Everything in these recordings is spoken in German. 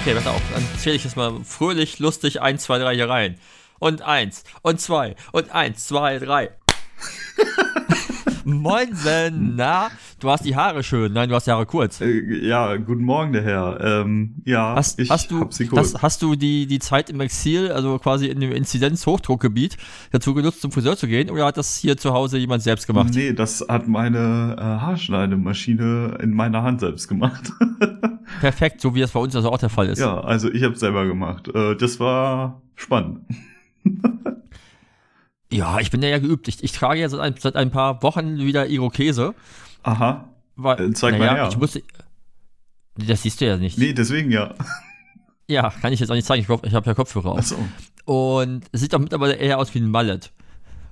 Okay, pass auf, dann zähle ich jetzt mal fröhlich, lustig 1, 2, 3 hier rein. Und 1 und 2 und 1, 2, 3. Moinsen, na? Du hast die Haare schön. Nein, du hast die Haare kurz. Äh, ja, guten Morgen, der Herr. Ähm, ja, hast, ich hast du, hab sie kurz. Hast, hast, du die, die Zeit im Exil, also quasi in dem Inzidenz-Hochdruckgebiet, dazu genutzt, zum Friseur zu gehen? Oder hat das hier zu Hause jemand selbst gemacht? Nee, das hat meine äh, Haarschneidemaschine in meiner Hand selbst gemacht. Perfekt, so wie das bei uns also auch der Fall ist. Ja, also ich habe selber gemacht. Äh, das war spannend. Ja, ich bin ja, ja geübt. Ich, ich trage ja seit ein, seit ein paar Wochen wieder Irokese. Aha. Weil, äh, Zeig mal her. Ich muss, das siehst du ja nicht. Nee, deswegen ja. Ja, kann ich jetzt auch nicht zeigen. Ich, ich habe ja Kopfhörer auf. Ach so. Und es sieht doch mittlerweile eher aus wie ein Mallet.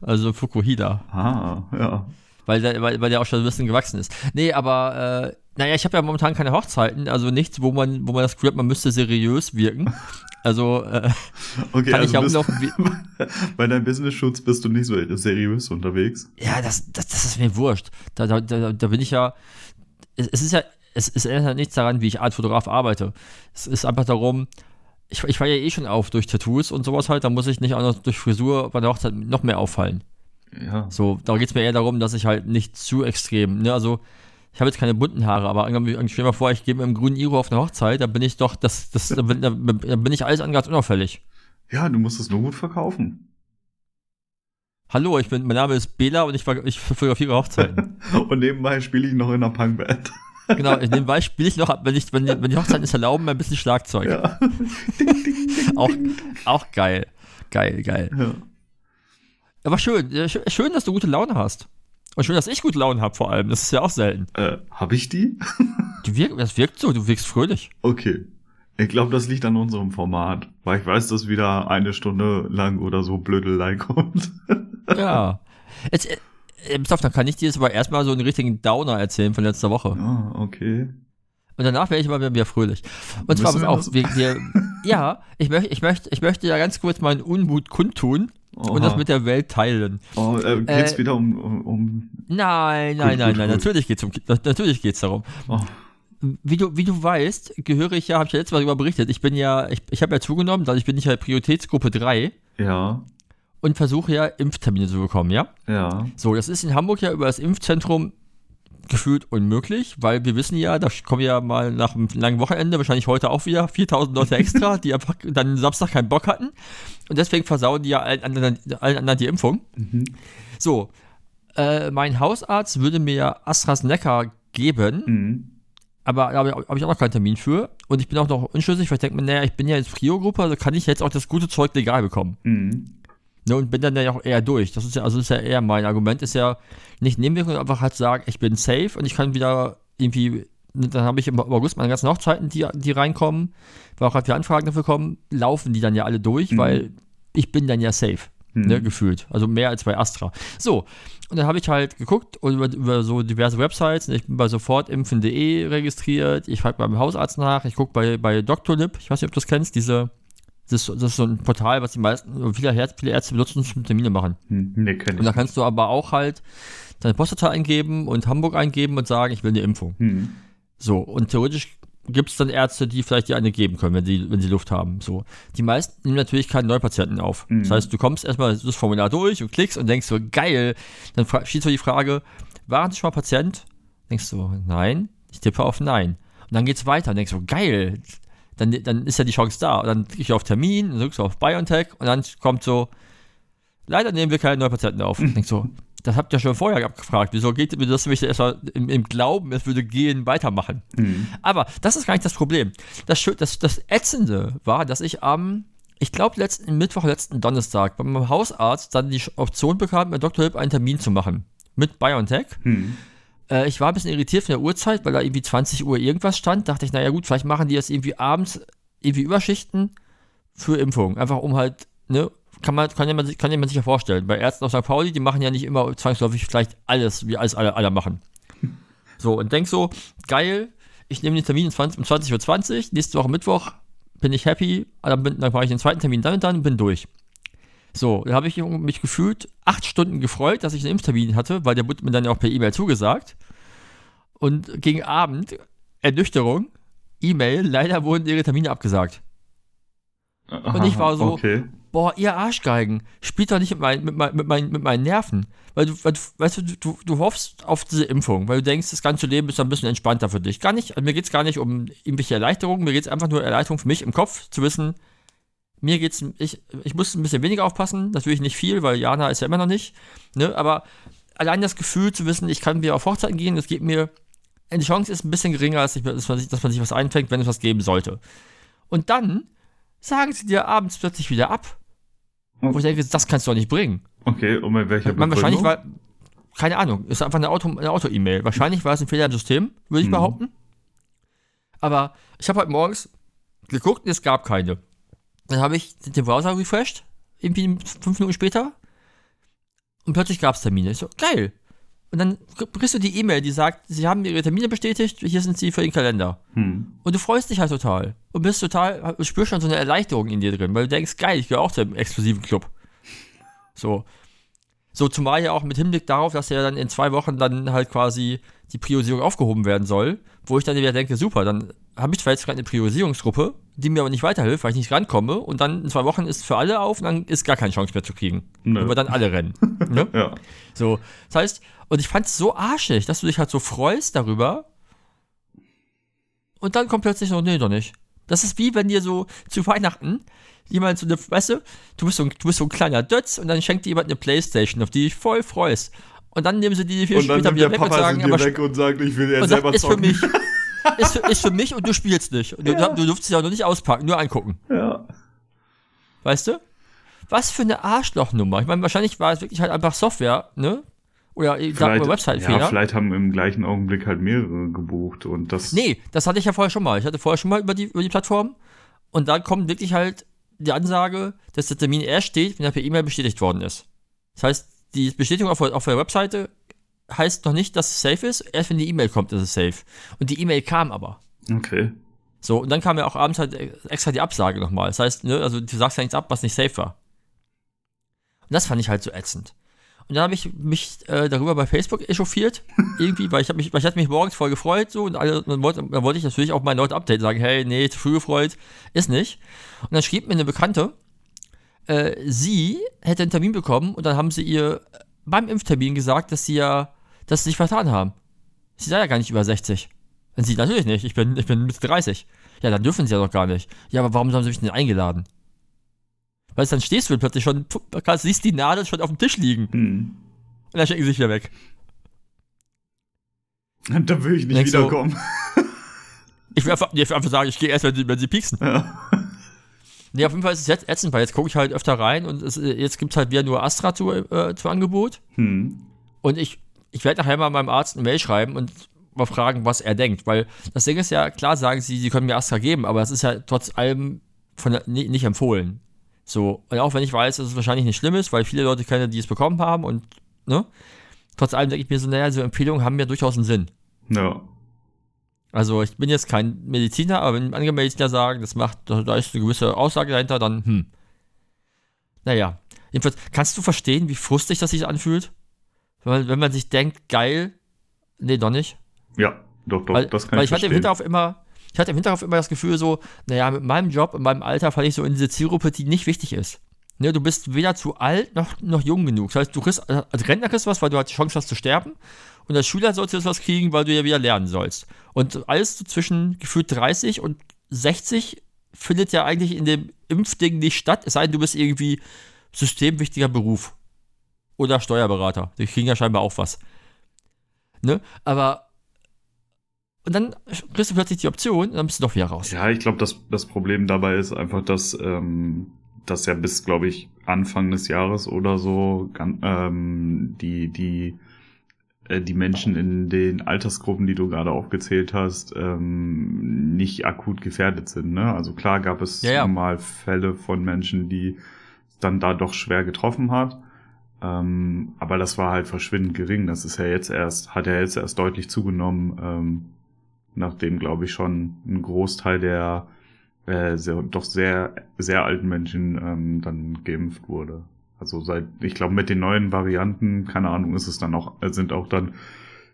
Also Fukuhida. Ah, ja. Weil der, weil, weil der auch schon ein bisschen gewachsen ist. Nee, aber äh, naja, ich habe ja momentan keine Hochzeiten, also nichts, wo man, wo man das Gefühl hat, man müsste seriös wirken. Also äh, okay, kann also ich ja umlaufen. Bei deinem Business-Schutz bist du nicht so seriös unterwegs. Ja, das, das, das ist mir wurscht. Da, da, da, da bin ich ja. Es, es ist ja, es, es ändert nichts daran, wie ich als Fotograf arbeite. Es ist einfach darum, ich, ich falle ja eh schon auf durch Tattoos und sowas halt, da muss ich nicht auch noch durch Frisur bei der Hochzeit noch mehr auffallen. Ja. So, da geht es mir eher darum, dass ich halt nicht zu extrem, ne, also ich habe jetzt keine bunten Haare, aber stell dir mal vor, ich gehe mit einem grünen Iro auf eine Hochzeit, da bin ich doch, das, das, da, bin, da bin ich alles an ganz unauffällig. Ja, du musst es nur gut verkaufen. Hallo, ich bin, mein Name ist Bela und ich, ich fotografiere Hochzeiten. und nebenbei spiele ich noch in einer Punkband. genau, nebenbei spiele ich noch, wenn, ich, wenn, wenn die Hochzeiten es erlauben, ein bisschen Schlagzeug. Ja. ding, ding, ding, auch, auch geil. Geil, geil. Ja. Aber schön, schön, dass du gute Laune hast. Und schön, dass ich gute Laune habe vor allem. Das ist ja auch selten. Äh, habe ich die? die wirk das wirkt so, du wirkst fröhlich. Okay. Ich glaube, das liegt an unserem Format, weil ich weiß, dass wieder eine Stunde lang oder so Blödelei kommt. ja. Jetzt, äh, auf, dann kann ich dir jetzt aber erstmal so einen richtigen Downer erzählen von letzter Woche. Ah, okay. Und danach werde ich aber wieder fröhlich. Und zwar auch, wir, wir, ja, ich möchte, ich möchte, ich möchte ja ganz kurz meinen Unmut kundtun. Oha. und das mit der Welt teilen. Oh, äh, geht's äh, wieder um, um, um Nein, nein, gut, nein, gut, nein, gut. natürlich geht's um natürlich geht's darum. Oh. Wie du, wie du weißt, gehöre ich ja, habe ich ja letztes Mal darüber berichtet, ich bin ja, ich, ich habe ja zugenommen, dadurch bin ich ja Prioritätsgruppe 3. Ja. Und versuche ja Impftermine zu bekommen, ja? Ja. So, das ist in Hamburg ja über das Impfzentrum gefühlt unmöglich, weil wir wissen ja, da kommen ja mal nach einem langen Wochenende, wahrscheinlich heute auch wieder 4000 Leute extra, die einfach dann Samstag keinen Bock hatten. Und deswegen versauen die ja allen anderen, allen anderen die Impfung. Mhm. So, äh, mein Hausarzt würde mir AstraZeneca geben. Mhm. Aber da habe hab ich auch noch keinen Termin für. Und ich bin auch noch unschlüssig, weil ich denke mir, naja, ich bin ja jetzt Prio-Gruppe, also kann ich jetzt auch das gute Zeug legal bekommen. Mhm. Ne, und bin dann ja auch eher durch. Das ist ja, also ist ja eher mein Argument, ist ja nicht Nebenwirkung, einfach halt sagen, ich bin safe und ich kann wieder irgendwie, dann habe ich im August meine ganzen Hochzeiten, die, die reinkommen, weil auch halt die Anfragen dafür kommen, laufen die dann ja alle durch, mhm. weil ich bin dann ja safe. Ne, mhm. Ne, gefühlt. Also mehr als bei Astra. So, und dann habe ich halt geguckt über, über, so diverse Websites. Ich bin bei sofortimpfen.de registriert. Ich frage beim Hausarzt nach. Ich gucke bei, bei Doctolib. Ich weiß nicht, ob du das kennst. Diese das, das ist so ein Portal, was die meisten, viele, Herz, viele Ärzte benutzen, um Termine machen. Hm, nee, ich und da kannst du aber auch halt deine Postleitzahl eingeben und Hamburg eingeben und sagen, ich will eine Impfung. Hm. So, und theoretisch gibt es dann Ärzte, die vielleicht dir eine geben können, wenn sie, wenn sie Luft haben. So. Die meisten nehmen natürlich keinen Neupatienten auf. Mhm. Das heißt, du kommst erstmal das Formular durch und klickst und denkst so, geil. Dann schießt du die Frage, waren Sie schon mal Patient? Denkst du, nein. Ich tippe auf Nein. Und dann geht's weiter und denkst so, geil dann, dann ist ja die Chance da. Und dann klicke ich auf Termin, dann drückst du auf BioNTech und dann kommt so, leider nehmen wir keine neuen Patienten auf. Ich denke so, das habt ihr schon vorher gefragt. Wieso geht mir das mich erstmal im, im, Glauben, es würde gehen, weitermachen? Mhm. Aber das ist gar nicht das Problem. Das, das, das Ätzende war, dass ich am, ich glaube, letzten Mittwoch, letzten Donnerstag bei meinem Hausarzt dann die Option bekam, mit Dr. Hip einen Termin zu machen. Mit BioNTech. Mhm. Äh, ich war ein bisschen irritiert von der Uhrzeit, weil da irgendwie 20 Uhr irgendwas stand. Dachte ich, naja gut, vielleicht machen die das irgendwie abends irgendwie Überschichten für Impfungen. Einfach um halt, ne, kann man, kann man, sich, kann man sich ja vorstellen. Bei Ärzten auf St. Pauli, die machen ja nicht immer zwangsläufig vielleicht alles, wie alles alle, alle machen. So, und denk so, geil, ich nehme den Termin um 20.20 Uhr, 20, nächste Woche Mittwoch, bin ich happy, dann, bin, dann mache ich den zweiten Termin dann und dann und bin durch. So, dann habe ich mich gefühlt acht Stunden gefreut, dass ich einen Impftermin hatte, weil der wurde mir dann ja auch per E-Mail zugesagt. Und gegen Abend, Ernüchterung, E-Mail, leider wurden ihre Termine abgesagt. Und ich war so, okay. boah, ihr Arschgeigen, spielt doch nicht mit, mein, mit, mein, mit, mein, mit meinen Nerven. Weil du, weil du weißt du, du, du hoffst auf diese Impfung, weil du denkst, das ganze Leben ist ein bisschen entspannter für dich. Gar nicht, also mir geht es gar nicht um irgendwelche Erleichterungen, mir geht es einfach nur Erleichterung für mich im Kopf, zu wissen, mir geht's, ich, ich muss ein bisschen weniger aufpassen, natürlich nicht viel, weil Jana ist ja immer noch nicht, ne, aber allein das Gefühl zu wissen, ich kann wieder auf Hochzeiten gehen, das gibt mir, die Chance ist ein bisschen geringer, als ich, dass, man sich, dass man sich was einfängt, wenn es was geben sollte. Und dann sagen sie dir abends plötzlich wieder ab. Wo ich denke, das kannst du doch nicht bringen. Okay, und mit welcher Man Wahrscheinlich war, keine Ahnung, ist einfach eine Auto-E-Mail. Auto wahrscheinlich war es ein Fehler im System, würde ich hm. behaupten. Aber ich habe heute morgens geguckt und es gab keine. Dann habe ich den Browser refreshed, irgendwie fünf Minuten später. Und plötzlich gab es Termine. Ich so, geil. Und dann kriegst du die E-Mail, die sagt, sie haben ihre Termine bestätigt, hier sind sie für den Kalender. Hm. Und du freust dich halt total. Und bist total, spürst schon so eine Erleichterung in dir drin, weil du denkst, geil, ich gehöre auch zu einem exklusiven Club. So. So, zumal ja auch mit Hinblick darauf, dass ja dann in zwei Wochen dann halt quasi die Priorisierung aufgehoben werden soll, wo ich dann wieder denke, super, dann habe ich zwar jetzt gerade eine Priorisierungsgruppe, die mir aber nicht weiterhilft, weil ich nicht rankomme und dann in zwei Wochen ist für alle auf und dann ist gar keine Chance mehr zu kriegen. Nö. Wenn wir dann alle rennen. ne? ja. So, das heißt, und ich fand es so arschig, dass du dich halt so freust darüber und dann kommt plötzlich so, nee, doch nicht. Das ist wie wenn dir so zu Weihnachten jemand so eine, weißt du, du bist so ein, du bist so ein kleiner Dötz und dann schenkt dir jemand eine Playstation, auf die dich voll freust. Und dann nehmen sie die vier später wieder weg Papa und sagen, aber weg und sagt, ich will ja selber sagt, zocken. Ist für mich. ist, für, ist für mich und du spielst nicht. Und ja. du, du durfst es ja noch nicht auspacken, nur angucken. Ja. Weißt du? Was für eine Arschlochnummer. Ich meine, wahrscheinlich war es wirklich halt einfach Software, ne? Oder Website-Fehler. Ja, vielleicht haben im gleichen Augenblick halt mehrere gebucht und das. Nee, das hatte ich ja vorher schon mal. Ich hatte vorher schon mal über die, über die Plattform. Und dann kommt wirklich halt die Ansage, dass der Termin erst steht, wenn er per E-Mail bestätigt worden ist. Das heißt, die Bestätigung auf, auf der Webseite heißt noch nicht, dass es safe ist. Erst wenn die E-Mail kommt, ist es safe. Und die E-Mail kam aber. Okay. So, und dann kam ja auch abends halt extra die Absage nochmal. Das heißt, ne, also du sagst ja nichts ab, was nicht safe war. Und das fand ich halt so ätzend. Und dann habe ich mich äh, darüber bei Facebook echauffiert, irgendwie, weil ich, mich, weil ich hatte mich morgens voll gefreut so und alle, dann, wollte, dann wollte ich natürlich auch mein Leute Update sagen, hey, nee, zu früh gefreut, ist nicht. Und dann schrieb mir eine Bekannte, äh, sie hätte einen Termin bekommen und dann haben sie ihr beim Impftermin gesagt, dass sie ja, dass sie sich vertan haben. Sie sei ja gar nicht über 60. Und sie natürlich nicht, ich bin, ich bin Mitte 30. Ja, dann dürfen sie ja doch gar nicht. Ja, aber warum haben sie mich denn eingeladen? Weil dann stehst du plötzlich schon, siehst die Nadel schon auf dem Tisch liegen. Hm. Und dann schicken sie sich wieder weg. Da will ich nicht Denkst wiederkommen. So, ich will einfach, ich will einfach sagen, ich gehe erst, wenn sie, wenn sie pieksen. Ja. Nee, auf jeden Fall ist es jetzt ätzend, weil jetzt gucke ich halt öfter rein und es, jetzt gibt es halt wieder nur Astra zu, äh, zu Angebot. Hm. Und ich, ich werde nachher mal meinem Arzt eine Mail schreiben und mal fragen, was er denkt. Weil das Ding ist ja, klar sagen sie, sie können mir Astra geben, aber es ist ja trotz allem von der, nicht empfohlen. So, und auch wenn ich weiß, dass es wahrscheinlich nicht schlimm ist, weil viele Leute kenne, die es bekommen haben und, ne? Trotz allem denke ich mir so, naja, so Empfehlungen haben ja durchaus einen Sinn. Ja. Also, ich bin jetzt kein Mediziner, aber wenn andere Mediziner sagen, das macht, da ist eine gewisse Aussage dahinter, dann, hm. Naja. Jedenfalls, kannst du verstehen, wie frustig das sich anfühlt? Wenn man, wenn man sich denkt, geil, nee, doch nicht. Ja, doch, doch, weil, das kann weil ich ich hatte im Hinterkopf immer, ich hatte im Hinterkopf immer das Gefühl so, naja, mit meinem Job, in meinem Alter falle ich so in diese Zielgruppe, die nicht wichtig ist. Ne, du bist weder zu alt noch, noch jung genug. Das heißt, du kriegst, als Rentner kriegst was, weil du halt die Chance hast zu sterben. Und als Schüler sollst du was kriegen, weil du ja wieder lernen sollst. Und alles so zwischen gefühlt 30 und 60 findet ja eigentlich in dem Impfding nicht statt, es sei denn, du bist irgendwie systemwichtiger Beruf. Oder Steuerberater. Die kriegen ja scheinbar auch was. Ne? Aber und dann kriegst du plötzlich die Option und dann bist du doch wieder raus. Ja, ich glaube, das, das Problem dabei ist einfach, dass ähm, das ja bis, glaube ich, Anfang des Jahres oder so ähm, die, die äh, die Menschen in den Altersgruppen, die du gerade aufgezählt hast, ähm, nicht akut gefährdet sind. Ne? Also klar gab es Ja, ja. mal Fälle von Menschen, die es dann da doch schwer getroffen hat. Ähm, aber das war halt verschwindend gering. Das ist ja jetzt erst, hat ja jetzt erst deutlich zugenommen, ähm, nachdem, glaube ich, schon ein Großteil der äh, sehr, doch sehr, sehr alten Menschen ähm, dann geimpft wurde. Also seit, ich glaube, mit den neuen Varianten, keine Ahnung, ist es dann auch, sind auch dann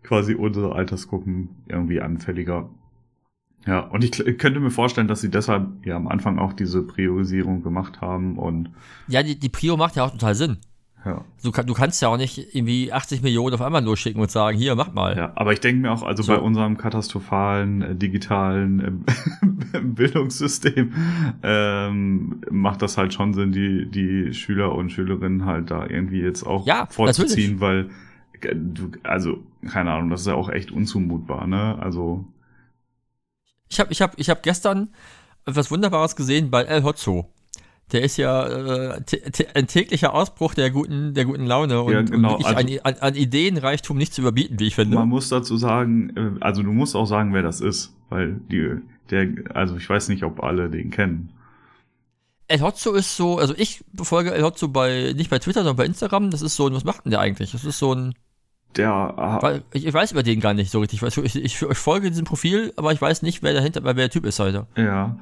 quasi unsere Altersgruppen irgendwie anfälliger. Ja, und ich könnte mir vorstellen, dass sie deshalb ja am Anfang auch diese Priorisierung gemacht haben und Ja, die, die Prio macht ja auch total Sinn. Ja. Du, du kannst ja auch nicht irgendwie 80 Millionen auf einmal losschicken und sagen, hier, mach mal. Ja, aber ich denke mir auch, also So. bei unserem katastrophalen äh, digitalen äh, Bildungssystem ähm, macht das halt schon Sinn, die, die Schüler und Schülerinnen halt da irgendwie jetzt auch Ja, vorzuziehen, weil äh, du, also, keine Ahnung, das ist ja auch echt unzumutbar, ne? Also, Ich habe ich hab, ich hab gestern etwas Wunderbares gesehen bei El Hotzo. Der ist ja äh, ein täglicher Ausbruch der guten, der guten Laune und, Ja, genau, und wirklich also- an, an, an Ideenreichtum nicht zu überbieten, wie ich finde. man muss dazu sagen, äh, also du musst auch sagen, wer das ist, weil die, der, also ich weiß nicht, ob alle den kennen. El Hotzo ist so, also ich befolge El Hotzo bei, nicht bei Twitter, sondern bei Instagram. Das ist so ein, was macht denn der eigentlich? Das ist so ein, Der, ah, weil ich, ich weiß über den gar nicht so richtig. Ich, ich, ich, ich folge diesem Profil, aber ich weiß nicht, wer dahinter, wer der Typ ist heute. Ja.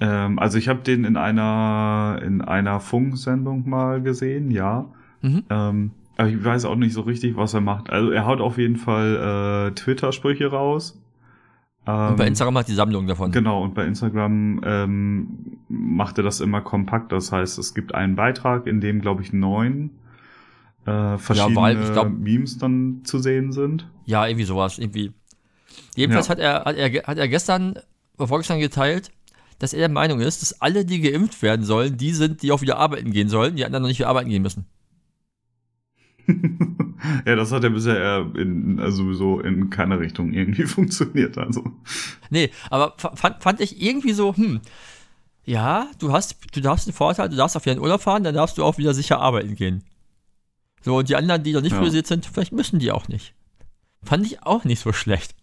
Ähm, also ich habe den in einer in einer Funksendung mal gesehen, ja. Mhm. Ähm, aber ich weiß auch nicht so richtig, was er macht. Also er haut auf jeden Fall äh, Twitter-Sprüche raus. Ähm, Und bei Instagram hat die Sammlung davon. Genau, und bei Instagram ähm, macht er das immer kompakt. Das heißt, es gibt einen Beitrag, in dem, glaube ich, neun äh, verschiedene weil ich glaub- Memes dann zu sehen sind. Ja, irgendwie sowas, irgendwie. Jedenfalls Ja. hat, er, hat, er, hat er gestern, vorgestern geteilt, dass er der Meinung ist, dass alle, die geimpft werden sollen, die sind, die auch wieder arbeiten gehen sollen, die anderen noch nicht wieder arbeiten gehen müssen. ja, das hat ja bisher in, also sowieso in keiner Richtung irgendwie funktioniert. Also. Nee, aber fa- fand, fand ich irgendwie so, hm, ja, du hast, du darfst einen Vorteil, du darfst auf ihren Urlaub fahren, dann darfst du auch wieder sicher arbeiten gehen. So, und die anderen, die noch nicht Ja. priorisiert sind, vielleicht müssen die auch nicht. Fand ich auch nicht so schlecht.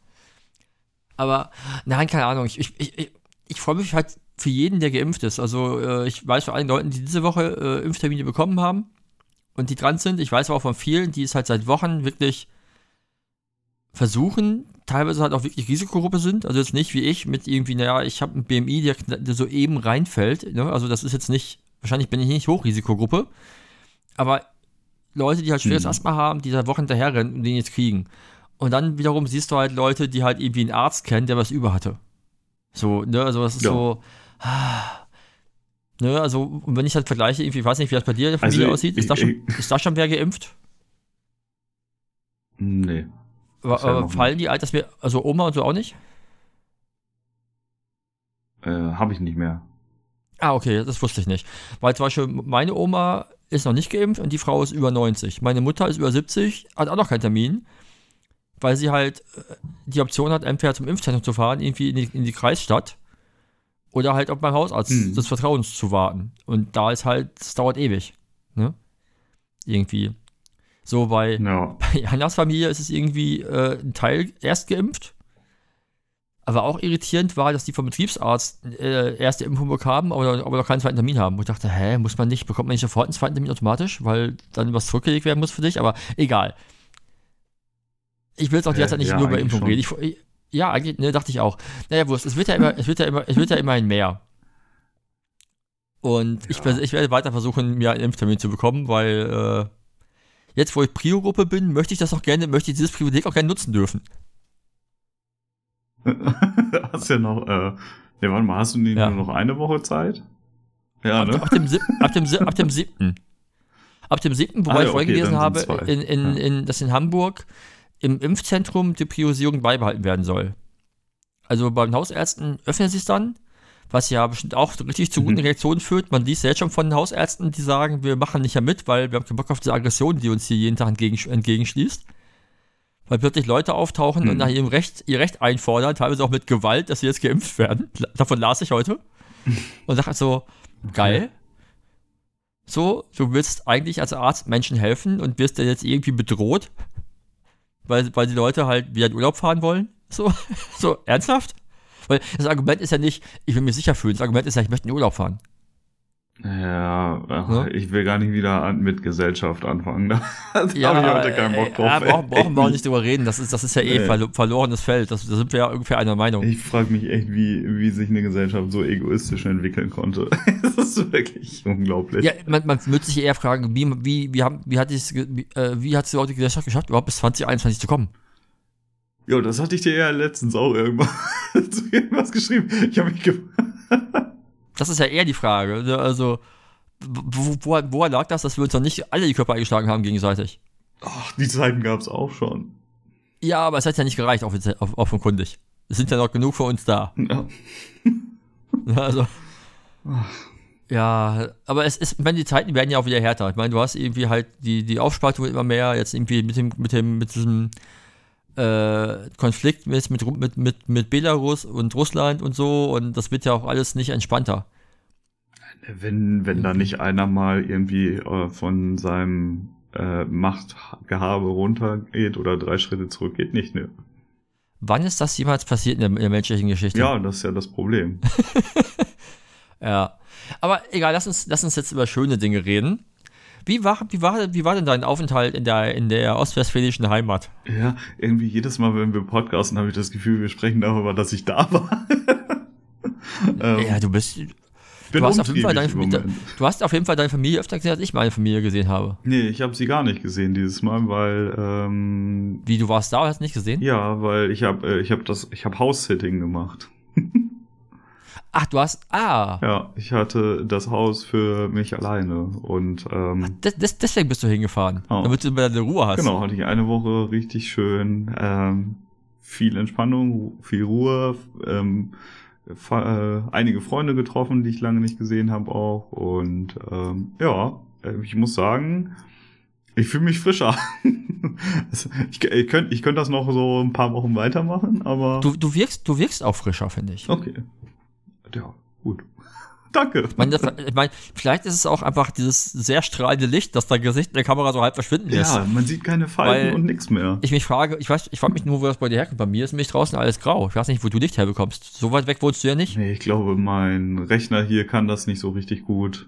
Aber, nein, keine Ahnung, ich, ich, ich, ich, freue mich halt für jeden, der geimpft ist. Also, äh, ich weiß von allen Leuten, die diese Woche äh, Impftermine bekommen haben und die dran sind. Ich weiß aber auch von vielen, die es halt seit Wochen wirklich versuchen, teilweise halt auch wirklich Risikogruppe sind. Also jetzt nicht wie ich mit irgendwie, naja, ich habe einen BMI, der, der so eben reinfällt. Ne? Also das ist jetzt nicht, wahrscheinlich bin ich nicht Hochrisikogruppe, aber Leute, die halt schweres Mhm. Asthma haben, die seit Wochen hinterherrennen und den jetzt kriegen. Und dann wiederum siehst du halt Leute, die halt irgendwie einen Arzt kennen, der was über hatte. So, ne, also das ist Ja. so, ah, ne, also wenn ich halt vergleiche, irgendwie, ich weiß nicht, wie das bei dir in der Also Familie ich- aussieht, ist ich- da, schon, ist da schon wer geimpft? Nee. Aber, aber fallen die Alters, also Oma und so auch nicht? Äh, Habe ich nicht mehr. Ah, okay, das wusste ich nicht. Weil zum Beispiel meine Oma ist noch nicht geimpft und die Frau ist über 90. Meine Mutter ist über 70, hat auch noch keinen Termin, weil sie halt äh, die Option hat, entweder zum Impfzentrum zu fahren, irgendwie in die, in die Kreisstadt, oder halt auch beim Hausarzt Hm. des Vertrauens zu warten. Und da ist halt, es dauert ewig. Ne? Irgendwie. So bei, Ja. bei Hannas Familie ist es irgendwie äh, ein Teil erst geimpft. Aber auch irritierend war, dass die vom Betriebsarzt äh, erste Impfung bekamen, aber, aber noch keinen zweiten Termin haben. Und ich dachte, hä, muss man nicht, bekommt man nicht sofort einen zweiten Termin automatisch, weil dann was zurückgelegt werden muss für dich, aber egal. Ich will jetzt auch Äh, derzeit nicht ja, nur über Impfung reden. Ich, ich, ja, eigentlich, ne, dachte ich auch. Naja, Wurst, es wird ja immer, es wird ja immer, es wird ja immerhin mehr. Und ich, Ja. vers- ich werde weiter versuchen, mir einen Impftermin zu bekommen, weil äh, jetzt, wo ich Prio-Gruppe bin, möchte ich das auch gerne, möchte ich dieses Privileg auch gerne nutzen dürfen. hast ja noch, äh, nee, warte mal, hast du Ja. nur noch eine Woche Zeit? Ja, ab, ne? ab, dem, ab, dem, ab dem siebten. Ab dem siebten, wobei Ah, ja, ich vorhin okay, gelesen habe, in, in, Ja. in, dass in Hamburg im Impfzentrum die Priorisierung beibehalten werden soll. Also bei den Hausärzten öffnet sich dann, was ja bestimmt auch richtig zu guten Mhm. Reaktionen führt. Man liest ja jetzt schon von den Hausärzten, die sagen, wir machen nicht mehr mit, weil wir haben keinen Bock auf diese Aggression, die uns hier jeden Tag entgegen, entgegenschließt. Weil plötzlich Leute auftauchen und Mhm. nach ihrem Recht, ihr Recht einfordern, teilweise auch mit Gewalt, dass sie jetzt geimpft werden. Davon las ich heute. Und dachte so, geil. So, du willst eigentlich als Arzt Menschen helfen und wirst dann jetzt irgendwie bedroht. Weil, weil die Leute halt wieder in Urlaub fahren wollen. So, so ernsthaft? Weil das Argument ist ja nicht, ich will mich sicher fühlen. Das Argument ist ja, ich möchte in den Urlaub fahren. Ja, ach, Ja? ich will gar nicht wieder an, mit Gesellschaft anfangen. Da, Ja, habe ich heute keinen Bock äh, drauf. Ja, brauchen, brauchen wir auch nicht drüber reden. Das ist, das ist ja eh Nee. verlo verlorenes Feld. Das, da sind wir ja ungefähr einer Meinung. Ich frage mich echt, wie, wie sich eine Gesellschaft so egoistisch entwickeln konnte. das ist wirklich unglaublich. Ja, man, man würde sich eher fragen, wie, wie, wie, haben, wie hat es, wie, äh, wie hat es überhaupt die Gesellschaft geschafft, überhaupt bis 2021 zu kommen? Jo, das hatte ich dir ja letztens auch irgendwann zu irgendwas geschrieben. Ich habe mich gefragt. Das ist ja eher die Frage. ne? Also, wo, wo, woher lag das, dass wir uns noch nicht alle die Köpfe eingeschlagen haben gegenseitig? Ach, die Zeiten gab's auch schon. Ja, aber es hat ja nicht gereicht, offiziell- off offenkundig. Es sind ja noch genug für uns da. Ja. Also. Ja, aber es ist, meine, die Zeiten werden ja auch wieder härter. Ich meine, du hast irgendwie halt die, die Aufspaltung immer mehr, jetzt irgendwie mit dem, mit dem, mit diesem äh, Konflikt mit, mit, mit, mit Belarus und Russland und so und das wird ja auch alles nicht entspannter. Wenn, wenn da nicht einer mal irgendwie äh, von seinem äh, Machtgehabe runtergeht oder drei Schritte zurückgeht, nicht, ne? Wann ist das jemals passiert in der, in der menschlichen Geschichte? Ja, das ist ja das Problem. Ja. Aber egal, lass uns, lass uns jetzt über schöne Dinge reden. Wie war, wie war, wie war denn dein Aufenthalt in der, in der ostwestfälischen Heimat? Ja, irgendwie jedes Mal, wenn wir podcasten, habe ich das Gefühl, wir sprechen darüber, dass ich da war. ähm, Ja, du bist, du hast, auf jeden Fall umtriebig deine, im Familie- du hast auf jeden Fall deine Familie öfter gesehen, als ich meine Familie gesehen habe. Nee, ich habe sie gar nicht gesehen dieses Mal, weil ähm, Wie, du warst da und hast nicht gesehen? ja, weil ich habe äh, ich habe das ich habe House-Sitting gemacht. Ach, du hast, ah, Ja, ich hatte das Haus für mich alleine und ähm, des, des, deswegen bist du hingefahren, Oh. damit du deine Ruhe hast. genau, hatte ich eine Woche richtig schön ähm, viel Entspannung, viel Ruhe, ähm, äh, einige Freunde getroffen, die ich lange nicht gesehen habe auch und ähm, ja, äh, ich muss sagen, ich fühle mich frischer. Also, ich ich könnte ich könnt das noch so ein paar Wochen weitermachen, aber Du, du, wirkst, du wirkst auch frischer, finde ich. okay. Ja, gut. Danke. Ich meine, das, ich meine, vielleicht ist es auch einfach dieses sehr strahlende Licht, das dein Gesicht in der Kamera so halb verschwinden lässt. Ja, man sieht keine Falten Weil- und nix mehr. Ich mich frage, ich weiß, ich frage mich nur, wo das bei dir herkommt. Bei mir ist nämlich draußen alles grau. Ich weiß nicht, wo du Licht herbekommst. So weit weg wohnst du ja nicht. Nee, ich glaube, mein Rechner hier kann das nicht so richtig gut.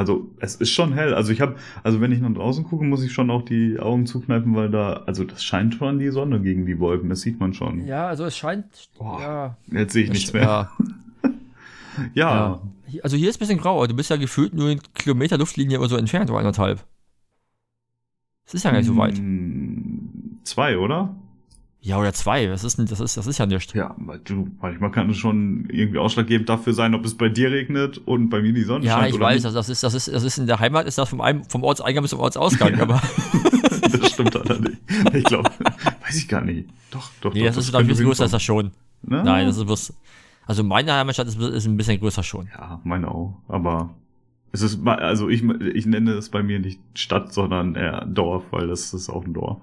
Also, es ist schon hell. Also ich habe, also wenn ich nach draußen gucke, muss ich schon auch die Augen zukneifen, weil da, also das scheint schon die Sonne gegen die Wolken, das sieht man schon. Ja, also es scheint. Boah, Ja, Jetzt sehe ich nichts mehr. Ja, Ja, ja. Also hier ist ein bisschen grau, aber du bist ja gefühlt nur einen Kilometer Luftlinie oder so entfernt oder anderthalb. Das ist ja gar nicht so weit. Hm, Zwei, oder? Ja, oder zwei. Das ist, das ist, das ist ja nichts. Ja, du, manchmal kann es schon irgendwie ausschlaggebend dafür sein, ob es bei dir regnet und bei mir die Sonne Ja, scheint. ich oder weiß, nicht. das, das, ist, das, ist, das ist in der Heimat, ist das vom, einem, vom Ortseingang bis zum Ortsausgang, Ja. aber das stimmt allerdings. Ich glaube, weiß ich gar nicht. Doch, doch, nee, doch. das ist, glaube ich, ein bisschen größer als das schon. Ne? Nein, das ist bloß, also meine Heimatstadt ist, ist ein bisschen größer schon. Ja, meine auch. Aber es ist, also ich, ich nenne es bei mir nicht Stadt, sondern eher Dorf, weil das ist auch ein Dorf.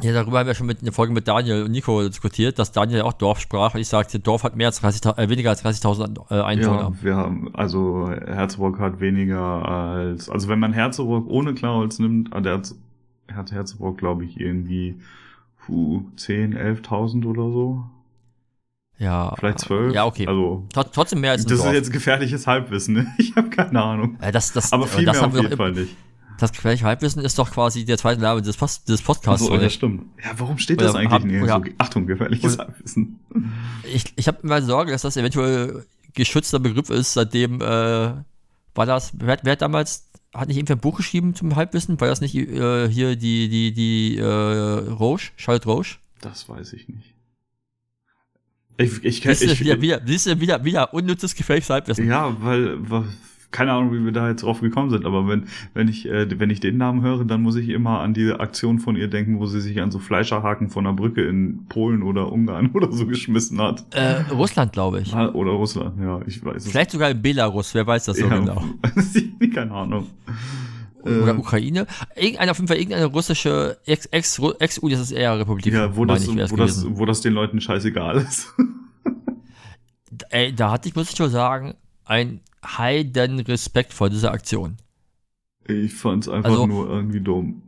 Ja, darüber haben wir schon mit in der Folge mit Daniel und Nico diskutiert, dass Daniel ja auch Dorf sprach. Ich sagte, Dorf hat mehr als 30, äh, weniger als 30.000 äh, Einwohner. Ja, wir haben, also Herzog hat weniger als, also wenn man Herzog ohne Klarholz nimmt, hat Herz, hat Herzog, glaube ich, irgendwie puh, 10, 11.000 oder so. Ja. Vielleicht 12. Ja, okay. Also, Tr- Trotzdem mehr als ein das Dorf. ist jetzt gefährliches Halbwissen, ne? Ich habe keine Ahnung. äh, das, das, Aber viel das mehr haben auf wir jeden Fall nicht. Das gefährliche Halbwissen ist doch quasi der zweite Name des, Post, des Podcasts. Oder ja, nicht? stimmt. Ja, warum steht Oder das eigentlich hab- nirgendwo? oder- Achtung, gefährliches Halbwissen. Ich, ich habe immer Sorge, dass das eventuell geschützter Begriff ist, seitdem äh, war das, wer, hat- wer damals, hat nicht irgendwie ein Buch geschrieben zum Halbwissen? War das nicht äh, hier die, die, die äh, Roche, Charlotte Roche? Das weiß ich nicht. Ich, ich, du, ich, wieder, wieder, wieder, wieder unnützes, gefährliches Halbwissen. Ja, weil, weil keine Ahnung, wie wir da jetzt drauf gekommen sind, aber wenn, wenn ich, äh, wenn ich den Namen höre, dann muss ich immer an diese Aktion von ihr denken, wo sie sich an so Fleischerhaken von einer Brücke in Polen oder Ungarn oder so geschmissen hat. Äh, Russland, glaube ich. Ah, Oder Russland, ja, ich weiß es. Vielleicht sogar in Belarus, wer weiß das so ja, genau. keine Ahnung. Oder Äh, Ukraine. Irgendeine, auf jeden Fall irgendeine russische Ex- Ex- Ex-UdSSR-Republik. ja, wo das, ich, wo, das, wo das den Leuten scheißegal ist. Ey, da hatte ich, muss ich schon sagen, ein heiden Respekt vor dieser Aktion. Ich fand's einfach Also- nur irgendwie dumm.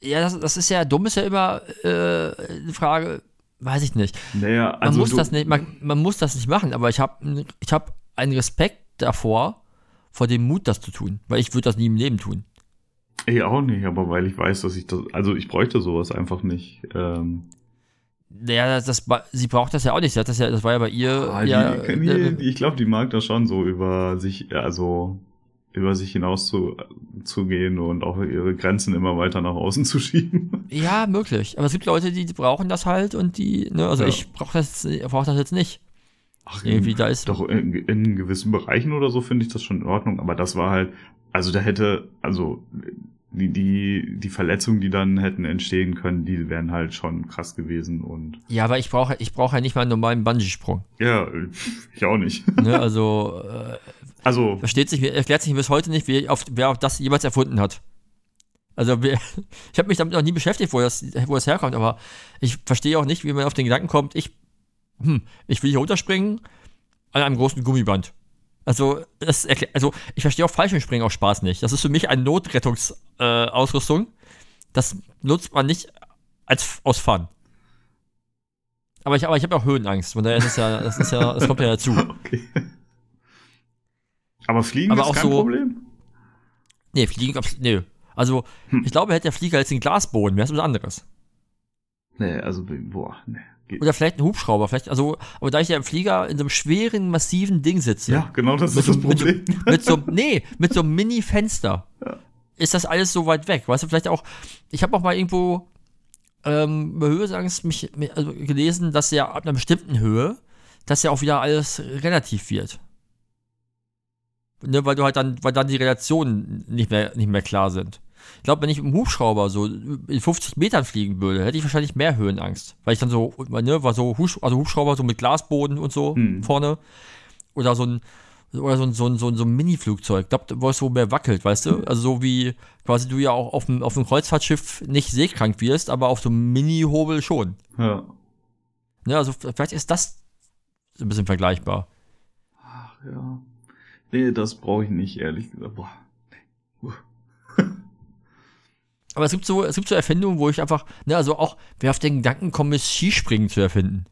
Ja, das, das ist ja, dumm ist ja immer äh, eine Frage, weiß ich nicht. Naja, Man also muss du, das nicht, man, man muss das nicht machen, aber ich habe ich hab einen Respekt davor, vor dem Mut, das zu tun. Weil ich würde das nie im Leben tun. Ich auch nicht, aber weil ich weiß, dass ich das, also ich bräuchte sowas einfach nicht. Ähm, Naja, das, das, sie braucht das ja auch nicht. Sie hat das ja, das war ja bei ihr. ah, die, ja, die, äh, ich glaube, die mag das schon so über sich, also über sich hinaus zu, zu gehen und auch ihre Grenzen immer weiter nach außen zu schieben. ja, möglich. Aber es gibt Leute, die brauchen das halt und die, ne, also Ja. ich brauche das, brauch das jetzt nicht. Ach, Irgendwie, da ist- Doch, in, in gewissen Bereichen oder so finde ich das schon in Ordnung, aber das war halt, also da hätte, also die, die, die Verletzungen, die dann hätten entstehen können, die wären halt schon krass gewesen und Ja, aber ich brauche ich brauche ja nicht mal einen normalen Bungee-Sprung. ja, ich auch nicht. Ne? Also, äh, Also, versteht sich, erklärt sich bis heute nicht, wer, auf, wer auf das jemals erfunden hat. Also, wer, ich habe mich damit noch nie beschäftigt, wo das, wo das herkommt, aber ich verstehe auch nicht, wie man auf den Gedanken kommt, ich, hm, ich will hier runterspringen an einem großen Gummiband. Also, das also ich verstehe auch Fallschirmspringen aus Spaß nicht. Das ist für mich eine Notrettungsausrüstung. Äh, das nutzt man nicht als aus Fun. Aber ich, aber ich habe auch Höhenangst, von daher ist es ja, das ist ja, das kommt ja dazu. okay. Aber Fliegen Aber ist auch kein so- Problem? Nee, Fliegen, nee. Also, Hm. ich glaube, hätte der Flieger jetzt den Glasboden, wäre es was anderes. Nee, also, boah, nee. Oder vielleicht ein Hubschrauber, vielleicht, also, aber da ich ja im Flieger in so einem schweren, massiven Ding sitze. Ja, genau das Mit ist das so- mit so- Problem. Mit so, nee, mit so einem Mini-Fenster. Ja. Ist das alles so weit weg? Weißt du, vielleicht auch, ich habe auch mal irgendwo ähm, über Höhenangst mich, mich also gelesen, dass ja ab einer bestimmten Höhe, dass ja auch wieder alles relativ wird. Ne, weil du halt dann, weil dann die Relationen nicht mehr, nicht mehr klar sind. Ich glaube, wenn ich im Hubschrauber so in 50 Metern fliegen würde, hätte ich wahrscheinlich mehr Höhenangst. Weil ich dann so, ne, war so Hubsch also Hubschrauber so mit Glasboden und so Hm. vorne. Oder so ein, oder so ein, so ein, so ein, so ein Mini-Flugzeug. Ich glaube, wo es so mehr wackelt, weißt du? Also so wie quasi du ja auch auf dem, auf dem Kreuzfahrtschiff nicht seekrank wirst, aber auf so einem Mini-Hobel schon. Ja. Ne, also vielleicht ist das so ein bisschen vergleichbar. Ach, ja. Nee, das brauche ich nicht, ehrlich gesagt. Boah. Aber es gibt so, es gibt so Erfindungen, wo ich einfach, ne, also auch, wer auf den Gedanken kommt, ist Skispringen zu erfinden.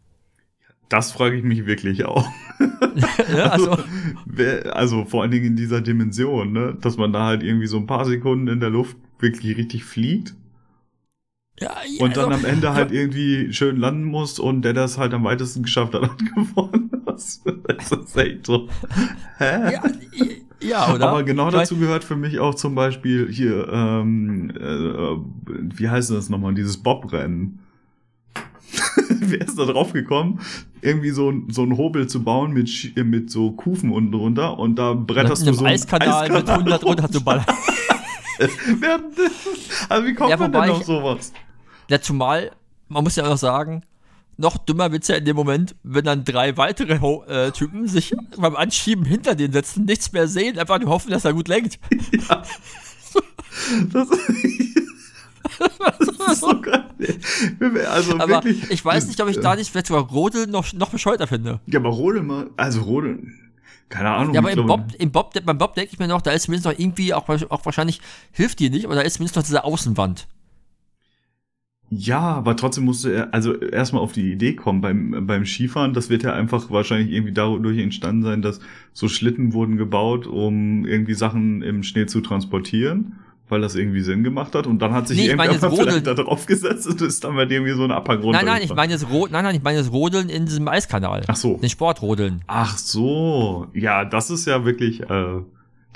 Das frage ich mich wirklich auch. ne, also, wer, also vor allen Dingen in dieser Dimension, ne? Dass man da halt irgendwie so ein paar Sekunden in der Luft wirklich richtig fliegt ja, ja, und dann also, am Ende halt irgendwie schön landen muss und der das halt am weitesten geschafft hat, hat gewonnen. Das, das ist echt so. Hä? ja, ja, oder? Aber genau dazu gehört für mich auch zum Beispiel hier, ähm, äh, wie heißt das nochmal, dieses Bobrennen. Wer ist da drauf gekommen, irgendwie so, ein- so einen Hobel zu bauen mit, Sch- mit so Kufen unten drunter und da bretterst du so einen Eiskanal, mit 100 runter zu ballern. Also wie kommt Ja, man denn auf sowas? Ja, zumal, man muss ja auch sagen, noch dümmer wird's ja in dem Moment, wenn dann drei weitere Ho äh, Typen sich beim Anschieben hinter den setzen, nichts mehr sehen, einfach nur hoffen, dass er gut lenkt. Das, das ist so geil. Also Aber wirklich. ich weiß nicht, ob ich da nicht vielleicht sogar Rodeln noch, noch bescheuerter finde. Ja, aber Rodeln mal, also Rodeln, keine Ahnung. Ja, aber im Bob, im Bob, beim Bob denke ich mir noch, da ist zumindest noch irgendwie, auch, auch wahrscheinlich hilft die nicht, aber da ist zumindest noch diese Außenwand. Ja, aber trotzdem musste er also erstmal auf die Idee kommen beim, beim Skifahren. Das wird ja einfach wahrscheinlich irgendwie dadurch entstanden sein, dass so Schlitten wurden gebaut, um irgendwie Sachen im Schnee zu transportieren, weil das irgendwie Sinn gemacht hat. Und dann hat sich Nee, jetzt vielleicht da Rodeln. drauf gesetzt und ist dann bei dem irgendwie so ein Abhang runter. Nein, nein, ich meine das Ro nein, nein, ich meine das Rodeln in diesem Eiskanal. Ach so. Den Sportrodeln. Ach so. Ja, das ist ja wirklich, äh,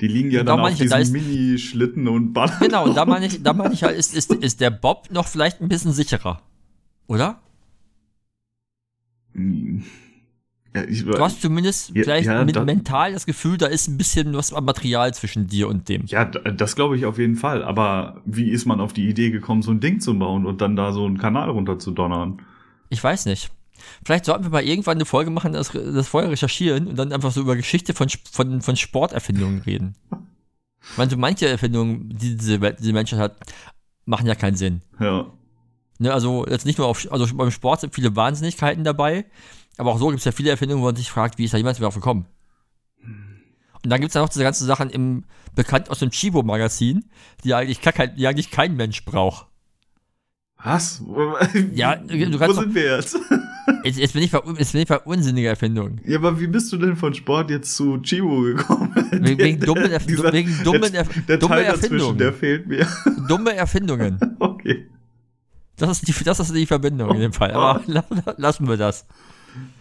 die liegen ja Und dann da auf meine ich, da diesen ist- Mini-Schlitten und ballern. Genau, und da meine ich, da meine ich halt, ist, ist, ist der Bob noch vielleicht ein bisschen sicherer. Oder? Ja, ich, Du hast zumindest Ja, vielleicht ja, mit da- mental das Gefühl, da ist ein bisschen was am Material zwischen dir und dem. Ja, das glaube ich auf jeden Fall. Aber wie ist man auf die Idee gekommen, so ein Ding zu bauen und dann da so einen Kanal runter zu donnern? Ich weiß nicht. Vielleicht sollten wir mal irgendwann eine Folge machen, das, das vorher recherchieren und dann einfach so über Geschichte von, von, von Sporterfindungen reden. So manche Erfindungen, die diese, diese Menschheit hat, machen ja keinen Sinn. Ja. Ne, also jetzt nicht nur auf, also beim Sport sind viele Wahnsinnigkeiten dabei, aber auch so gibt es ja viele Erfindungen, wo man sich fragt, wie ist da jemand darauf gekommen? Und dann gibt es ja noch diese ganzen Sachen im, bekannt aus dem Chibo-Magazin, die eigentlich, kein, die eigentlich kein Mensch braucht. Was? Ja, du Wo kannst doch, sind wir jetzt? Jetzt, jetzt, bin ich bei, jetzt bin ich bei unsinniger Erfindung. Ja, aber wie bist du denn von Sport jetzt zu Chibo gekommen? Wegen, wegen dummen, Erf Dieser- wegen dummen, der, Erf der dumme Teil dazwischen, Erfindungen. der fehlt mir. dumme Erfindungen. Okay. Das ist die, das ist die Verbindung in dem Fall. Aber la- la- lassen wir das.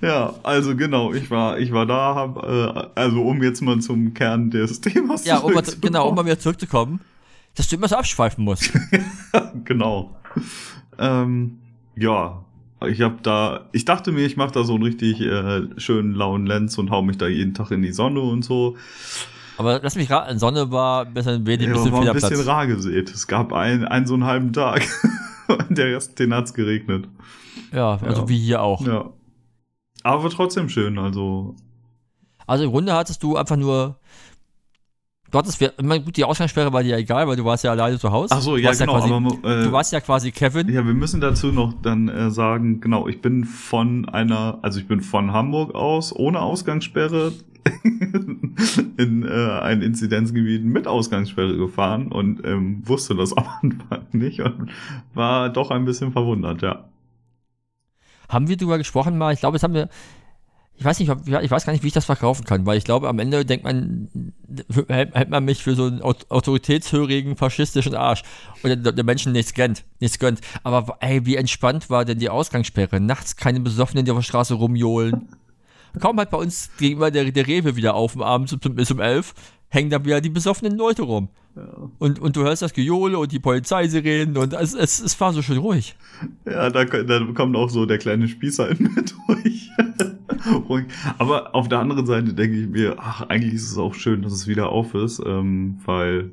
Ja, also genau, ich war, ich war da, hab, äh, also um jetzt mal zum Kern des Themas Ja, um mal, genau, um mal wieder zurückzukommen, dass du immer so abschweifen musst. genau. Ähm, ja, ich habe da, ich dachte mir, ich mache da so einen richtig äh, schönen lauen Lenz und hau mich da jeden Tag in die Sonne und so. Aber lass mich raten, Sonne war besser ein wenig, Ja, bisschen war ein bisschen rar gesät. Es gab einen, einen so einen halben Tag. Und der Rest, den hat's geregnet. Ja, also Ja. wie hier auch. Ja. Aber trotzdem schön, also. Also im Grunde hattest du einfach nur. Du hattest, meine, gut, die Ausgangssperre war dir ja egal, weil du warst ja alleine zu Hause. Ach so, ja, genau. quasi, aber, äh, du warst ja quasi Kevin. Ja, wir müssen dazu noch dann äh, sagen, genau, ich bin von einer, also ich bin von Hamburg aus ohne Ausgangssperre in äh, ein Inzidenzgebiet mit Ausgangssperre gefahren und ähm, wusste das am Anfang nicht und war doch ein bisschen verwundert, ja. Haben wir drüber gesprochen mal? Ich glaube, das haben wir. Ich weiß nicht, ob- ich weiß gar nicht, wie ich das verkaufen kann, weil ich glaube, am Ende denkt man, hält, man mich für so einen aut- autoritätshörigen, faschistischen Arsch. Und der, der Menschen nichts gönnt, nichts gönnt. Aber ey, wie entspannt war denn die Ausgangssperre? Nachts keine Besoffenen, die auf der Straße rumjohlen. Kaum halt bei uns gegenüber der, der Rewe wieder auf, am Abend bis um elf, hängen da wieder die besoffenen Leute rum. Und, und du hörst das Gejohle und die Polizeisirenen und es, es, es war so schön ruhig. Ja, da, da kommt auch so der kleine Spießer in mir durch. Aber auf der anderen Seite denke ich mir, ach, eigentlich ist es auch schön, dass es wieder auf ist, ähm, weil,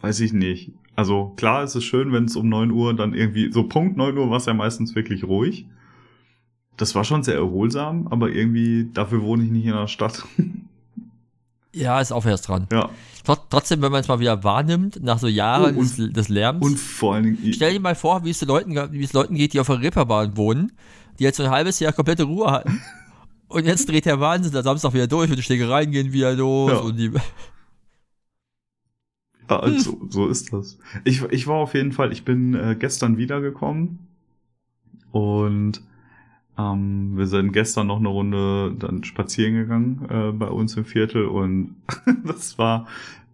weiß ich nicht. Also klar ist es schön, wenn es um 9 Uhr dann irgendwie, so Punkt 9 Uhr war es ja meistens wirklich ruhig. Das war schon sehr erholsam, aber irgendwie, dafür wohne ich nicht in der Stadt. Ja, ist auch erst dran. ja. Trot- Trotzdem, wenn man es mal wieder wahrnimmt, nach so Jahren Oh, und- des, des Lärms. Und vor allen Dingen, stell dir mal vor, wie es, den Leuten, wie es Leuten geht, die auf der Reeperbahn wohnen, die jetzt so ein halbes Jahr komplette Ruhe hatten. Und jetzt dreht der Wahnsinn der Samstag wieder durch und die Schlägereien gehen wieder los Ja. und die. Ja, also, so ist das. Ich, ich war auf jeden Fall, ich bin äh, gestern wiedergekommen und ähm, wir sind gestern noch eine Runde dann spazieren gegangen äh, bei uns im Viertel und das war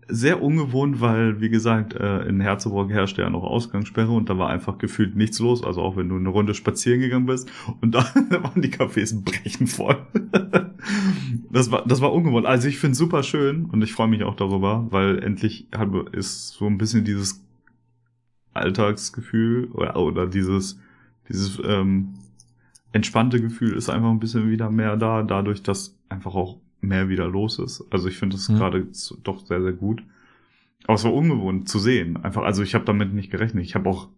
sehr ungewohnt, weil, wie gesagt, äh, in Herzeburg herrschte ja noch Ausgangssperre und da war einfach gefühlt nichts los. Also auch wenn du eine Runde spazieren gegangen bist und da waren die Cafés brechend voll. das war, das war ungewohnt. Also ich finde es super schön und ich freue mich auch darüber, weil endlich ist so ein bisschen dieses Alltagsgefühl oder, oder dieses, dieses ähm, entspannte Gefühl ist einfach ein bisschen wieder mehr da, dadurch, dass einfach auch mehr wieder los ist. Also ich finde das Mhm. gerade doch sehr, sehr gut. Aber es war ungewohnt zu sehen. Einfach, also ich habe damit nicht gerechnet. Ich habe auch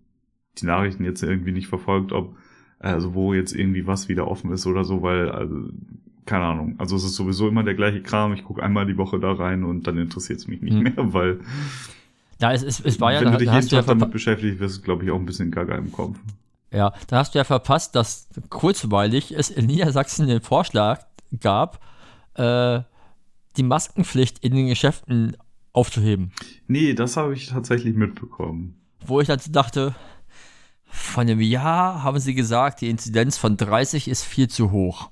die Nachrichten jetzt irgendwie nicht verfolgt, ob, also wo jetzt irgendwie was wieder offen ist oder so, weil, also, keine Ahnung. Also es ist sowieso immer der gleiche Kram. Ich gucke einmal die Woche da rein und dann interessiert es mich nicht Mhm. mehr, weil Ja, es, es, es war ja, wenn du dich jeden du ja, Tag damit beschäftigt wirst, glaube ich, auch ein bisschen gaga im Kopf. ja, da hast du ja verpasst, dass kurzweilig es in Niedersachsen den Vorschlag gab, äh, die Maskenpflicht in den Geschäften aufzuheben. Nee, das habe ich tatsächlich mitbekommen. Wo ich dann dachte, von einem Jahr haben sie gesagt, die Inzidenz von 30 ist viel zu hoch.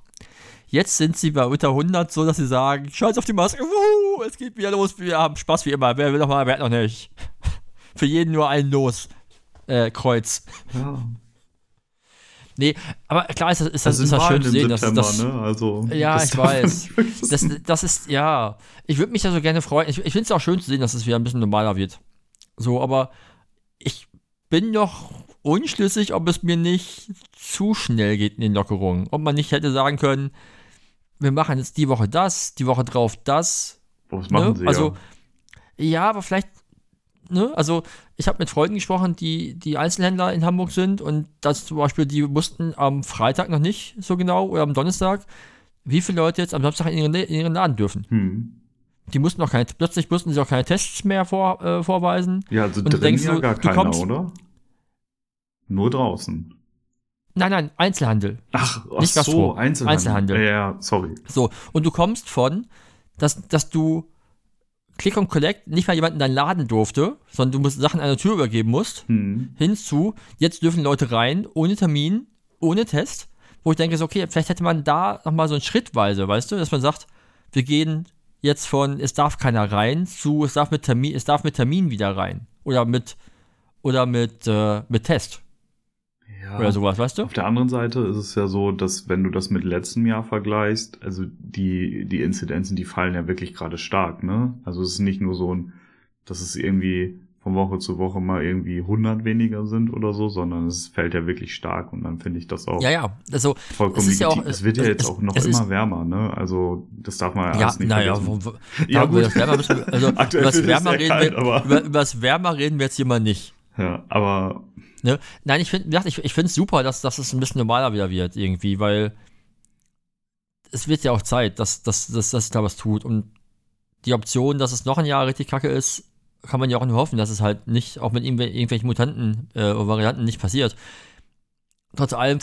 Jetzt sind sie bei unter 100 so, dass sie sagen, scheiß auf die Maske, wuhu, es geht wieder los, wir haben Spaß wie immer, wer will noch mal, wer hat noch nicht. Für jeden nur ein Los, äh, Kreuz. Ja. Nee, aber klar ist das, ist das, Das ist das schön zu sehen, dass das, ne? Also, Ja, ich weiß. das, das ist, ja, ich würde mich da so gerne freuen. Ich, ich finde es auch schön zu sehen, dass es wieder ein bisschen normaler wird. So, aber ich bin noch unschlüssig, ob es mir nicht zu schnell geht in den Lockerungen. Ob man nicht hätte sagen können, wir machen jetzt die Woche das, die Woche drauf das. Was machen ne? sie Also, ja. ja, aber vielleicht, ne, also ich habe mit Freunden gesprochen, die, die Einzelhändler in Hamburg sind und das zum Beispiel, die wussten am Freitag noch nicht so genau oder am Donnerstag, wie viele Leute jetzt am Samstag in ihren, in ihren Laden dürfen. Hm. Die mussten noch keine, plötzlich mussten sie auch keine Tests mehr vor, äh, vorweisen. Ja, also Und drin denkst ja gar keiner, kommst- oder? Nur draußen. Nein, nein, Einzelhandel. Ach, ach Nicht Gastro, so, Einzelhandel. Einzelhandel. Ja, ja, sorry. So, und du kommst von, dass, dass du Click und Collect nicht mal jemand in deinen Laden durfte, sondern du musst Sachen an der Tür übergeben musst, Hm. hinzu, jetzt dürfen Leute rein, ohne Termin, ohne Test, wo ich denke, so, okay, vielleicht hätte man da nochmal so ein Schrittweise, weißt du, dass man sagt, wir gehen jetzt von, es darf keiner rein, zu, es darf mit Termin, es darf mit Termin wieder rein. Oder mit, oder mit, äh, mit Test. Ja. Oder sowas, weißt du? Auf der anderen Seite ist es ja so, dass wenn du das mit letztem Jahr vergleichst, also die, die Inzidenzen, die fallen ja wirklich gerade stark, ne? Also es ist nicht nur so ein, dass es irgendwie von Woche zu Woche mal irgendwie 100 weniger sind oder so, sondern es fällt ja wirklich stark und dann finde ich das auch Ja, ja. Also, vollkommen es ja auch- es wird ja jetzt es- auch noch es ist- immer wärmer, ne? Also das darf man ja, alles nicht naja, vergessen. Ja, gut. das Wärmer müssen wir, also, über das Wärmer reden kalt, wir, über, über das Wärmer reden wir jetzt hier mal nicht. Ja, aber Ne? Nein, ich finde ich, ich es super, dass, dass es ein bisschen normaler wieder wird, irgendwie, weil es wird ja auch Zeit, dass, dass, dass, dass sich da was tut. Und die Option, dass es noch ein Jahr richtig kacke ist, kann man ja auch nur hoffen, dass es halt nicht, auch mit irgendw irgendwelchen Mutanten äh, oder Varianten nicht passiert. Trotz allem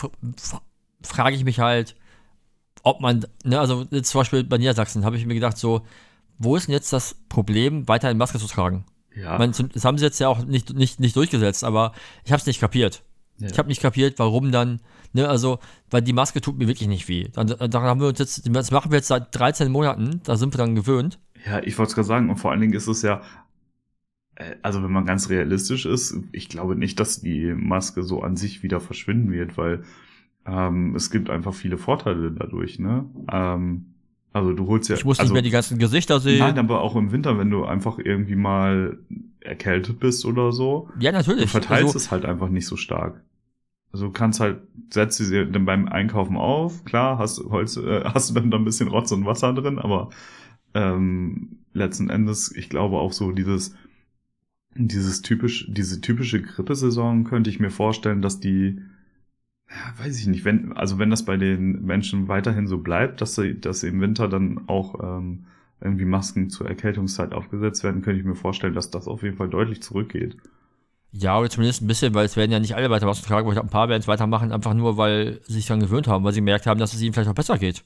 frage ich mich halt, ob man, ne, also zum Beispiel bei Niedersachsen habe ich mir gedacht, so, wo ist denn jetzt das Problem, weiterhin Maske zu tragen? Ja, zum- das haben sie jetzt ja auch nicht, nicht, nicht durchgesetzt, aber ich habe es nicht kapiert. Ja. Ich habe nicht kapiert, warum dann, ne, also, weil die Maske tut mir wirklich nicht weh. Dann, dann haben wir uns jetzt, das machen wir jetzt seit 13 Monaten, da sind wir dann gewöhnt. Ja, ich wollte es gerade sagen, und vor allen Dingen ist es ja, äh, also wenn man ganz realistisch ist, ich glaube nicht, dass die Maske so an sich wieder verschwinden wird, weil ähm, es gibt einfach viele Vorteile dadurch, ne? Ähm, also du holst ja. Ich muss also, nicht mehr die ganzen Gesichter sehen. Nein, aber auch im Winter, wenn du einfach irgendwie mal erkältet bist oder so, ja, natürlich. du verteilst also, es halt einfach nicht so stark. Also du kannst halt, setzt sie dann beim Einkaufen auf, klar, hast, Holz, äh, hast du dann da ein bisschen Rotz und Wasser drin, aber ähm, letzten Endes, ich glaube auch so dieses, dieses typisch, diese typische Grippesaison könnte ich mir vorstellen, dass die, ja, weiß ich nicht, wenn, also wenn das bei den Menschen weiterhin so bleibt, dass sie, dass sie im Winter dann auch ähm, irgendwie Masken zur Erkältungszeit aufgesetzt werden, könnte ich mir vorstellen, dass das auf jeden Fall deutlich zurückgeht. ja, oder zumindest ein bisschen, weil es werden ja nicht alle weiter Masken tragen, aber ich glaube, ein paar werden es weitermachen, einfach nur, weil sie sich daran gewöhnt haben, weil sie gemerkt haben, dass es ihnen vielleicht auch besser geht.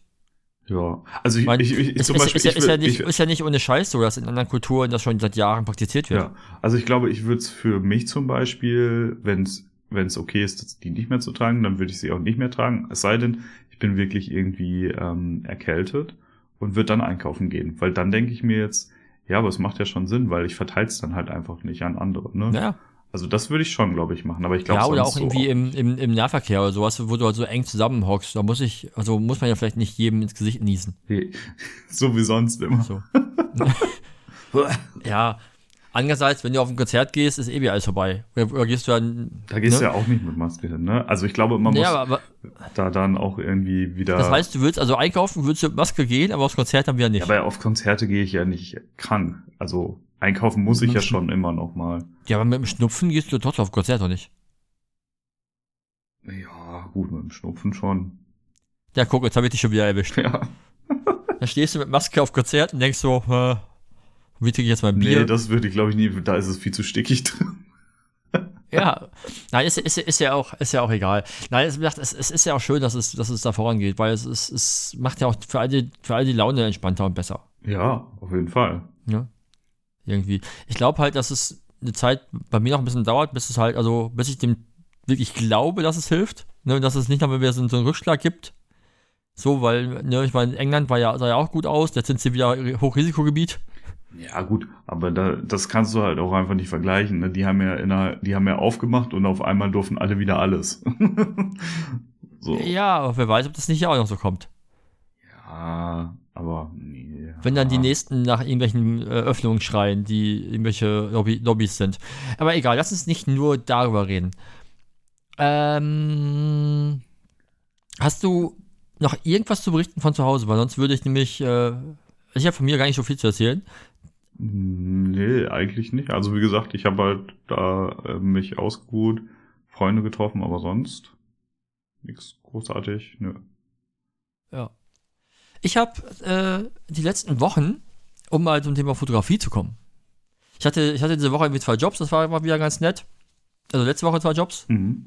Ja, also ich, Mein, ich, ich es, zum ist, Beispiel, ist, ja, ich ist, ja nicht, ich, ist ja nicht ohne Scheiß so, dass in anderen Kulturen das schon seit Jahren praktiziert wird. ja, also ich glaube, ich würde es für mich zum Beispiel, wenn es wenn es okay ist, die nicht mehr zu tragen, dann würde ich sie auch nicht mehr tragen. Es sei denn, ich bin wirklich irgendwie ähm, erkältet und würde dann einkaufen gehen, weil dann denke ich mir jetzt, ja, aber es macht ja schon Sinn, weil ich verteile es dann halt einfach nicht an andere. Ne? Ja. Also das würde ich schon, glaube ich, machen. Aber ich glaube Ja, oder auch irgendwie so, im, im, im Nahverkehr oder sowas, wo du halt so eng zusammenhockst. Da muss ich, also muss man ja vielleicht nicht jedem ins Gesicht niesen. so wie sonst immer. So. ja. Andererseits, wenn du auf ein Konzert gehst, ist eh wieder alles vorbei. Oder, oder gehst du dann. Da gehst du ne? ja auch nicht mit Maske hin, ne? Also ich glaube, man muss Ja, aber, aber da dann auch irgendwie wieder. das heißt, du willst also einkaufen, willst du mit Maske gehen, aber aufs Konzert dann wieder nicht. Ja, aber auf Konzerte gehe ich ja nicht krank. Also einkaufen muss ich ja schon immer noch mal. Ja, aber mit dem Schnupfen gehst du trotzdem auf Konzert, oder nicht? Ja, gut, mit dem Schnupfen schon. Ja, guck, jetzt habe ich dich schon wieder erwischt. Ja. Da stehst du mit Maske auf Konzert und denkst so, äh, wie trinke ich jetzt mein Bier? Nee, das würde ich glaube ich nie, da ist es viel zu stickig drin. Ja, nein, ist, ist, ist, ja auch, ist ja auch egal. Nein, es, es, es ist ja auch schön, dass es, dass es da vorangeht, weil es, es, es macht ja auch für alle, für alle die Laune entspannter und besser. Ja, auf jeden Fall. Ja. Irgendwie. Ich glaube halt, dass es eine Zeit bei mir noch ein bisschen dauert, bis es halt, also bis ich dem wirklich glaube, dass es hilft. Ne, dass es nicht nochmal wieder so, so einen Rückschlag gibt. So, weil, ne, ich meine, England war ja, sah ja auch gut aus, jetzt sind sie wieder Hochrisikogebiet. Ja, gut, aber da, das kannst du halt auch einfach nicht vergleichen. Ne? Die haben ja inner, die haben ja aufgemacht und auf einmal durften alle wieder alles. so. Ja, aber wer weiß, ob das nicht auch noch so kommt. Ja, aber nee. Wenn dann die nächsten nach irgendwelchen äh, Öffnungen schreien, die irgendwelche Lobby Lobbys sind. Aber egal, lass uns nicht nur darüber reden. Ähm, hast du noch irgendwas zu berichten von zu Hause? Weil sonst würde ich nämlich, äh, ich habe von mir gar nicht so viel zu erzählen. Nee, eigentlich nicht. Also wie gesagt, ich habe halt da äh, mich ausgeruht, Freunde getroffen, aber sonst nichts großartig. Nö. Ja. Ich habe äh, die letzten Wochen, um mal zum Thema Fotografie zu kommen. Ich hatte, ich hatte diese Woche irgendwie zwei Jobs, das war immer wieder ganz nett. Also letzte Woche zwei Jobs. Mhm.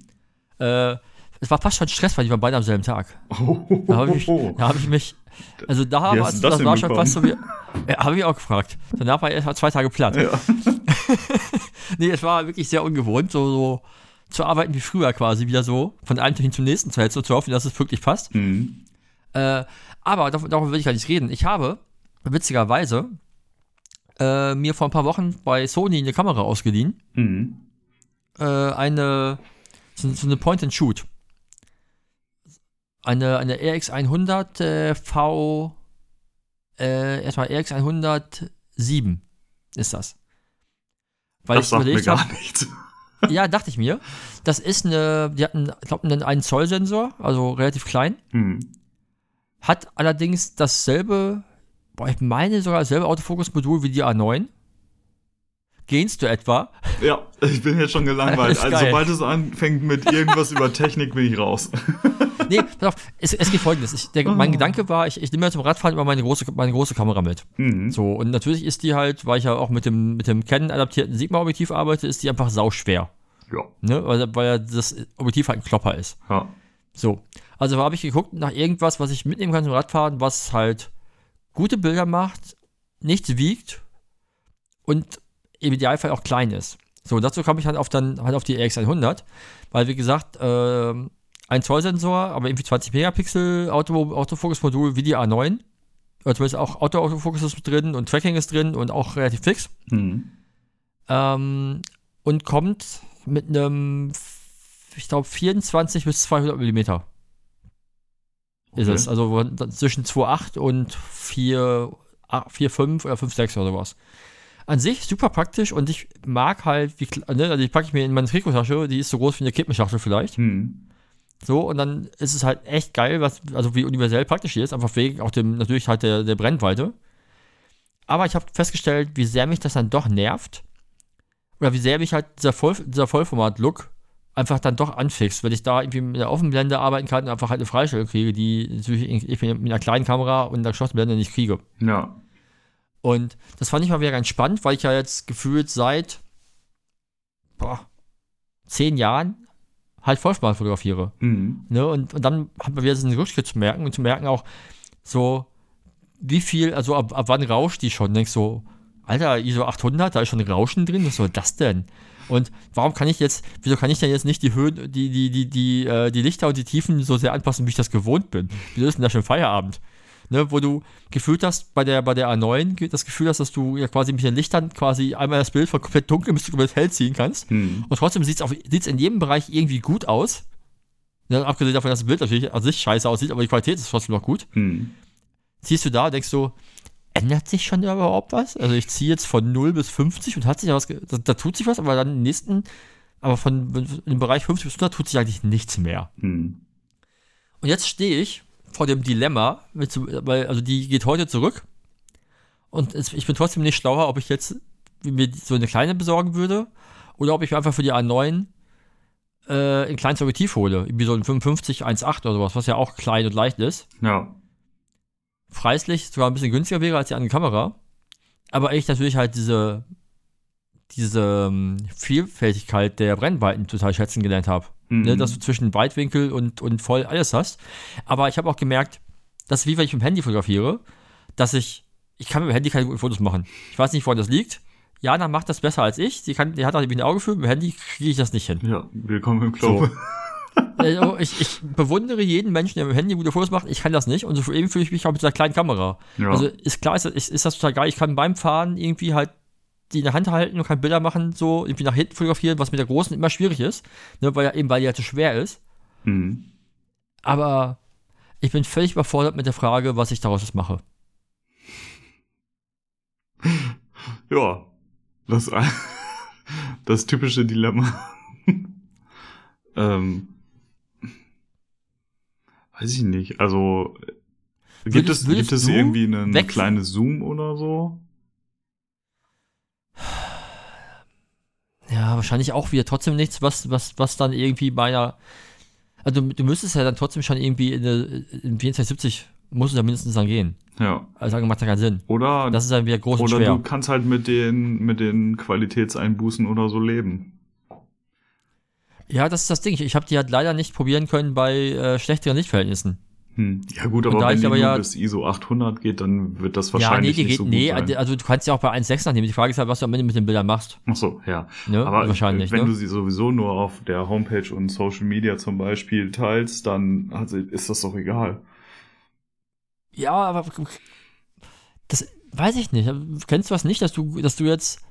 Äh, es war fast schon Stress, weil die waren beide am selben Tag. Oh, Da habe ich, da hab ich mich, also da war es, das das war schon fast so wie, ja, habe ich auch gefragt. Danach war er mal zwei Tage platt. ja. Nee, es war wirklich sehr ungewohnt, so, so zu arbeiten wie früher quasi, wieder so, von einem Termin zum nächsten zu und zu hoffen, dass es wirklich passt. Mhm. Äh, aber davon will ich gar nicht reden. Ich habe, witzigerweise, äh, mir vor ein paar Wochen bei Sony eine Kamera ausgeliehen. Mhm. Äh, eine, so, so eine Point-and-Shoot. Eine, eine RX100 äh, V, äh, erstmal RX107 ist das. Weil Das ich sagt mir überlegt gar habe, nichts. ja, dachte ich mir. Das ist eine, die hatten, ich glaube, einen 1 Zoll Sensor, also relativ klein. Mhm. Hat allerdings dasselbe, boah, ich meine sogar dasselbe Autofokus-Modul wie die A9. Gehst du etwa? Ja, ich bin jetzt schon gelangweilt. Also, sobald es anfängt mit irgendwas über Technik, bin ich raus. Nee, pass auf, es, es geht folgendes. Ich, der, mein Gedanke war, ich, ich nehme ja zum Radfahren immer meine große, meine große Kamera mit. Mhm. So, und natürlich ist die halt, weil ich ja auch mit dem, mit dem Canon-adaptierten Sigma-Objektiv arbeite, ist die einfach sauschwer. Ja. Ne? Weil, weil das Objektiv halt ein Klopper ist. ja. So, also habe ich geguckt nach irgendwas, was ich mitnehmen kann zum Radfahren, was halt gute Bilder macht, nichts wiegt und im Idealfall auch klein ist. So, dazu kam ich halt auf dann halt auf die RX100, weil wie gesagt, ähm, ein Zoll-Sensor, aber irgendwie 20 Megapixel Auto, Autofokus-Modul wie die A9. Oder zumindest auch Auto-Autofokus ist drin und Tracking ist drin und auch relativ fix. Mhm. Ähm, und kommt mit einem, ich glaube, 24 bis 200 Millimeter. Ist Okay. es. Also zwischen 2,8 und 4, 4,5 oder 5,6 oder sowas. An sich super praktisch und ich mag halt, wie, ne, also die packe ich mir in meine Trikottasche, die ist so groß wie eine Kippenschachtel vielleicht. Mhm. So, und dann ist es halt echt geil, was, also wie universell praktisch die ist, einfach wegen auch dem, natürlich halt der, der Brennweite. Aber ich habe festgestellt, wie sehr mich das dann doch nervt. Oder wie sehr mich halt dieser, Voll, dieser Vollformat-Look einfach dann doch anfixt, wenn ich da irgendwie mit einer Offenblende arbeiten kann und einfach halt eine Freistellung kriege, die natürlich ich mit einer kleinen Kamera und einer geschlossenen Blende nicht kriege. Ja. Und das fand ich mal wieder ganz spannend, weil ich ja jetzt gefühlt seit boah, zehn Jahren halt Vollformat fotografiere. Mhm. Ne? Und, und dann hat man wieder so einen Rückschritt zu merken und zu merken auch, so, wie viel, also ab, ab wann rauscht die schon? Denkst so, Alter, ISO 800, da ist schon Rauschen drin, was soll das denn? Und warum kann ich jetzt, wieso kann ich denn jetzt nicht die Höhen, die, die, die, die, äh, die Lichter und die Tiefen so sehr anpassen, wie ich das gewohnt bin? Wieso ist denn da schon Feierabend? Ne, wo du gefühlt hast, bei der, bei der A9, ge- das Gefühl hast, dass du ja quasi mit den Lichtern quasi einmal das Bild von komplett dunkel bis zu komplett hell ziehen kannst. Mhm. Und trotzdem sieht es in jedem Bereich irgendwie gut aus. Ne, abgesehen davon, dass das Bild natürlich an sich scheiße aussieht, aber die Qualität ist trotzdem noch gut. Mhm. Ziehst du da und denkst so, ändert sich schon überhaupt was? Also ich ziehe jetzt von 0 bis 50 und hat sich ja was, da, da tut sich was, aber dann im nächsten, aber von im Bereich 50 bis 100 tut sich eigentlich nichts mehr. Mhm. Und jetzt stehe ich vor dem Dilemma, mit, weil, also die geht heute zurück und es, ich bin trotzdem nicht schlauer, ob ich jetzt mir so eine kleine besorgen würde oder ob ich mir einfach für die A9 äh, ein kleines Objektiv hole, wie so ein 55 1.8 oder sowas, was ja auch klein und leicht ist. Ja. Preislich sogar ein bisschen günstiger wäre als die andere Kamera. Aber ich natürlich halt diese, diese ähm, Vielfältigkeit der Brennweiten total schätzen gelernt habe. Mhm. Ne, dass du zwischen Weitwinkel und, und voll alles hast. Aber ich habe auch gemerkt, dass wie wenn ich mit dem Handy fotografiere, dass ich, ich kann mit dem Handy keine guten Fotos machen. Ich weiß nicht, woran das liegt. Jana macht das besser als ich. Sie kann, die hat auch ein Auge für. Mit dem Handy kriege ich das nicht hin. Ja, willkommen im Club. Also ich, ich bewundere jeden Menschen, der mit dem Handy gute Fotos macht. Ich kann das nicht. Und so eben fühle ich mich auch mit dieser kleinen Kamera. Ja. Also ist klar, ist, ist das total geil. Ich kann beim Fahren irgendwie halt die in der Hand halten und kann Bilder machen, so irgendwie nach hinten fotografieren, was mit der großen immer schwierig ist. Ne, weil ja eben, weil die halt so schwer ist. Mhm. Aber ich bin völlig überfordert mit der Frage, was ich daraus jetzt mache. Ja. Das, das typische Dilemma. ähm, weiß ich nicht. Also gibt Würdest- es, würdest gibt es irgendwie ein weg- kleines Zoom oder so? Ja, wahrscheinlich auch wieder trotzdem nichts, was, was, was dann irgendwie bei einer. Also du, du müsstest ja dann trotzdem schon irgendwie in, eine, in 2470 muss es ja mindestens dann gehen. Ja. Also macht ja keinen Sinn. Oder, Das ist dann wieder groß oder du kannst halt mit den, mit den Qualitätseinbußen oder so leben. Ja, das ist das Ding. Ich, ich habe die halt leider nicht probieren können bei äh, schlechteren Lichtverhältnissen. Hm. Ja gut, aber wenn die aber nur ja- bis ISO 800 geht, dann wird das Ja, nee, wahrscheinlich nicht geht, so gut nee, sein. also du kannst ja auch bei 1.6 nehmen. Die Frage ist halt, was du am Ende mit den Bildern machst. Ach so, ja. Ne? Aber Wahrscheinlich, wenn ne? du sie sowieso nur auf der Homepage und Social Media zum Beispiel teilst, dann also ist das doch egal. Ja, aber das weiß ich nicht. Kennst du was nicht, dass du, dass du jetzt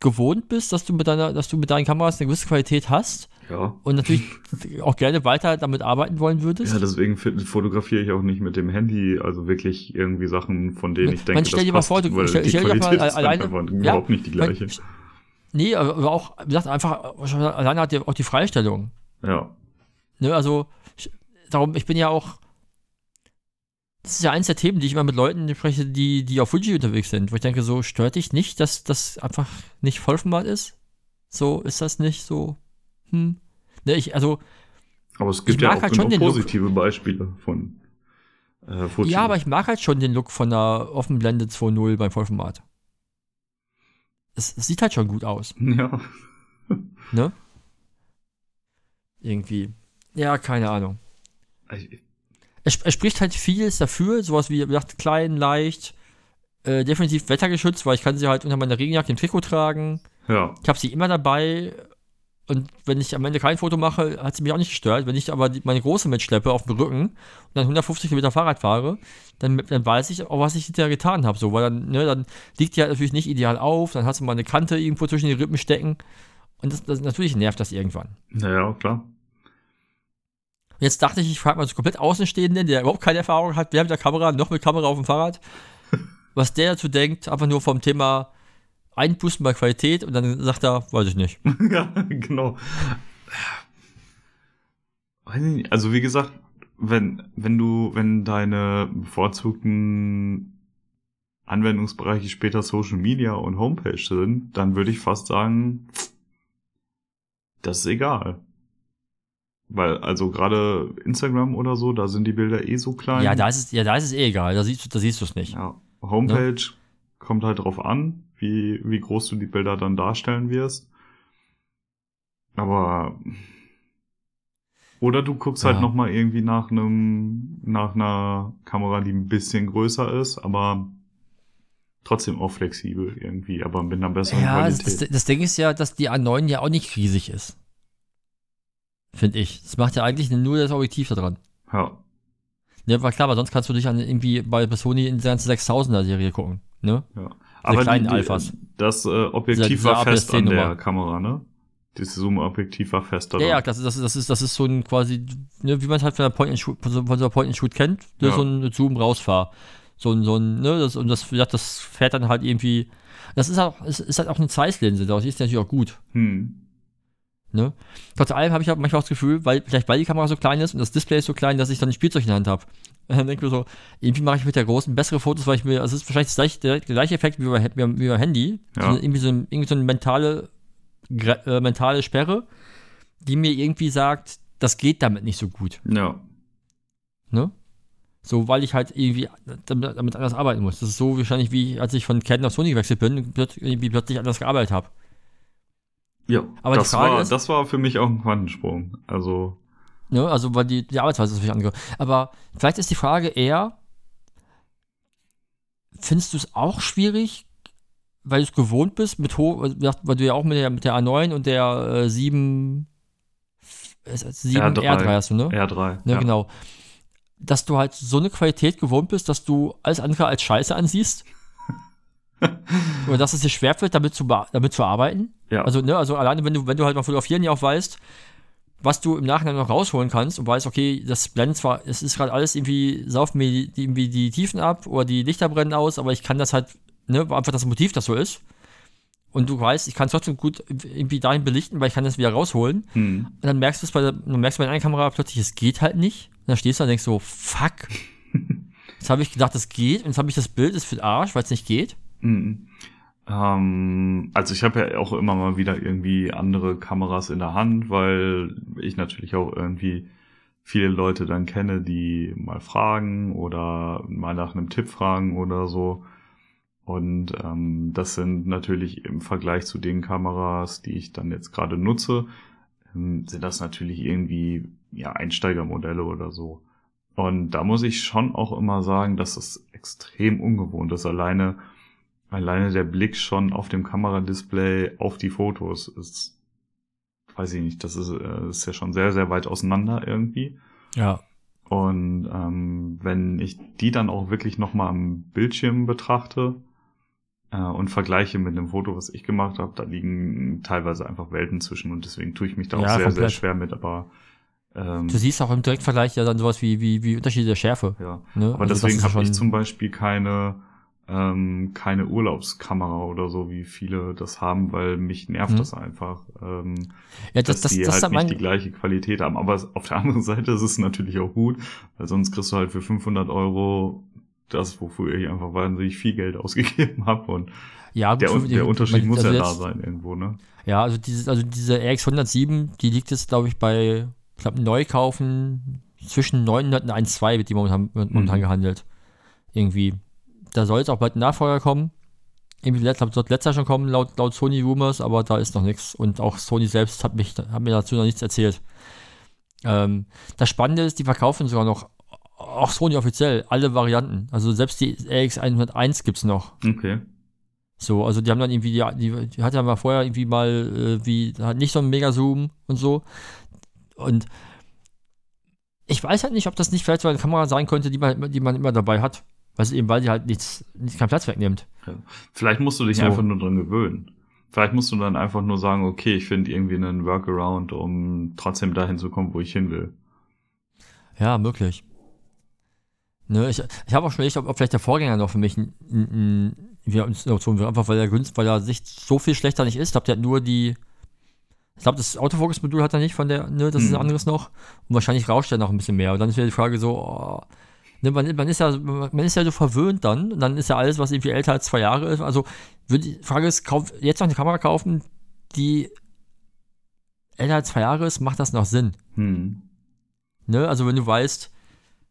gewohnt bist, dass du mit deiner, dass du mit deinen Kameras eine gewisse Qualität hast Ja. und natürlich auch gerne weiter damit arbeiten wollen würdest? Ja, deswegen fi- fotografiere ich auch nicht mit dem Handy, also wirklich irgendwie Sachen, von denen ich Man, denke, stell dir mal das vor, passt, du- weil stell- die stell dir mal Qualität ist alleine- einfach ja, überhaupt nicht die man- gleiche. Nee, aber auch, wie gesagt, einfach alleine hat die, auch die Freistellung. Ja. Ne, also, ich, darum, ich bin ja auch. Das ist ja eins der Themen, die ich immer mit Leuten spreche, die, die auf Fuji unterwegs sind, wo ich denke, so stört dich nicht, dass das einfach nicht Vollformat ist? So, ist das nicht so? Hm. Ne, ich, also, Aber es gibt ja auch halt schon den Look. positive Beispiele von äh, Fuji. ja, aber ich mag halt schon den Look von der Offenblende 2.0 beim Vollformat. Es, es sieht halt schon gut aus, Ja. ne? Irgendwie. Ja, keine Ahnung. Ich- es, es spricht halt vieles dafür, sowas wie, wie gesagt, klein, leicht, äh, definitiv wettergeschützt, weil ich kann sie halt unter meiner Regenjacke im Trikot tragen. Ja. Ich habe sie immer dabei und wenn ich am Ende kein Foto mache, hat sie mich auch nicht gestört. Wenn ich aber die, meine große mitschleppe auf dem Rücken und dann 150 Kilometer Fahrrad fahre, dann, dann weiß ich auch, was ich hinterher getan habe. So, weil dann, ne, dann liegt die halt natürlich nicht ideal auf, dann hast du mal eine Kante irgendwo zwischen die Rippen stecken und das, das, natürlich nervt das irgendwann. Naja, klar. Jetzt dachte ich, ich frage mal so komplett Außenstehenden, der überhaupt keine Erfahrung hat, weder mit der Kamera noch mit Kamera auf dem Fahrrad, was der dazu denkt, einfach nur vom Thema Einbußen bei Qualität und dann sagt er, weiß ich nicht. ja, genau. Also wie gesagt, wenn, wenn du, wenn deine bevorzugten Anwendungsbereiche später Social Media und Homepage sind, dann würde ich fast sagen, das ist egal. Weil, also gerade Instagram oder so, da sind die Bilder eh so klein. Ja, da ist es, ja, da ist es eh egal, da siehst du, da siehst du es nicht. Ja, Homepage kommt halt drauf an, wie, wie groß du die Bilder dann darstellen wirst. Aber oder du guckst halt Ja. noch mal irgendwie nach einem nach einer Kamera, die ein bisschen größer ist, aber trotzdem auch flexibel irgendwie, aber mit einer besseren Ja, Qualität. das, das Ding ist ja, dass die A9 ja auch nicht riesig ist. Finde ich. Das macht ja eigentlich nur das Objektiv da dran. ja, Ne, war klar, aber sonst kannst du dich an irgendwie bei Sony in der ganzen 6000er Serie gucken. Ne? ja. Aber kleinen die, Alphas. das äh, Objektiv Diese- war diese fest an der. Kamera, ne? Dieses Zoom-Objektiv war fest da Ja, ja, das, ist- das, ist- das, ist, das ist so ein quasi, ne, wie man es halt von der Point and Shoot, von so von so einer Point and Shoot kennt, ne, Ja. so ein Zoom rausfahr. So ein, so ein, ne, das, und das, das fährt dann halt irgendwie. Das ist auch, es ist halt auch eine Zeiss-Linse, die ist natürlich auch gut. Hm. Ne? Trotz allem habe ich auch manchmal auch das Gefühl, weil, vielleicht weil die Kamera so klein ist und das Display ist so klein, dass ich dann ein Spielzeug in der Hand habe. Dann denke ich mir so, irgendwie mache ich mit der großen bessere Fotos, weil ich mir, also es ist wahrscheinlich das gleiche, der, der gleiche Effekt wie bei, wie, beim Handy. Ja. So, irgendwie, so irgendwie so eine mentale, äh, mentale Sperre, die mir irgendwie sagt, das geht damit nicht so gut. Ja. Ne? So, weil ich halt irgendwie damit, damit anders arbeiten muss. Das ist so wahrscheinlich wie, als ich von Canon auf Sony gewechselt bin irgendwie plötzlich anders gearbeitet habe. Ja, Aber das, war, ist- das war für mich auch ein Quantensprung. Also, Ne? Also, weil die, die Arbeitsweise ist natürlich andere. Aber vielleicht ist die Frage eher, findest du es auch schwierig, weil du es gewohnt bist, mit hoch, weil du ja auch mit der, mit der A9 und der äh, 7, äh, 7 R3. R3 hast du, ne? R3. Ne, genau. Dass du halt so eine Qualität gewohnt bist, dass du alles andere als Scheiße ansiehst. Oder dass es dir schwerfällt, damit zu, damit zu arbeiten. Ja. Also, ne, also alleine, wenn du, wenn du halt beim Fotografieren ja auch weißt, was du im Nachhinein noch rausholen kannst und weißt, okay, das blendet zwar, es ist gerade alles irgendwie, sauft mir die, irgendwie die Tiefen ab oder die Lichter brennen aus, aber ich kann das halt, ne, einfach das Motiv, das so ist. Und du weißt, ich kann es trotzdem gut irgendwie dahin belichten, weil ich kann das wieder rausholen. Hm. Und dann merkst du es bei der, dann merkst du bei einer Kamera plötzlich, es geht halt nicht. Und dann stehst du da und denkst so, fuck. Jetzt habe ich gedacht, es geht. Und jetzt habe ich das Bild, ist für den Arsch, weil es nicht geht. Mhm. Ähm, also ich habe ja auch immer mal wieder irgendwie andere Kameras in der Hand, weil ich natürlich auch irgendwie viele Leute dann kenne, die mal fragen oder mal nach einem Tipp fragen oder so. Und ähm, das sind natürlich im Vergleich zu den Kameras, die ich dann jetzt gerade nutze, ähm, sind das natürlich irgendwie ja Einsteigermodelle oder so. Und da muss ich schon auch immer sagen, dass es extrem ungewohnt ist. Alleine, alleine der Blick schon auf dem Kameradisplay auf die Fotos ist, weiß ich nicht, das ist, äh, ist ja schon sehr, sehr weit auseinander irgendwie. Ja. Und ähm, wenn ich die dann auch wirklich nochmal am Bildschirm betrachte äh, und vergleiche mit dem Foto, was ich gemacht habe, da liegen teilweise einfach Welten zwischen und deswegen tue ich mich da auch Ja, sehr, sehr komplett. schwer mit, aber ähm, Du siehst auch im Direktvergleich ja dann sowas wie, wie, wie Unterschiede der Schärfe. ja. Ne? Aber Also deswegen habe ich zum Beispiel keine, ähm, keine Urlaubskamera oder so, wie viele das haben, weil mich nervt Mhm. das einfach, ähm, ja, dass das, das, die das, halt nicht die gleiche Qualität haben. Aber auf der anderen Seite ist es natürlich auch gut, weil sonst kriegst du halt für 500 Euro das, wofür ich einfach wahnsinnig viel Geld ausgegeben habe und ja, der, gut, der Unterschied muss also ja da jetzt- sein irgendwo, ne? Ja, also diese, also diese RX 107, die liegt jetzt, glaube ich, bei, ich glaube, Neukaufen zwischen 900 und 1,2 wird die momentan, wird momentan Mhm. gehandelt. Irgendwie. Da soll jetzt auch bald ein Nachfolger kommen. Irgendwie let- glaub, sollte letzter schon kommen, laut, laut Sony Rumors, aber da ist noch nichts. Und auch Sony selbst hat, mich, hat mir dazu noch nichts erzählt. Ähm, das Spannende ist, die verkaufen sogar noch, auch Sony offiziell, alle Varianten. Also selbst die RX 101 gibt es noch. Okay. So, also die haben dann irgendwie, die, die, die hat ja mal vorher irgendwie mal, äh, wie, hat nicht so einen Mega-Zoom und so. Und ich weiß halt nicht, ob das nicht vielleicht so eine Kamera sein könnte, die man, die man immer dabei hat. Du, eben weil die halt nichts, nicht keinen Platz wegnimmt. Vielleicht musst du dich So. einfach nur dran gewöhnen. Vielleicht musst du dann einfach nur sagen, okay, ich finde irgendwie einen Workaround, um trotzdem dahin zu kommen, wo ich hin will. Ja, möglich. Ne, ich ich habe auch schon überlegt, ob, ob vielleicht der Vorgänger noch für mich ein, ein, ein, wieder eine Option wäre, einfach weil er günst, weil er sich so viel schlechter nicht ist. Ich glaube, der hat nur die. Ich glaube, das Autofokus-Modul hat er nicht von der, ne, das ist Hm. ein anderes noch. Und wahrscheinlich rauscht er noch ein bisschen mehr. Und dann ist wieder die Frage so, oh, ne, man, man, ist ja, man ist ja so verwöhnt dann. Und dann ist ja alles, was irgendwie älter als zwei Jahre ist. Also, würd- die Frage ist, kauf, jetzt noch eine Kamera kaufen, die älter als zwei Jahre ist, macht das noch Sinn? Hm. Ne? Also wenn du weißt,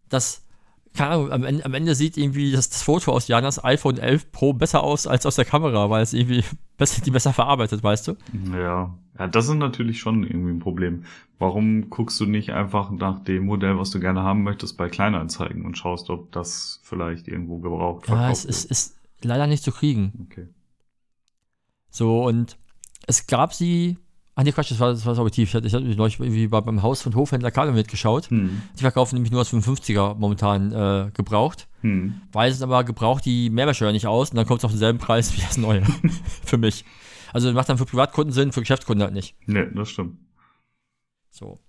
dass, keine Ahnung, am Ende, am Ende sieht irgendwie das, das Foto aus Janas iPhone 11 Pro besser aus als aus der Kamera, weil es irgendwie besser, die besser verarbeitet, weißt du? Ja. Ja, das ist natürlich schon irgendwie ein Problem. Warum guckst du nicht einfach nach dem Modell, was du gerne haben möchtest, bei Kleinanzeigen und schaust, ob das vielleicht irgendwo gebraucht Ja, verkauft es ist, wird? ist leider nicht zu kriegen. Okay. So, und es gab sie, ah nee, Quatsch, das war das, war das Objektiv. Ich hatte, ich hatte neulich irgendwie bei, beim Haus von Hofhändler Carlo mitgeschaut. Hm. Die verkaufen nämlich nur als 55er momentan äh, gebraucht. Hm. weisen aber gebraucht die Mehrwertsteuer nicht aus und dann kommt es auf denselben Preis wie das neue. für mich. Also macht dann für Privatkunden Sinn, für Geschäftskunden halt nicht. Nee, das stimmt. So.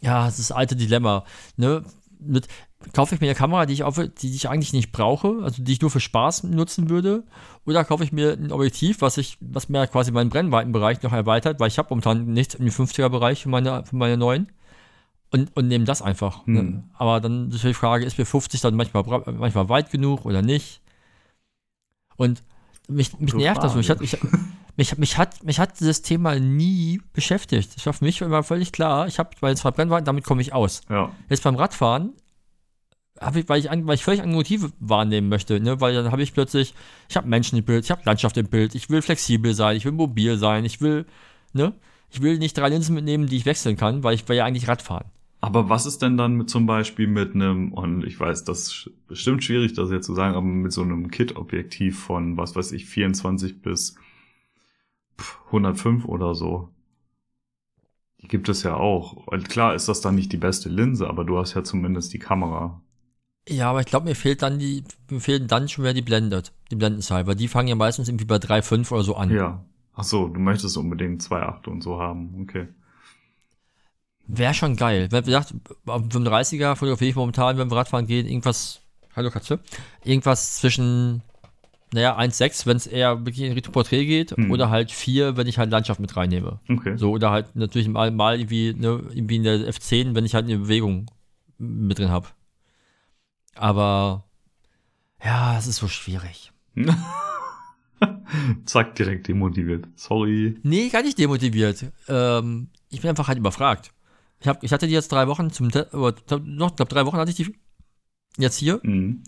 Ja, das ist das alte Dilemma. Ne? Mit, kaufe ich mir eine Kamera, die ich, auf, die ich eigentlich nicht brauche, also die ich nur für Spaß nutzen würde, oder kaufe ich mir ein Objektiv, was ich, was mir quasi meinen Brennweitenbereich noch erweitert, weil ich habe momentan nichts im 50er-Bereich für meine, für meine neuen. Und, und nehme das einfach. Ne? Hm. Aber dann ist die Frage, ist mir 50 dann manchmal, manchmal weit genug oder nicht? Und mich, mich nervt das. so. Ich, ich, mich, mich, hat, mich hat dieses Thema nie beschäftigt. Das war für mich immer völlig klar. Ich habe meine zwei Brennweiten, damit komme ich aus. Ja. Jetzt beim Radfahren, hab ich, weil, ich, weil ich völlig andere Motive wahrnehmen möchte, ne? weil dann habe ich plötzlich, ich habe Menschen im Bild, ich habe Landschaft im Bild, ich will flexibel sein, ich will mobil sein, ich will, ne? Ich will nicht drei Linsen mitnehmen, die ich wechseln kann, weil ich will ja eigentlich Radfahren. Aber was ist denn dann mit, zum Beispiel mit einem, und ich weiß, das ist bestimmt schwierig, das jetzt zu sagen, aber mit so einem Kit-Objektiv von, was weiß ich, 24 bis pff, 105 oder so. Die gibt es ja auch. Und klar ist das dann nicht die beste Linse, aber du hast ja zumindest die Kamera. Ja, aber ich glaube, mir fehlt dann die, mir fehlen dann schon wieder die Blendet, die Blendenzahl, weil die fangen ja meistens irgendwie bei 3,5 oder so an. Ja. Ach so, du möchtest unbedingt 2,8 und so haben. Okay. Wäre schon geil. Wenn wir gesagt, auf dem 35er fotografiere ich momentan, wenn wir Radfahren gehen, irgendwas, hallo Katze, irgendwas zwischen, naja, 1,6, wenn es eher wirklich in Richtung Porträt geht, Mhm. oder halt 4, wenn ich halt Landschaft mit reinnehme. Okay. So, oder halt natürlich mal, mal irgendwie, ne, irgendwie in der F10, wenn ich halt eine Bewegung mit drin habe. Aber, ja, es ist so schwierig. Zack, direkt demotiviert. Sorry. Nee, gar nicht demotiviert. Ähm, ich bin einfach halt überfragt. Ich, hab, ich hatte die jetzt drei Wochen zum, oder, noch, glaube drei Wochen hatte ich die jetzt hier Mhm.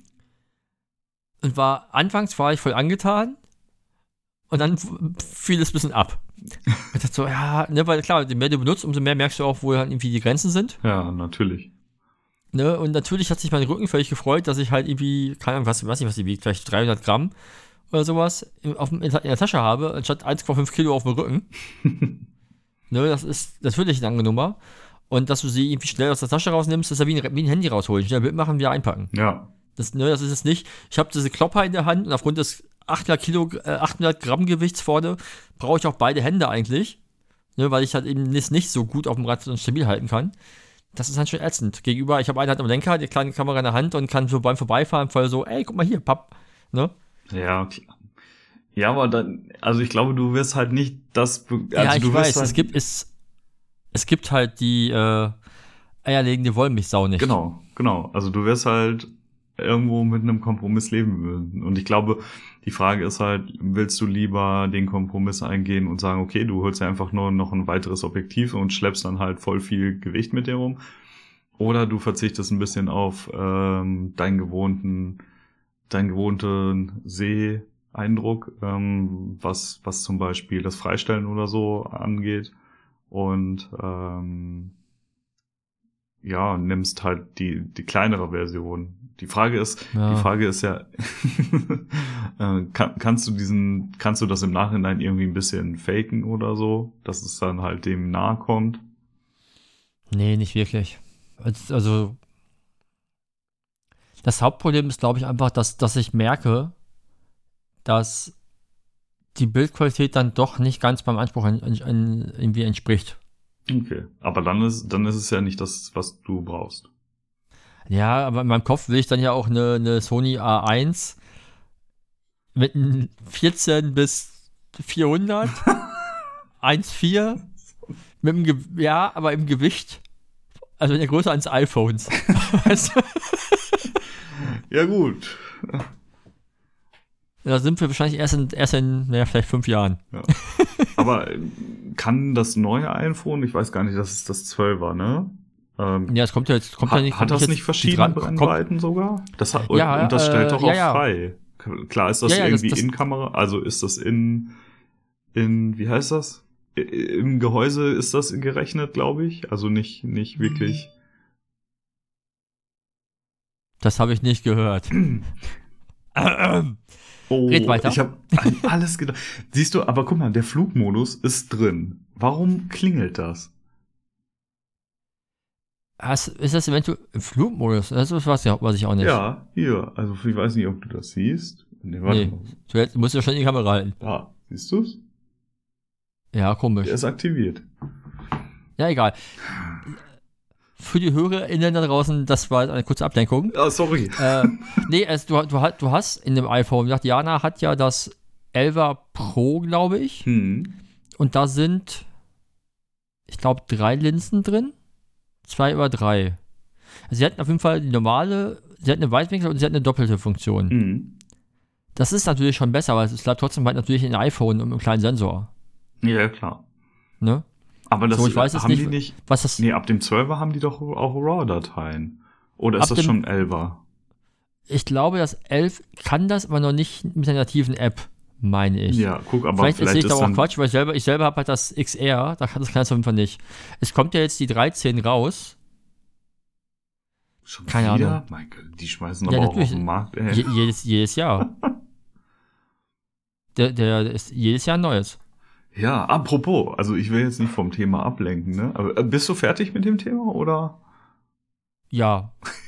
und war, anfangs war ich voll angetan Und dann fiel es ein bisschen ab. Ich dachte so, ja, ne, weil klar, je mehr du benutzt, umso mehr merkst du auch, wo halt irgendwie die Grenzen sind. Ja, natürlich. Ne, und natürlich hat sich mein Rücken völlig gefreut, dass ich halt irgendwie, keine Ahnung, was, weiß nicht, was die wiegt, vielleicht 300 Gramm oder sowas in, auf, in der Tasche habe, anstatt 1,5 Kilo auf dem Rücken. ne, das ist natürlich eine andere Nummer. Und dass du sie irgendwie schnell aus der Tasche rausnimmst, ist ja wie ein, wie ein Handy rausholen. Schnell Bild machen, wieder einpacken. Ja. Das, ne, das ist es nicht. Ich habe diese Klopper in der Hand und aufgrund des 800, Kilo, äh, 800 Gramm Gewichts vorne brauche ich auch beide Hände eigentlich. Ne, weil ich halt eben das nicht so gut auf dem Rad und stabil halten kann. Das ist halt schon ätzend. Gegenüber, ich habe eine Hand am Lenker, die kleine Kamera in der Hand und kann so beim Vorbeifahren voll so, ey, guck mal hier, papp. Ne? Ja, klar. Ja, aber dann, also ich glaube, du wirst halt nicht das. Also ja, ich du weiß, halt, es gibt es, es gibt halt die äh, eierlegende Wollmilchsau nicht. Genau, genau. Also du wirst halt irgendwo mit einem Kompromiss leben müssen. Und ich glaube, die Frage ist halt, willst du lieber den Kompromiss eingehen und sagen, okay, du holst einfach nur noch ein weiteres Objektiv und schleppst dann halt voll viel Gewicht mit dir rum? Oder du verzichtest ein bisschen auf ähm, deinen gewohnten, deinen gewohnten Seeeindruck, ähm, was, was zum Beispiel das Freistellen oder so angeht. Und ähm, ja, nimmst halt die, die kleinere Version. Die Frage ist, Ja. die Frage ist ja, äh, kann, kannst du diesen, kannst du das im Nachhinein irgendwie ein bisschen faken oder so, dass es dann halt dem nahe kommt? Nee, nicht wirklich. Also- das Hauptproblem ist, glaube ich, einfach, dass, dass ich merke, dass die Bildqualität dann doch nicht ganz beim Anspruch en, en, irgendwie entspricht. Okay. Aber dann ist, dann ist es ja nicht das, was du brauchst. Ja, aber in meinem Kopf will ich dann ja auch eine, eine Sony A1 mit einem 14 bis 400, 1,4 mit dem, Ge ja, aber im Gewicht, also in der Größe eines iPhones. weißt du? Ja, gut. Da sind wir wahrscheinlich erst in, erst in naja, vielleicht fünf Jahren. Ja. Aber kann das neue iPhone, ich weiß gar nicht, dass es das 12er, ne? Ähm, Ja, es kommt ja jetzt, kommt ja nicht. hat das nicht verschiedene Brennweiten sogar? Das hat, Ja, und das stellt äh, doch ja, auch ja. frei. Klar ist das ja, das- irgendwie das- in Kamera, also ist das in, in, wie heißt das? Im Gehäuse ist das gerechnet, glaube ich. Also nicht, nicht wirklich. Das habe ich nicht gehört. Oh, Red weiter. ich habe alles gedacht. Siehst du, aber guck mal, der Flugmodus ist drin. Warum klingelt das? Hast, ist das eventuell im Flugmodus? Das ist was, was ich auch nicht. Ja, hier. Also ich weiß nicht, ob du das siehst. Nee, warte Nee. Du hätt- musst ja schon in die Kamera halten. Da, siehst du's? Ja, komisch. Der ist aktiviert. Ja, egal. Für die HörerInnen da draußen, das war eine kurze Ablenkung. Ah, sorry. äh, nee, es, du, du, hast- du hast in dem iPhone, gesagt, Jana hat ja das 11er Pro, glaube ich. Hm. Und da sind, ich glaube, drei Linsen drin. Zwei über drei. Also sie hatten auf jeden Fall die normale, sie hatten eine Weitwinkel und sie hatten eine doppelte Funktion. Hm. Das ist natürlich schon besser, aber es bleibt trotzdem halt natürlich ein iPhone und einem kleinen Sensor. Ja, klar. Ne? Aber das So, ich weiß haben nicht, die nicht. Was das. Nee, ab dem 12er haben die doch auch RAW-Dateien. Oder ist das dem- schon ein 11er? Ich glaube, das 11 kann das, aber noch nicht mit der nativen App, meine ich. Ja, guck, aber vielleicht vielleicht, ist da auch. Quatsch, weil ich selber, ich selber habe halt das XR, da kann das kann es auf jeden Fall nicht. Es kommt ja jetzt die 13 raus. Schon keine wieder? Ahnung. Gott, die schmeißen Ja, aber auch auf den Markt, ey. Je, jedes, jedes Jahr. Der, der ist jedes Jahr ein neues. Ja, apropos, also ich will jetzt nicht vom Thema ablenken, ne? Aber äh, bist du fertig mit dem Thema oder? Ja.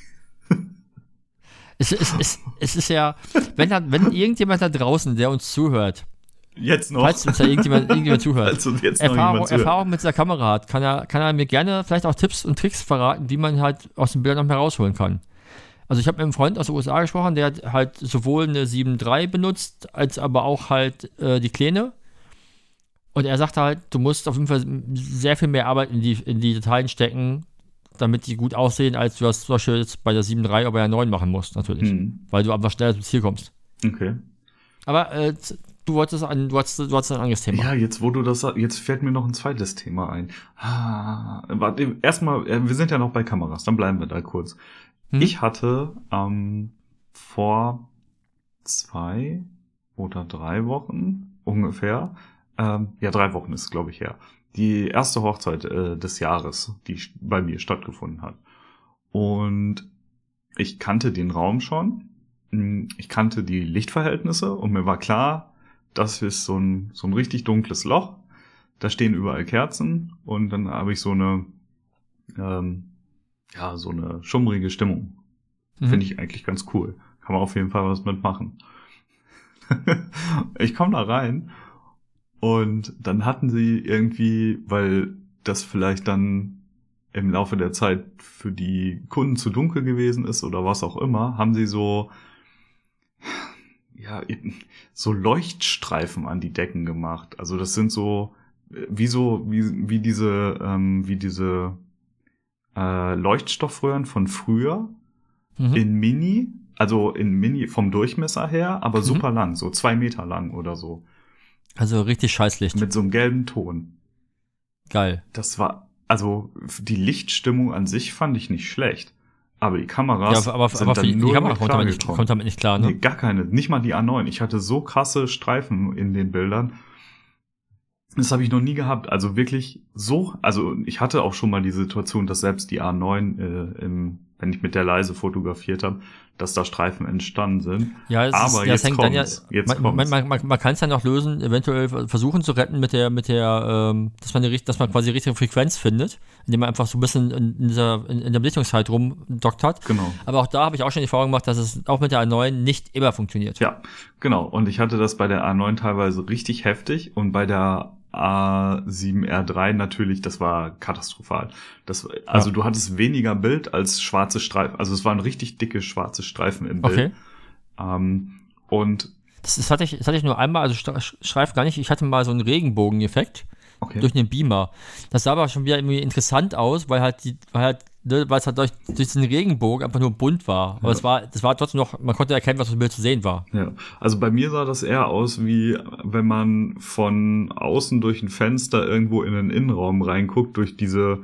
es, es, es, es ist ja, wenn, da, wenn irgendjemand da draußen, der uns zuhört, Jetzt noch. falls uns da irgendjemand, irgendjemand zuhört, also jetzt noch Erfahrung, zuhört. Erfahrung mit dieser Kamera hat, kann er, kann er mir gerne vielleicht auch Tipps und Tricks verraten, wie man halt aus den Bildern noch mehr rausholen kann. Also ich habe mit einem Freund aus den USA gesprochen, der hat halt sowohl eine 7.3 benutzt, als aber auch halt äh, die Kleine. Und er sagte halt, du musst auf jeden Fall sehr viel mehr Arbeit in die, in die Details stecken, damit die gut aussehen, als du das zum Beispiel jetzt bei der 7.3 oder bei der 9 machen musst, natürlich. Hm, Weil du einfach schneller zum Ziel kommst. okay. Aber äh, du wolltest ein, du hattest, du hattest ein anderes Thema. Ja, jetzt wo du das jetzt fällt mir noch ein zweites Thema ein. Ah, warte, erstmal, äh, wir sind ja noch bei Kameras, dann bleiben wir da kurz. Hm? Ich hatte ähm, vor zwei oder drei Wochen ungefähr, ähm, ja, drei Wochen ist glaube ich, her, die erste Hochzeit äh, des Jahres, die bei mir stattgefunden hat. Und ich kannte den Raum schon, hm, ich kannte die Lichtverhältnisse und mir war klar, das ist so ein, so ein richtig dunkles Loch. Da stehen überall Kerzen und dann habe ich so eine, ähm, ja, so eine schummrige Stimmung. Mhm. Finde ich eigentlich ganz cool. Kann man auf jeden Fall was mitmachen. ich komme da rein und dann hatten sie irgendwie, weil das vielleicht dann im Laufe der Zeit für die Kunden zu dunkel gewesen ist oder was auch immer, haben sie so ja so Leuchtstreifen an die Decken gemacht. Also das sind so wie so wie wie diese ähm, wie diese äh, Leuchtstoffröhren von früher Mhm. in Mini, also in Mini vom Durchmesser her, aber Mhm. super lang, so zwei Meter lang oder so, Also richtig Scheißlicht. mit so einem gelben Ton. Geil. Das war, also die Lichtstimmung an sich fand ich nicht schlecht, aber die Ja, Kameras aber, aber, sind aber für dann die, die nur Kamera kommt damit, nicht, kommt damit nicht klar, ne? Nee, gar keine, nicht mal die A9. Ich hatte so krasse Streifen in den Bildern. Das habe ich noch nie gehabt. Also wirklich so, also ich hatte auch schon mal die Situation, dass selbst die A9, äh, im, wenn ich mit der leise fotografiert habe, dass da Streifen entstanden sind. Ja, es Aber ist, jetzt hängt dann ja. Jetzt man, man, kommt's. man, man, man kann es ja noch lösen, eventuell versuchen zu retten mit der, mit der, ähm, dass man, die, richt- dass man quasi die richtige Frequenz findet, indem man einfach so ein bisschen in, in, dieser, in, in der Belichtungszeit rumdoktert. Genau. Aber auch da habe ich auch schon die Erfahrung gemacht, dass es auch mit der A9 nicht immer funktioniert. Ja, genau. Und ich hatte das bei der A9 teilweise richtig heftig und bei der A7R3 natürlich, das war katastrophal. Das, also Ja. du hattest weniger Bild als schwarze Streifen. Also es waren richtig dicke schwarze Streifen im Bild. Okay. Ähm, und Das, das, hatte ich, das hatte ich nur einmal, also Schreif gar nicht, ich hatte mal so einen Regenbogen-Effekt okay. durch den Beamer. Das sah aber schon wieder irgendwie interessant aus, weil halt die, weil halt, ne, weil es halt durch, durch diesen Regenbogen einfach nur bunt war. Aber Ja. es war, das war trotzdem noch, man konnte erkennen, was auf dem Bild zu sehen war. Ja, also bei mir sah das eher aus, wie wenn man von außen durch ein Fenster irgendwo in den Innenraum reinguckt, durch diese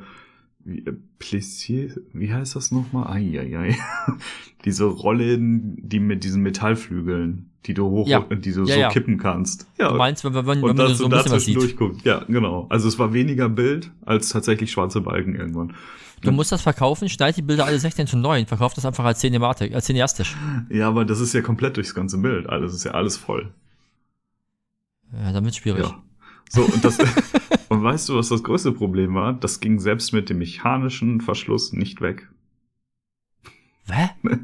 wie, äh, Plissier, wie heißt das nochmal? Eieiei. diese Rollen, die mit diesen Metallflügeln, die du hoch, Ja. die du Ja, so ja. kippen kannst. Ja, Du meinst, wenn, wenn, wenn, man so ein bisschen was sieht. durchguckst. Ja, genau. Also es war weniger Bild als tatsächlich schwarze Balken irgendwann. Du musst das verkaufen, schneid die Bilder alle 16 zu 9, verkauf das einfach als Cinematic, als cineastisch. Ja, aber das ist ja komplett durchs ganze Bild. Alles ist ja alles voll. Ja, wird's schwierig. Ja. So, und das, und weißt du, was das größte Problem war? Das ging selbst mit dem mechanischen Verschluss nicht weg. Hä?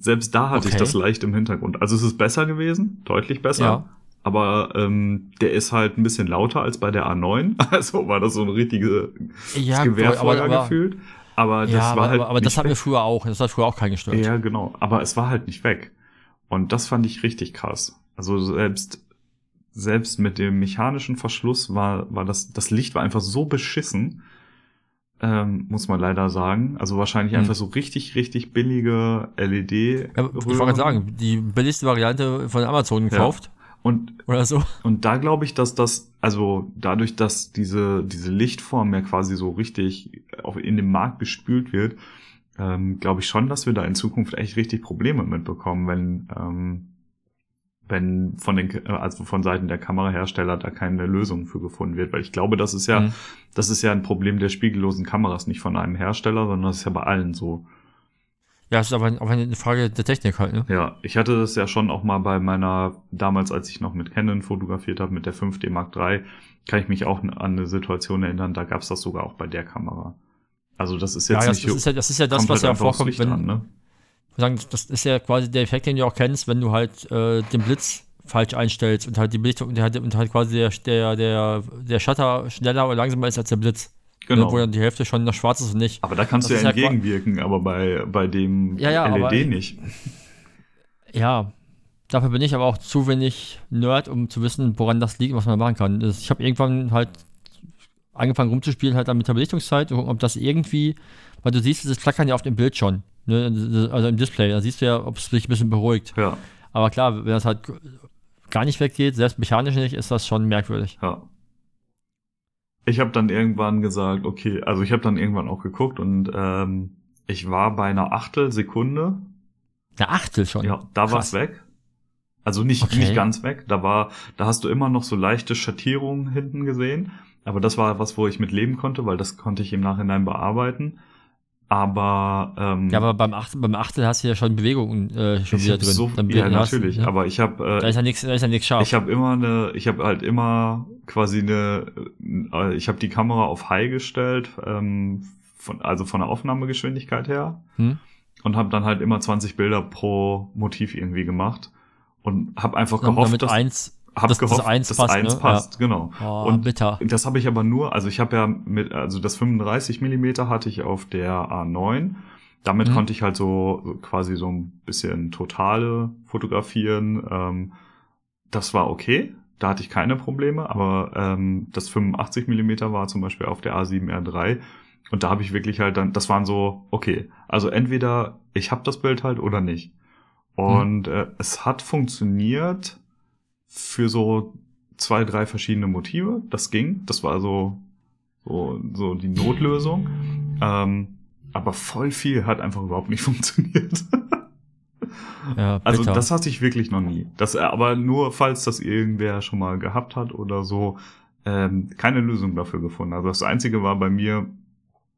Selbst da hatte ich Okay. das leicht im Hintergrund. Also es ist besser gewesen, deutlich besser. Ja. Aber ähm, der ist halt ein bisschen lauter als bei der A9. Also war das so ein richtiges Ja, Gewehrfeuer aber, gefühlt. Aber das ja, war halt aber, aber das nicht hat mir weg. früher auch, das hat früher auch keinen gestört. Ja, genau. Aber es war halt nicht weg. Und das fand ich richtig krass. Also selbst, selbst mit dem mechanischen Verschluss war, war das, das Licht war einfach so beschissen, ähm, muss man leider sagen. Also wahrscheinlich Hm. einfach so richtig, richtig billige LED. Ja, ich wollte gerade sagen, die billigste Variante von Amazon gekauft Und, oder so. und da glaube ich, dass das, also dadurch, dass diese, diese Lichtform ja quasi so richtig auch in den Markt gespült wird, ähm, glaube ich schon, dass wir da in Zukunft echt richtig Probleme mitbekommen, wenn, ähm, wenn von den, also von Seiten der Kamerahersteller da keine Lösung für gefunden wird, weil ich glaube, das ist ja, Mhm. das ist ja ein Problem der spiegellosen Kameras, nicht von einem Hersteller, sondern das ist ja bei allen so. Ja, ist aber aber eine Frage der Technik halt, ne? Ja, ich hatte das ja schon auch mal bei meiner, damals als ich noch mit Canon fotografiert habe, mit der 5D Mark III, kann ich mich auch an eine Situation erinnern, da gab es das sogar auch bei der Kamera. Also das ist Ja, jetzt das, nicht ist ja, das ist ja das, was ja vorkommt, wenn, an, ne? sagen, das ist ja quasi der Effekt, den du auch kennst, wenn du halt äh, den Blitz falsch einstellst und halt die Belichtung und halt, und halt quasi der, der, der, der Shutter schneller oder langsamer ist als der Blitz. Genau. Ne, wo dann die Hälfte schon noch schwarz ist und nicht. Aber da kannst Das du ja entgegenwirken, aber bei, bei dem Ja, ja, LED nicht. Ja, dafür bin ich aber auch zu wenig Nerd, um zu wissen, woran das liegt und was man machen kann. Ich habe irgendwann halt angefangen rumzuspielen, halt dann mit der Belichtungszeit, und gucken, ob das irgendwie, weil du siehst, das Flackern ja auf dem Bild schon, ne? also im Display, da siehst du ja, ob es sich ein bisschen beruhigt. Ja, Aber klar, wenn das halt gar nicht weggeht, selbst mechanisch nicht, ist das schon merkwürdig. ja. Ich habe dann irgendwann gesagt, okay, also ich habe dann irgendwann auch geguckt und ähm, ich war bei einer Achtelsekunde Eine Achtel schon. Ja, da Krass. war's weg. Also nicht, Okay. nicht ganz weg. Da war, da hast du immer noch so leichte Schattierungen hinten gesehen. Aber das war was, wo ich mit leben konnte, weil das konnte ich im Nachhinein bearbeiten. Aber, ähm, Ja, aber beim, Achtel, beim Achtel hast du ja schon Bewegungen äh, schon wieder drin. so, Dann ja, hast natürlich. ne? Aber ich habe, da äh, ist ja nichts, da ist ja nichts scharf. ich habe immer eine, ich habe halt immer quasi eine, äh, ich habe die Kamera auf High gestellt, ähm, von, also von der Aufnahmegeschwindigkeit her. hm? und habe dann halt immer 20 Bilder pro Motiv irgendwie gemacht und habe einfach Damit gehofft, dass eins, hab das gehofft, eins dass passt, eins ne? passt, genau. oh, und bitter. das habe ich aber nur, also ich habe ja mit, also das 35 Millimeter hatte ich auf der A9. Damit Mhm. konnte ich halt so, quasi so ein bisschen totale fotografieren. Ähm, das war okay, da hatte ich keine Probleme, aber ähm, das 85 Millimeter war zum Beispiel auf der A7R3 und da habe ich wirklich halt dann, das waren so, okay, also entweder ich habe das Bild halt oder nicht. Und äh, es hat funktioniert für so zwei, drei verschiedene Motive. Das ging. Das war so, so, so die Notlösung. Ähm, aber voll viel hat einfach überhaupt nicht funktioniert. Ja, Also das hatte ich wirklich noch nie. Das, aber nur falls das irgendwer schon mal gehabt hat oder so, ähm, keine Lösung dafür gefunden. Also das Einzige war bei mir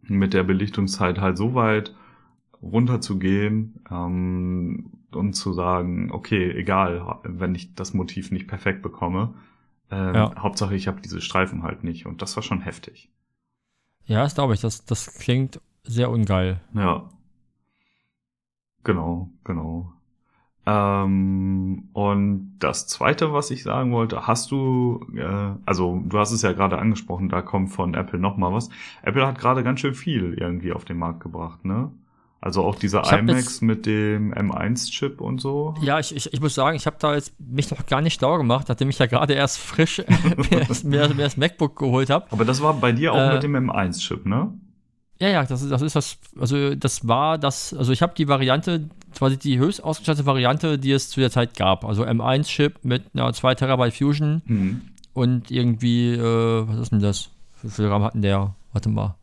mit der Belichtungszeit halt so weit runterzugehen ähm, und zu sagen, okay, egal, wenn ich das Motiv nicht perfekt bekomme, ähm, Ja. Hauptsache ich habe diese Streifen halt nicht. Und das war schon heftig. ja, das glaube ich. Das, das klingt sehr ungeil. Ja. Genau, genau. Ähm, und das zweite, was ich sagen wollte, hast du, äh, also du hast es ja gerade angesprochen, da kommt von Apple noch mal was. Apple hat gerade ganz schön viel irgendwie auf den Markt gebracht, ne? Also auch dieser jetzt- mit dem M1-Chip und so. Ja, ich, ich, ich muss sagen, ich habe da jetzt mich noch gar nicht schlau gemacht, nachdem ich ja gerade erst frisch mir, das- mir, das MacBook geholt habe. Aber das war bei dir auch Äh, mit dem M1-Chip, ne? Ja, ja, das ist, das ist das, also das war das, also ich habe die Variante, quasi die höchst ausgestattete Variante, die es zu der Zeit gab. Also M1-Chip mit einer 2 Terabyte Fusion Hm. und irgendwie, äh, was ist denn das? Wie viel RAM hatten der? Warte mal.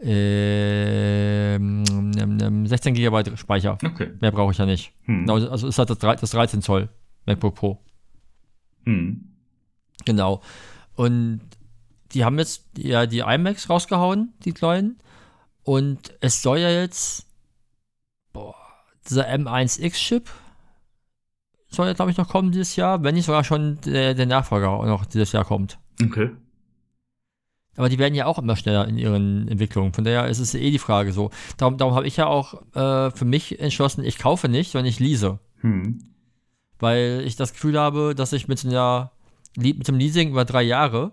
Ähm, ähm, ähm, 16 GB Speicher. Okay. Mehr brauche ich ja nicht. Hm. Genau, also ist halt das, das 13 Zoll MacBook Pro. Hm. Genau. Und die haben jetzt ja die iMacs rausgehauen, die kleinen. Und es soll ja jetzt, boah, dieser M1X-Chip soll ja, glaube ich, noch kommen dieses Jahr, wenn nicht sogar schon der, der Nachfolger noch dieses Jahr kommt. Okay. Aber die werden ja auch immer schneller in ihren Entwicklungen. Von daher ist es eh die Frage so. Darum, darum habe ich ja auch äh, für mich entschlossen, ich kaufe nicht, sondern ich lease. Hm. weil ich das Gefühl habe, dass ich mit einer mit dem Leasing über drei Jahre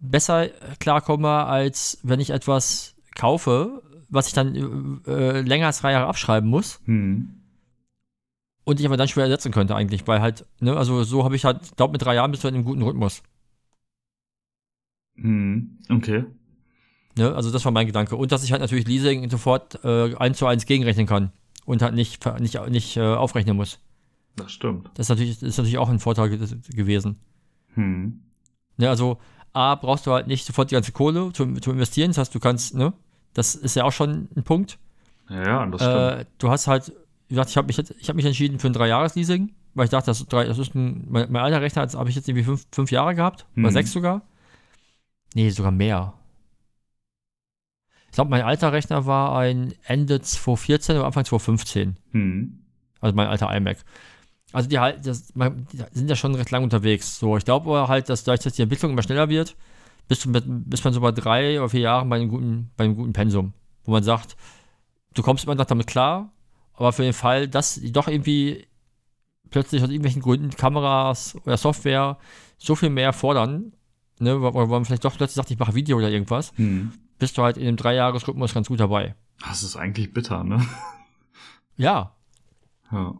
besser klarkomme, als wenn ich etwas kaufe, was ich dann äh, länger als drei Jahre abschreiben muss Hm. und ich aber dann schwer ersetzen könnte eigentlich, weil halt, ne, also so habe ich halt, glaube mit drei Jahren bist du in einem guten Rhythmus. Hm. Okay. Ne? Also das war mein Gedanke. Und dass ich halt natürlich Leasing sofort äh, eins zu eins gegenrechnen kann und halt nicht, nicht, nicht äh, aufrechnen muss. Das stimmt. Das ist natürlich, das ist natürlich auch ein Vorteil ge gewesen. Hm. Ne, also A, brauchst du halt nicht sofort die ganze Kohle zu, zu investieren. Das heißt, du kannst, ne, das ist ja auch schon ein Punkt. Ja, ja, das stimmt. Äh, du hast halt, wie gesagt, ich habe mich, ich hab mich entschieden für ein Dreijahres-Leasing, weil ich dachte, das, ist drei, das ist ein, mein, mein alter Rechner habe ich jetzt irgendwie fünf, fünf Jahre gehabt, oder Mhm. sechs sogar. Nee, sogar mehr. Ich glaube, mein alter Rechner war ein Ende 2014 oder Anfang 2015. Hm. Also mein alter iMac. Also die halt, das, die sind ja schon recht lang unterwegs. So, ich glaube aber halt, dass dadurch, dass die Entwicklung immer schneller wird, bis, bis man so bei drei oder vier Jahren bei einem guten, bei einem guten Pensum, wo man sagt, du kommst immer noch damit klar, aber für den Fall, dass die doch irgendwie plötzlich aus irgendwelchen Gründen Kameras oder Software so viel mehr fordern, ne, wo man vielleicht doch plötzlich sagt, ich mache Video oder irgendwas, Hm. bist du halt in dem Dreijahresrhythmus ganz gut dabei. Das ist eigentlich bitter, ne? Ja, Ja.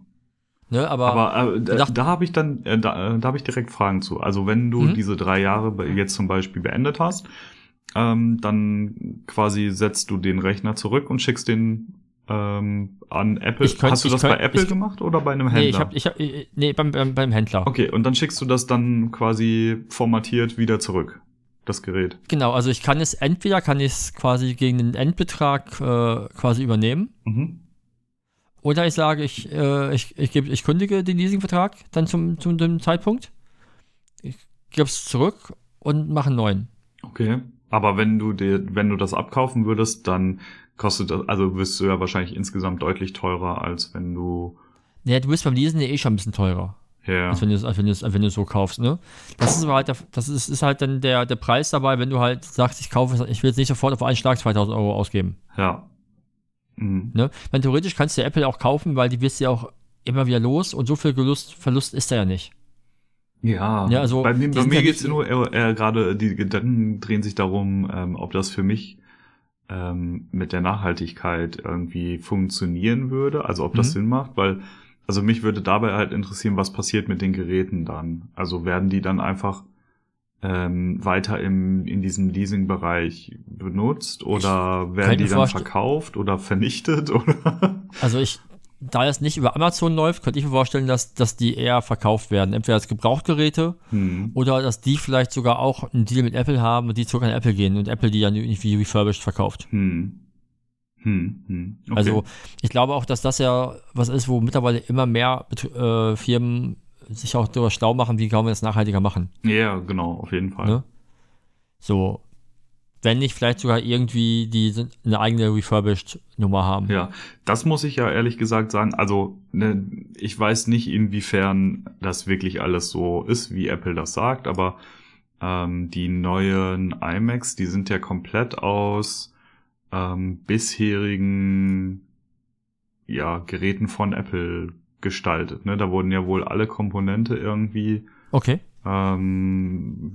ne, aber, Aber äh, da, da habe ich dann, äh, da, äh, da habe ich direkt Fragen zu. Also wenn du Mhm. diese drei Jahre jetzt zum Beispiel beendet hast, ähm, dann quasi setzt du den Rechner zurück und schickst den ähm, an Apple. Könnt- hast du das könnt- bei Apple ich- gemacht oder bei einem Händler? nee, ich hab, ich hab, äh, nee, beim, beim, beim Händler. okay, und dann schickst du das dann quasi formatiert wieder zurück, das Gerät. Genau, also ich kann es entweder kann ich es quasi gegen den Endbetrag äh, quasi übernehmen Mhm. Oder ich sage, ich, äh, ich, ich, geb, ich kündige den Leasingvertrag dann zum, zum dem Zeitpunkt. Ich gebe es zurück und mache einen neuen. Okay. Aber wenn du dir, wenn du das abkaufen würdest, dann kostet das, also wirst du ja wahrscheinlich insgesamt deutlich teurer, als wenn du. Ja, du bist beim Leasen ja eh schon ein bisschen teurer. Ja. Als wenn du es als wenn du's- als wenn du es so kaufst, ne? Das ist aber halt, der, das ist, ist halt dann der, der Preis dabei, wenn du halt sagst, ich kaufe es, ich will jetzt nicht sofort auf einen Schlag 2000 Euro ausgeben. Ja. Mhm. Ne? Weil theoretisch kannst du Apple auch kaufen, weil die wirst du ja auch immer wieder los und so viel Gelust, Verlust ist da ja nicht. Ja, Ja, also, bei, mir- bei mir geht's nur eher gerade, die Gedanken drehen sich darum, ähm, ob das für mich ähm, mit der Nachhaltigkeit irgendwie funktionieren würde, also ob das Mhm. Sinn macht, weil, also mich würde dabei halt interessieren, was passiert mit den Geräten dann. Also werden die dann einfach ähm, weiter im, in diesem Leasing-Bereich benutzt oder werden könnte die dann verkauft oder vernichtet oder? Also ich, da es nicht über Amazon läuft, könnte ich mir vorstellen, dass, dass die eher verkauft werden. Entweder als Gebrauchtgeräte hm. oder dass die vielleicht sogar auch einen Deal mit Apple haben und die zurück an Apple gehen und Apple die dann irgendwie refurbished verkauft. Hm. Hm. Okay. Also ich glaube auch, dass das ja was ist, wo mittlerweile immer mehr äh, Firmen sich auch darüber schlau machen, wie kann man das nachhaltiger machen. ja, genau, auf jeden Fall. Ne? So, wenn nicht vielleicht sogar irgendwie die eine eigene refurbished-Nummer haben. Ja, das muss ich ja ehrlich gesagt sagen. Also, ne, ich weiß nicht, inwiefern das wirklich alles so ist, wie Apple das sagt, aber ähm, die neuen iMacs, die sind ja komplett aus ähm, bisherigen ja, Geräten von Apple gestaltet. Ne? Da wurden ja wohl alle Komponente irgendwie Okay. ähm,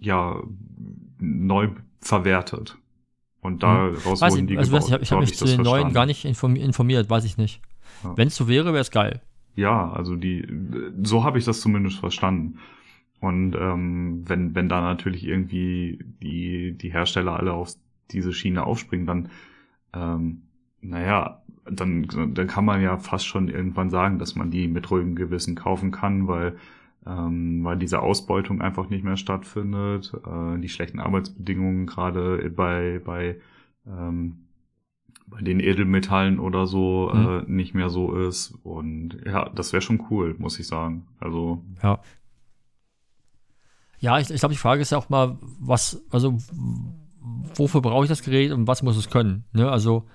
ja neu verwertet. Und daraus Weiß wurden ich, die also gebaut. ich, ich habe hab mich zu den neuen gar nicht informi informiert, weiß ich nicht. Ja. Wenn es so wäre, wäre es geil. Ja, also die, so habe ich das zumindest verstanden. Und ähm, wenn, wenn da natürlich irgendwie die, die Hersteller alle auf diese Schiene aufspringen, dann, ähm, naja, dann, dann kann man ja fast schon irgendwann sagen, dass man die mit ruhigem Gewissen kaufen kann, weil, ähm, weil diese Ausbeutung einfach nicht mehr stattfindet, äh, die schlechten Arbeitsbedingungen gerade bei, bei, ähm, bei den Edelmetallen oder so Mhm. äh, nicht mehr so ist. Und ja, das wäre schon cool, muss ich sagen. Also, Ja. Ja, ich, ich glaube, die Frage ist ja auch mal, was, also wofür brauche ich das Gerät und was muss es können? Ne? Also,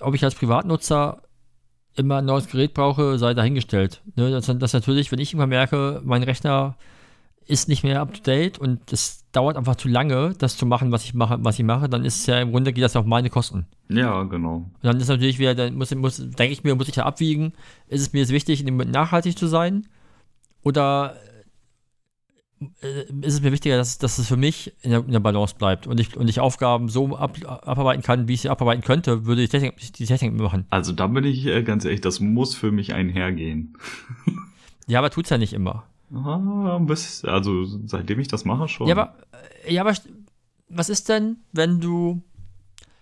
ob ich als Privatnutzer immer ein neues Gerät brauche, sei dahingestellt. Ne? Das, das natürlich, wenn ich immer merke, mein Rechner ist nicht mehr up to date und es dauert einfach zu lange, das zu machen, was ich mache, was ich mache, dann ist es ja im Grunde geht das ja auf meine Kosten. ja, genau. Und dann ist natürlich wieder, dann muss, muss denke ich mir, muss ich ja abwiegen, ist es mir jetzt wichtig, nachhaltig zu sein? Oder ist es mir wichtiger, dass, dass es für mich in der, in der Balance bleibt und ich, und ich Aufgaben so ab, abarbeiten kann, wie ich sie abarbeiten könnte, würde die Technik, die Technik machen. Also da bin ich äh, ganz ehrlich, das muss für mich einhergehen. Ja, aber tut's ja nicht immer. Ah, bis, also seitdem ich das mache schon. Ja, aber, äh, ja, aber was ist denn, wenn du,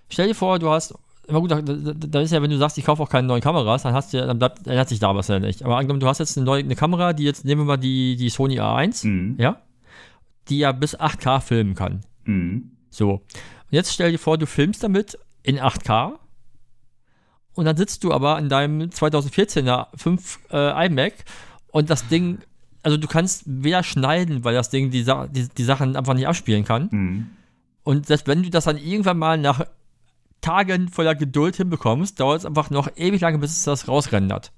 stell dir vor, du hast, immer gut, da, da, ist ja, wenn du sagst, ich kaufe auch keine neuen Kameras, dann hast du dann bleibt, ändert sich da was ja nicht. Aber angenommen, du hast jetzt eine neue eine Kamera, die jetzt, nehmen wir mal die, die Sony A1, Mhm. ja, die ja bis 8K filmen kann. Mhm. So. Und jetzt stell dir vor, du filmst damit in 8K und dann sitzt du aber in deinem 2014er 5 äh, iMac und das Ding, also du kannst weder schneiden, weil das Ding die, Sa die, die Sachen einfach nicht abspielen kann. Mhm. Und selbst wenn du das dann irgendwann mal nach Tagen voller Geduld hinbekommst, dauert es einfach noch ewig lange, bis es das rausrendert.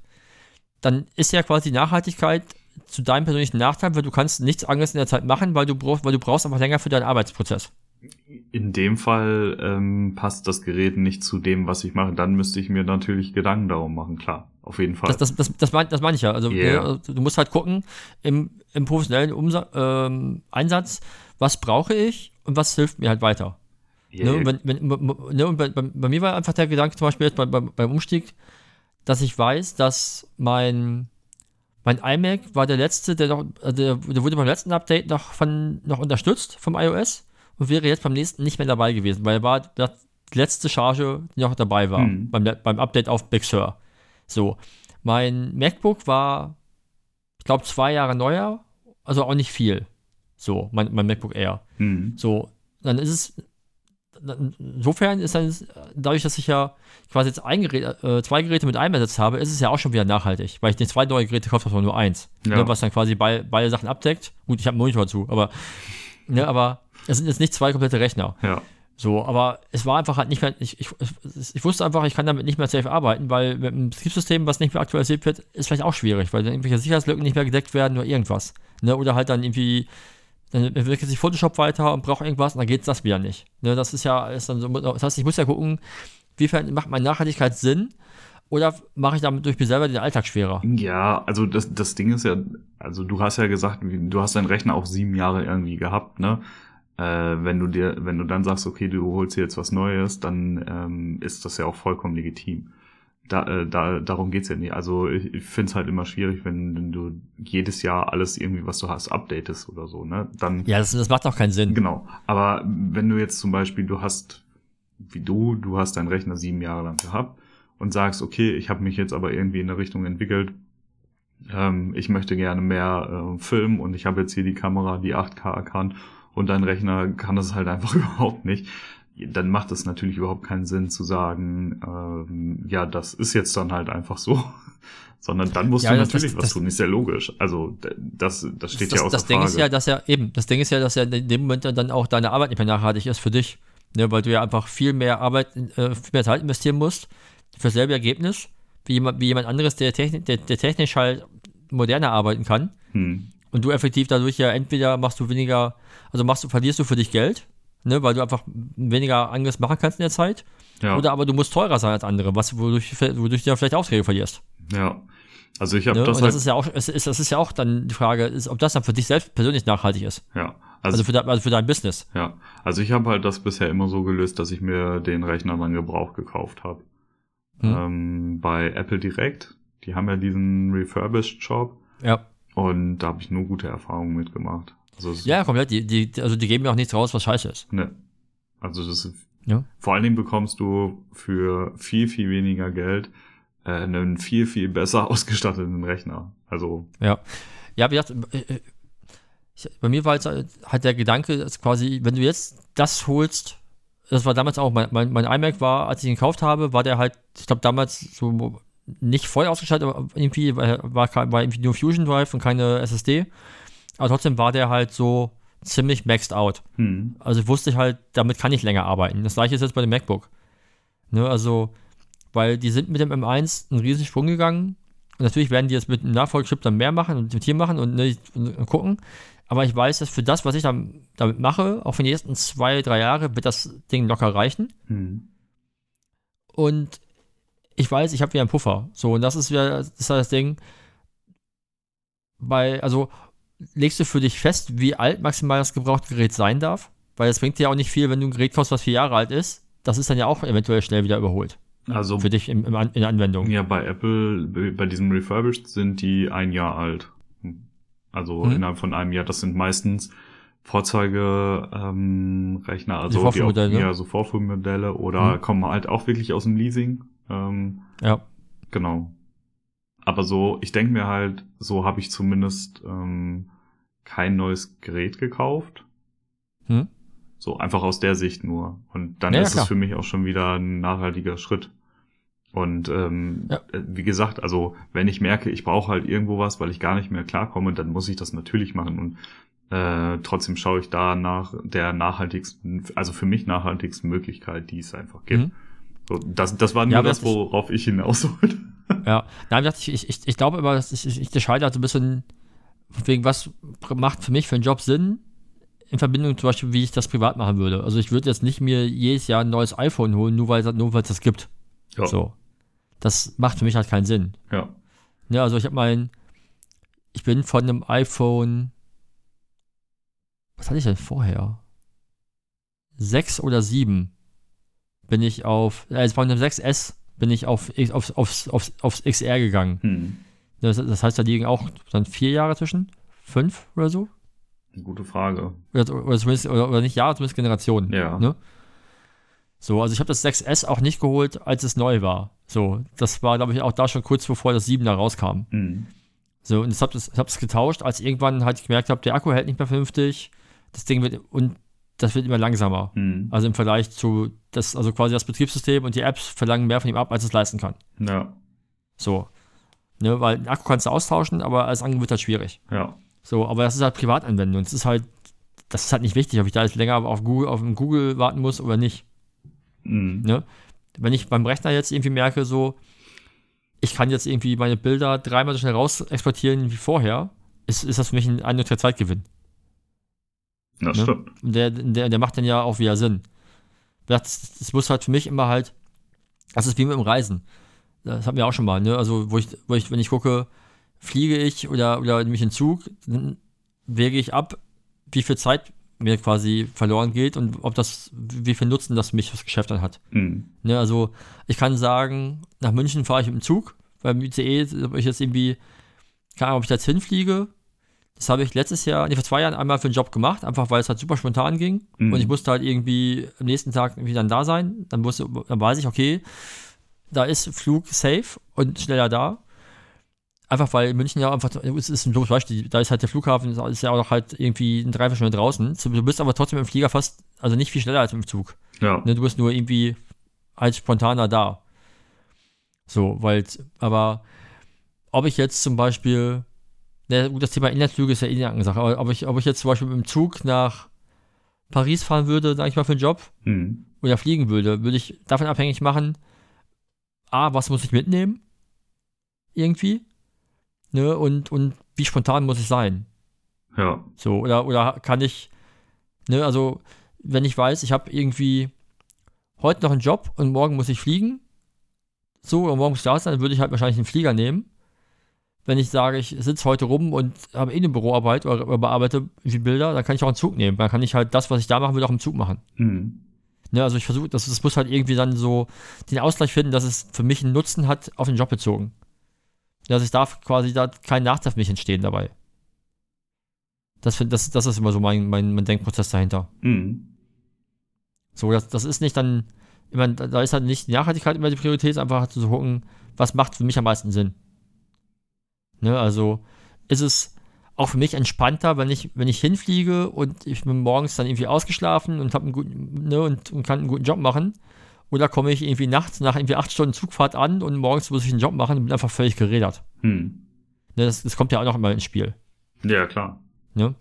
Dann ist ja quasi die Nachhaltigkeit zu deinem persönlichen Nachteil, weil du kannst nichts anderes in der Zeit machen, weil du brauchst, weil du brauchst einfach länger für deinen Arbeitsprozess. In dem Fall ähm, passt das Gerät nicht zu dem, was ich mache. Dann müsste ich mir natürlich Gedanken darum machen, klar. Auf jeden Fall. Das, das, das, das, mein, das meine ich ja. Also, Yeah. ne, also du musst halt gucken, im, im professionellen Umsa ähm, Einsatz, was brauche ich und was hilft mir halt weiter. Ja, Ne, wenn, wenn, ne, bei, bei, bei mir war einfach der Gedanke zum Beispiel jetzt bei, bei, beim Umstieg, dass ich weiß, dass mein, mein iMac war der letzte, der noch, der, der wurde beim letzten Update noch, von, noch unterstützt vom iOS und wäre jetzt beim nächsten nicht mehr dabei gewesen, weil er war die letzte Charge, die noch dabei war, Hm. beim, beim Update auf Big Sur. So, mein MacBook war, ich glaube, zwei Jahre neuer, also auch nicht viel. So, mein, mein MacBook Air. Mhm. So, dann ist es, insofern ist dann, dadurch, dass ich ja quasi jetzt ein Gerät, äh, zwei Geräte mit einem ersetzt habe, ist es ja auch schon wieder nachhaltig, weil ich den zwei neue Geräte kaufe, aber nur eins. Ja. Ne, was dann quasi bei, beide Sachen abdeckt. Gut, ich habe einen Monitor zu, aber, ne, aber es sind jetzt nicht zwei komplette Rechner. Ja. So, aber es war einfach halt nicht mehr, ich, ich, ich wusste einfach, ich kann damit nicht mehr safe arbeiten, weil mit einem Betriebssystem, was nicht mehr aktualisiert wird, ist vielleicht auch schwierig, weil dann irgendwelche Sicherheitslücken nicht mehr gedeckt werden oder irgendwas. Ne? Oder halt dann irgendwie, dann entwickelt sich Photoshop weiter und braucht irgendwas und dann geht das wieder nicht. Ne? Das ist ja, ist dann so, das heißt, ich muss ja gucken, wiefern macht meine Nachhaltigkeit Sinn oder mache ich damit durch mich selber den Alltag schwerer? Ja, also das, das Ding ist ja, also du hast ja gesagt, du hast deinen Rechner auch sieben Jahre irgendwie gehabt, ne? äh, wenn du dir, wenn du dann sagst, okay, du holst dir jetzt was Neues, dann ähm, ist das ja auch vollkommen legitim. Da, äh, da, darum geht's ja nicht. Also ich, ich finde es halt immer schwierig, wenn, du jedes Jahr alles irgendwie, was du hast, updatest oder so, ne? Dann. Ja, das, das macht auch keinen Sinn. Genau. Aber wenn du jetzt zum Beispiel, du hast, wie du, du hast deinen Rechner sieben Jahre lang gehabt und sagst, okay, ich habe mich jetzt aber irgendwie in eine Richtung entwickelt, ähm, ich möchte gerne mehr äh, filmen und ich habe jetzt hier die Kamera, die 8K kann und dein Rechner kann das halt einfach überhaupt nicht, dann macht es natürlich überhaupt keinen Sinn zu sagen, ähm, ja, das ist jetzt dann halt einfach so. Sondern dann musst Ja, du das- natürlich das- was das- tun, ist ja logisch. Also das, das steht ja außer das Ding Frage. ist ja, dass ja eben, das Ding ist ja, dass ja in dem Moment dann auch deine Arbeit nicht mehr nachhaltig ist für dich. Ne, weil du ja einfach viel mehr Arbeit, äh, viel mehr Zeit investieren musst für dasselbe Ergebnis, wie jemand, wie jemand anderes, der, techni der, der technisch halt moderner arbeiten kann. hm. Und du effektiv dadurch ja entweder machst du weniger, also machst du, verlierst du für dich Geld, ne, weil du einfach weniger anderes machen kannst in der Zeit. ja, Oder aber du musst teurer sein als andere, was, wodurch, wodurch du ja vielleicht Aufträge verlierst. ja. Also ich habe Ne? das und halt, das ist ja auch, es ist, das ist ja auch dann die Frage, ist, ob das dann für dich selbst persönlich nachhaltig ist. ja. Also, Also für, dein, also für dein Business. ja. Also ich habe halt das bisher immer so gelöst, dass ich mir den Rechner dann Gebrauch gekauft habe. Hm. Ähm, bei Apple Direct, die haben ja diesen Refurbished Shop Ja. Und da habe ich nur gute Erfahrungen mitgemacht. Also Ja, komplett. Die, die, also die geben ja auch nichts raus, was scheiße ist. Ne. Also das Ja. vor allen Dingen bekommst du für viel, viel weniger Geld äh, einen viel, viel besser ausgestatteten Rechner. Also, Ja. Ja, wie gesagt, äh, äh, ich, bei mir war jetzt halt der Gedanke, dass quasi, wenn du jetzt das holst, das war damals auch, mein, mein, mein iMac war, als ich ihn gekauft habe, war der halt, ich glaube damals so nicht voll ausgestattet, aber irgendwie war, war irgendwie nur Fusion Drive und keine SSD. Aber trotzdem war der halt so ziemlich maxed out. hm, Also wusste ich halt, damit kann ich länger arbeiten. Das gleiche ist jetzt bei dem MacBook. Ne, also, weil die sind mit dem M1 einen riesen Sprung gegangen. Und natürlich werden die jetzt mit dem Nachfolgechip dann mehr machen und mit hier machen und, ne, und, und gucken. Aber ich weiß, dass für das, was ich dann damit mache, auch für die nächsten zwei, drei Jahre, wird das Ding locker reichen. hm, Und ich weiß, ich habe wieder einen Puffer. So, und das ist wieder das, ist das Ding. Bei, also, legst du für dich fest, wie alt maximal das gebrauchte Gerät sein darf? Weil es bringt dir ja auch nicht viel, wenn du ein Gerät kaufst, was vier Jahre alt ist. Das ist dann ja auch eventuell schnell wieder überholt. also Für dich im, im, An- in der Anwendung. ja, bei Apple, bei diesem Refurbished sind die ein Jahr alt. Also Hm. innerhalb von einem Jahr. Das sind meistens Vorzeige-Rechner, ähm, Rechner, also Die Vorführmodelle, auch, ne? ja, so Vorführmodelle oder Hm. kommen halt auch wirklich aus dem Leasing. Ähm, Ja. Genau. Aber so, ich denke mir halt, so habe ich zumindest ähm, kein neues Gerät gekauft. Hm? So einfach aus der Sicht nur. Und dann Ja, ja, ist klar. es für mich auch schon wieder ein nachhaltiger Schritt. Und ähm, Ja. äh, wie gesagt, also wenn ich merke, ich brauche halt irgendwo was, weil ich gar nicht mehr klarkomme, dann muss ich das natürlich machen. Und äh, trotzdem schaue ich da nach der nachhaltigsten, also für mich nachhaltigsten Möglichkeit, die es einfach gibt. Mhm. So, das, das war nur Ja, das, worauf ich hinaus wollte. Ja. Nein, ich, ich, ich glaube immer, dass ich, ich, ich scheide halt so ein bisschen, wegen was macht für mich für einen Job Sinn, in Verbindung zum Beispiel, wie ich das privat machen würde. Also ich würde jetzt nicht mir jedes Jahr ein neues iPhone holen, nur weil es das gibt. Ja. So. Das macht für mich halt keinen Sinn. Ja. Ja, also ich habe mein, ich bin von einem iPhone, was hatte ich denn vorher? 6 oder 7 bin ich auf, äh, von einem 6S bin ich auf, aufs, aufs, aufs, aufs XR gegangen. Hm. Das, das heißt, da liegen auch dann vier Jahre zwischen, fünf oder so. Gute Frage. Oder, oder, zumindest, oder, oder nicht Jahre, zumindest Generationen. Ja. Ne? So, also ich habe das 6S auch nicht geholt, als es neu war. So, das war, glaube ich, auch da schon kurz bevor das 7er rauskam. Hm. So, und ich habe ich hab getauscht, als irgendwann halt gemerkt habe, der Akku hält nicht mehr vernünftig. Das Ding wird, und das wird immer langsamer. Hm. Also im Vergleich zu, das, also quasi das Betriebssystem und die Apps verlangen mehr von ihm ab, als es leisten kann. Ja, So. Ne, weil den Akku kannst du austauschen, aber als Angebot halt schwierig. ja. So, aber das ist halt Privatanwendung. Das ist halt, das ist halt nicht wichtig, ob ich da jetzt länger auf Google, auf Google warten muss oder nicht. Hm. Ne? Wenn ich beim Rechner jetzt irgendwie merke, so, ich kann jetzt irgendwie meine Bilder dreimal so schnell raus exportieren wie vorher, ist, ist das für mich ein eindeutiger Zeitgewinn. Das Ne? stimmt. Der, der, der macht dann ja auch wieder Sinn. Das, das muss halt für mich immer halt, das ist wie mit dem Reisen. Das hatten wir auch schon mal, ne? Also, wo ich, wo ich, wenn ich gucke, fliege ich oder, oder nehme ich einen Zug, dann wäge ich ab, wie viel Zeit mir quasi verloren geht und ob das, wie viel Nutzen das für mich fürs Geschäft dann hat. Hm. Ne, also ich kann sagen, nach München fahre ich mit dem Zug. Beim ICE, ob ich jetzt irgendwie, keine Ahnung, ob ich da jetzt hinfliege. Das habe ich letztes Jahr, nee, vor zwei Jahren einmal für einen Job gemacht, einfach weil es halt super spontan ging. Mhm. Und ich musste halt irgendwie am nächsten Tag irgendwie dann da sein. Dann, wusste, dann weiß ich, okay, da ist Flug safe und schneller da. Einfach weil München ja einfach, es ist ein doofes Beispiel, da ist halt der Flughafen, ist- ist ja auch noch halt irgendwie ein Dreiviertelstunde draußen. Du bist aber trotzdem im Flieger fast, also nicht viel schneller als im Zug. Ja. Ne, du bist nur irgendwie als spontaner da. So, weil, aber ob ich jetzt zum Beispiel, gut, das Thema Inlandsflüge ist ja eh eine Sache, aber ob ich, ob ich jetzt zum Beispiel mit dem Zug nach Paris fahren würde, sag ich mal, für einen Job, Hm. oder fliegen würde, würde ich davon abhängig machen, A, was muss ich mitnehmen? Irgendwie. Ne, und, und wie spontan muss ich sein? Ja. So, oder, oder kann ich, ne, also, wenn ich weiß, ich habe irgendwie heute noch einen Job und morgen muss ich fliegen, so, oder morgen muss ich da sein, dann würde ich halt wahrscheinlich einen Flieger nehmen. Wenn ich sage, ich sitze heute rum und habe eh eine Büroarbeit oder, bearbeite wie Bilder, dann kann ich auch einen Zug nehmen. Dann kann ich halt das, was ich da machen will, auch im Zug machen. Hm. Ne, also ich versuche, das, das muss halt irgendwie dann so den Ausgleich finden, dass es für mich einen Nutzen hat, auf den Job bezogen. Dass ich darf quasi da kein Nachteil für mich entstehen dabei. Das, das, das ist immer so mein, mein, mein Denkprozess dahinter. Hm. So, das, das ist nicht dann, ich meine, da da ist halt nicht die Nachhaltigkeit immer die Priorität, einfach zu gucken, was macht für mich am meisten Sinn. Ne, also ist es auch für mich entspannter, wenn ich, wenn ich hinfliege und ich bin morgens dann irgendwie ausgeschlafen und einen guten, ne, und, und kann einen guten Job machen. Oder komme ich irgendwie nachts nach irgendwie acht Stunden Zugfahrt an und morgens muss ich einen Job machen und bin einfach völlig gerädert. Hm. Ne, das, das kommt ja auch noch immer ins Spiel. Ja, klar. Ne?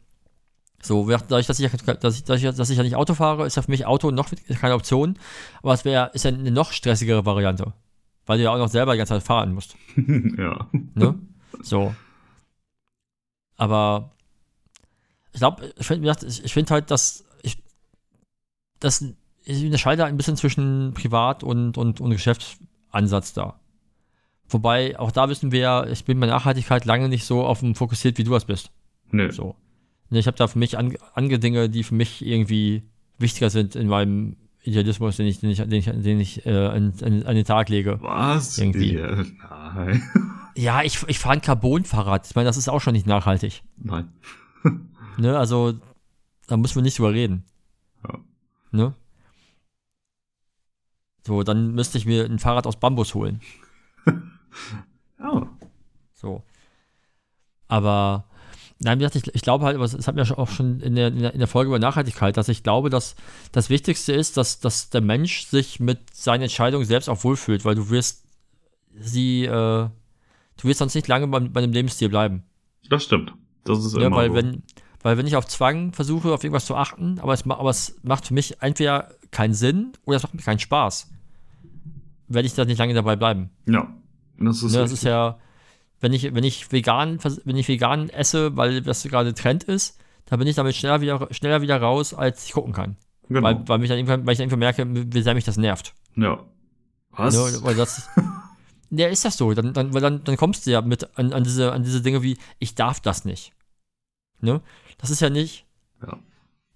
So, dadurch, dass ich, ja- dass, ich, dass, ich, dass ich ja nicht Auto fahre, ist ja für mich Auto noch keine Option. Aber es wäre, ist ja eine noch stressigere Variante. Weil du ja auch noch selber die ganze Zeit fahren musst. ja. Ne? So. Aber ich glaube, ich finde ich, find halt, dass ich das ich unterscheide ein bisschen zwischen Privat- und, und, und Geschäftsansatz da. Wobei, auch da wissen wir ja, ich bin bei Nachhaltigkeit lange nicht so auf dem fokussiert, wie du das bist. Nö. So. Ne, Ich habe da für mich an, andere Dinge, die für mich irgendwie wichtiger sind in meinem Idealismus, den ich, den ich, den ich, den ich äh, an, an, an den Tag lege. Was? Irgendwie. Ja, nein. Ja, ich, ich fahre ein Carbon-Fahrrad. Ich meine, das ist auch schon nicht nachhaltig. nein. Ne? Also, da müssen wir nicht drüber reden. Ja. Ne? So, dann müsste ich mir ein Fahrrad aus Bambus holen. Ja. So. Aber, nein, wie gesagt, ich, ich glaube halt, es hat mir auch schon in der, in der, in der Folge über Nachhaltigkeit, dass ich glaube, dass das Wichtigste ist, dass, dass der Mensch sich mit seinen Entscheidungen selbst auch wohlfühlt, weil du wirst sie, äh, du wirst sonst nicht lange bei, bei einem Lebensstil bleiben. Das stimmt. Das ist Ja, immer weil so. wenn, weil wenn ich auf Zwang versuche, auf irgendwas zu achten, aber es, aber es macht für mich entweder keinen Sinn oder es macht mir keinen Spaß, werde ich da nicht lange dabei bleiben. ja. Das ist, Ne, das ist ja, wenn ich, wenn ich vegan, wenn ich vegan esse, weil das gerade Trend ist, dann bin ich damit schneller wieder, schneller wieder raus, als ich gucken kann. genau. Weil, weil, mich dann irgendwann, weil ich dann irgendwann merke, wie sehr mich das nervt. ja. Was? Ne, weil das, ja, ist das so. Dann, dann, weil dann, dann kommst du ja mit an, an, diese, an diese Dinge wie, ich darf das nicht. Ne? Das ist ja nicht, Ja.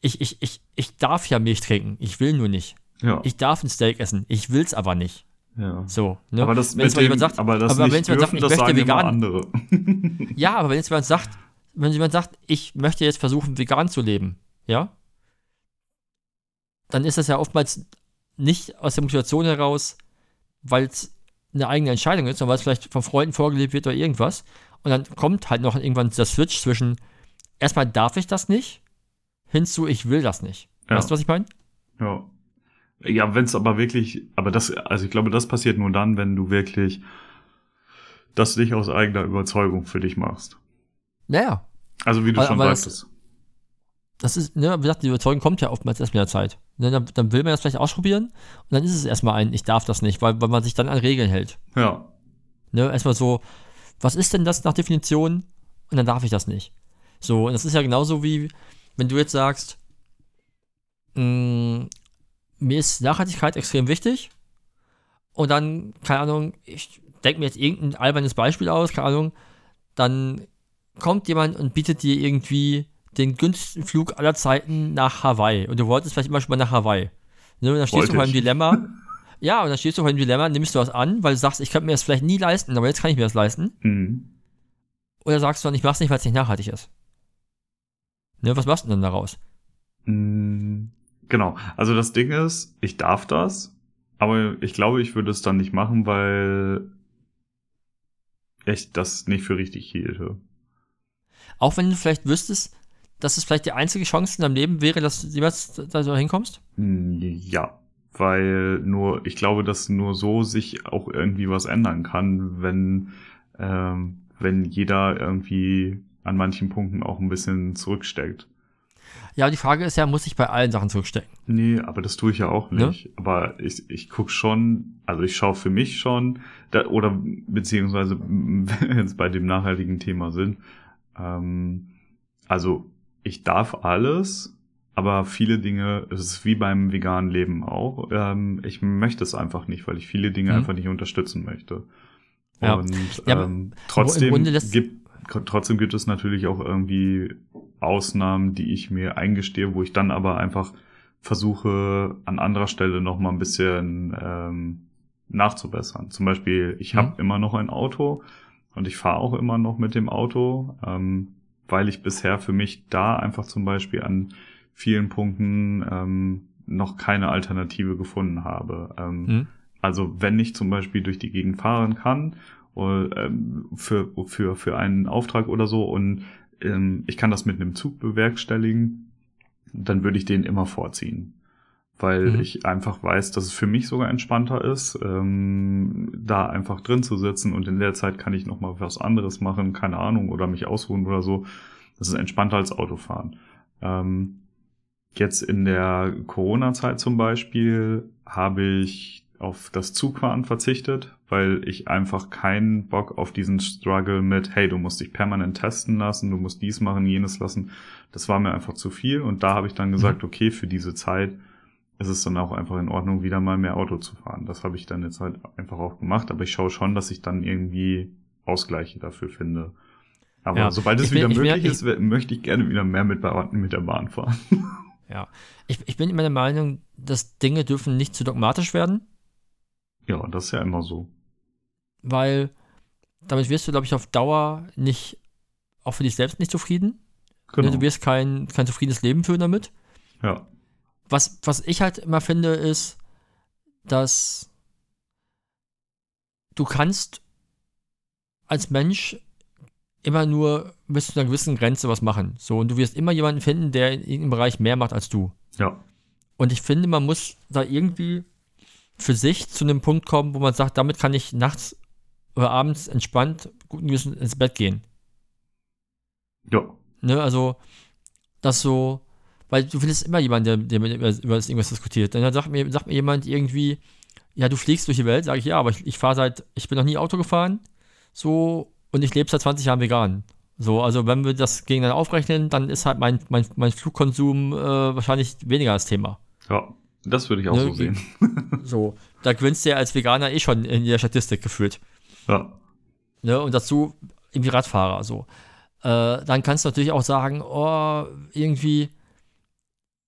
ich, ich, ich, ich darf ja Milch trinken, ich will nur nicht. ja. Ich darf ein Steak essen, ich will's aber nicht. ja. So, ne? Aber das wenn jetzt mal jemand sagt, aber das aber wenn jetzt jemand sagt, ich möchte vegan- andere. Ja, aber wenn jetzt jemand sagt, wenn jemand sagt, ich möchte jetzt versuchen, vegan zu leben, ja, dann ist das ja oftmals nicht aus der Motivation heraus, weil es eine eigene Entscheidung ist, sondern weil es vielleicht von Freunden vorgelebt wird oder irgendwas. Und dann kommt halt noch irgendwann der Switch zwischen, erstmal darf ich das nicht, hinzu, ich will das nicht. Ja. Weißt du, was ich meine? Ja. Ja, wenn es aber wirklich, aber das, also ich glaube, das passiert nur dann, wenn du wirklich das nicht aus eigener Überzeugung für dich machst. Naja. Also wie du aber, schon aber sagtest. Das, das ist, ne, wie gesagt, die Überzeugung kommt ja oftmals erst mit der Zeit. Ne, dann, dann, will man das vielleicht ausprobieren und dann ist es erstmal ein, ich darf das nicht, weil, weil man sich dann an Regeln hält. Ja. Ne, erstmal so, was ist denn das nach Definition? Und dann darf ich das nicht. So, und das ist ja genauso wie, wenn du jetzt sagst, mh, mm, mir ist Nachhaltigkeit extrem wichtig. Und dann, keine Ahnung, ich denke mir jetzt irgendein albernes Beispiel aus, keine Ahnung, dann kommt jemand und bietet dir irgendwie den günstigsten Flug aller Zeiten nach Hawaii. Und du wolltest vielleicht immer schon mal nach Hawaii. Ne? Und dann stehst Wollte du vor einem Dilemma. Ja, und dann stehst du vor einem Dilemma, nimmst du was an, weil du sagst, ich könnte mir das vielleicht nie leisten, aber jetzt kann ich mir das leisten. Mhm. Oder sagst du dann, ich mach's nicht, weil es nicht nachhaltig ist. Ne, was machst du denn daraus? Mhm. Genau. Also das Ding ist, ich darf das, aber ich glaube, ich würde es dann nicht machen, weil ich das nicht für richtig hielte. Auch wenn du vielleicht wüsstest, dass es vielleicht die einzige Chance in deinem Leben wäre, dass du jemals da so hinkommst? Hm, ja, weil nur, ich glaube, dass nur so sich auch irgendwie was ändern kann, wenn, ähm, wenn jeder irgendwie an manchen Punkten auch ein bisschen zurücksteckt. Ja, die Frage ist ja, muss ich bei allen Sachen zurückstecken? Nee, aber das tue ich ja auch nicht. Ne? Aber ich, ich guck schon, also ich schaue für mich schon, da, oder beziehungsweise, wenn wir jetzt bei dem nachhaltigen Thema sind, ähm, also ich darf alles, aber viele Dinge, es ist wie beim veganen Leben auch, ähm, ich möchte es einfach nicht, weil ich viele Dinge mhm. einfach nicht unterstützen möchte. Ja. Und ja, ähm, trotzdem gibt trotzdem gibt es natürlich auch irgendwie Ausnahmen, die ich mir eingestehe, wo ich dann aber einfach versuche, an anderer Stelle noch mal ein bisschen ähm, nachzubessern. Zum Beispiel, ich habe mhm. immer noch ein Auto und ich fahre auch immer noch mit dem Auto, ähm, weil ich bisher für mich da einfach zum Beispiel an vielen Punkten ähm, noch keine Alternative gefunden habe. Ähm, mhm. Also wenn ich zum Beispiel durch die Gegend fahren kann ähm, für, für, für einen Auftrag oder so und ähm, ich kann das mit einem Zug bewerkstelligen, dann würde ich den immer vorziehen. Weil mhm. ich einfach weiß, dass es für mich sogar entspannter ist, ähm, da einfach drin zu sitzen und in der Zeit kann ich noch mal was anderes machen, keine Ahnung, oder mich ausruhen oder so. Das ist entspannter als Autofahren. Ähm, jetzt in der Corona-Zeit zum Beispiel habe ich auf das Zugfahren verzichtet, weil ich einfach keinen Bock auf diesen Struggle mit, hey, du musst dich permanent testen lassen, du musst dies machen, jenes lassen. Das war mir einfach zu viel und da habe ich dann gesagt, mhm. okay, für diese Zeit ist es dann auch einfach in Ordnung, wieder mal mehr Auto zu fahren. Das habe ich dann jetzt halt einfach auch gemacht, aber ich schaue schon, dass ich dann irgendwie Ausgleiche dafür finde. Aber ja. sobald es bin, wieder möglich bin, ist, ich, möchte ich gerne wieder mehr mit, mit der Bahn fahren. Ja, ich, ich bin immer der Meinung, dass Dinge dürfen nicht zu dogmatisch werden. Ja, das ist ja immer so. Weil damit wirst du, glaube ich, auf Dauer nicht, auch für dich selbst nicht zufrieden. Genau. Du wirst kein, kein zufriedenes Leben führen damit. Ja. Was, was ich halt immer finde, ist, dass du kannst als Mensch immer nur bis zu einer gewissen Grenze was machen. So, und du wirst immer jemanden finden, der in irgendeinem Bereich mehr macht als du. Ja. Und ich finde, man muss da irgendwie für sich zu einem Punkt kommen, wo man sagt, damit kann ich nachts oder abends entspannt guten Gewissen ins Bett gehen. Ja. Ne, also, das so, weil du findest immer jemanden, der, der über, irgendwas diskutiert. Dann sagt mir, sagt mir jemand irgendwie, ja, du fliegst durch die Welt, sage ich, ja, aber ich, ich fahre seit, ich bin noch nie Auto gefahren, so, und ich lebe seit 20 Jahren vegan. So, also wenn wir das gegeneinander aufrechnen, dann ist halt mein, mein, mein Flugkonsum äh, wahrscheinlich weniger das Thema. Ja. Das würde ich auch ne, so sehen. so, da gewinnst du ja als Veganer eh schon in der Statistik geführt. Ja. Ne, und dazu irgendwie Radfahrer, so. Äh, dann kannst du natürlich auch sagen, oh, irgendwie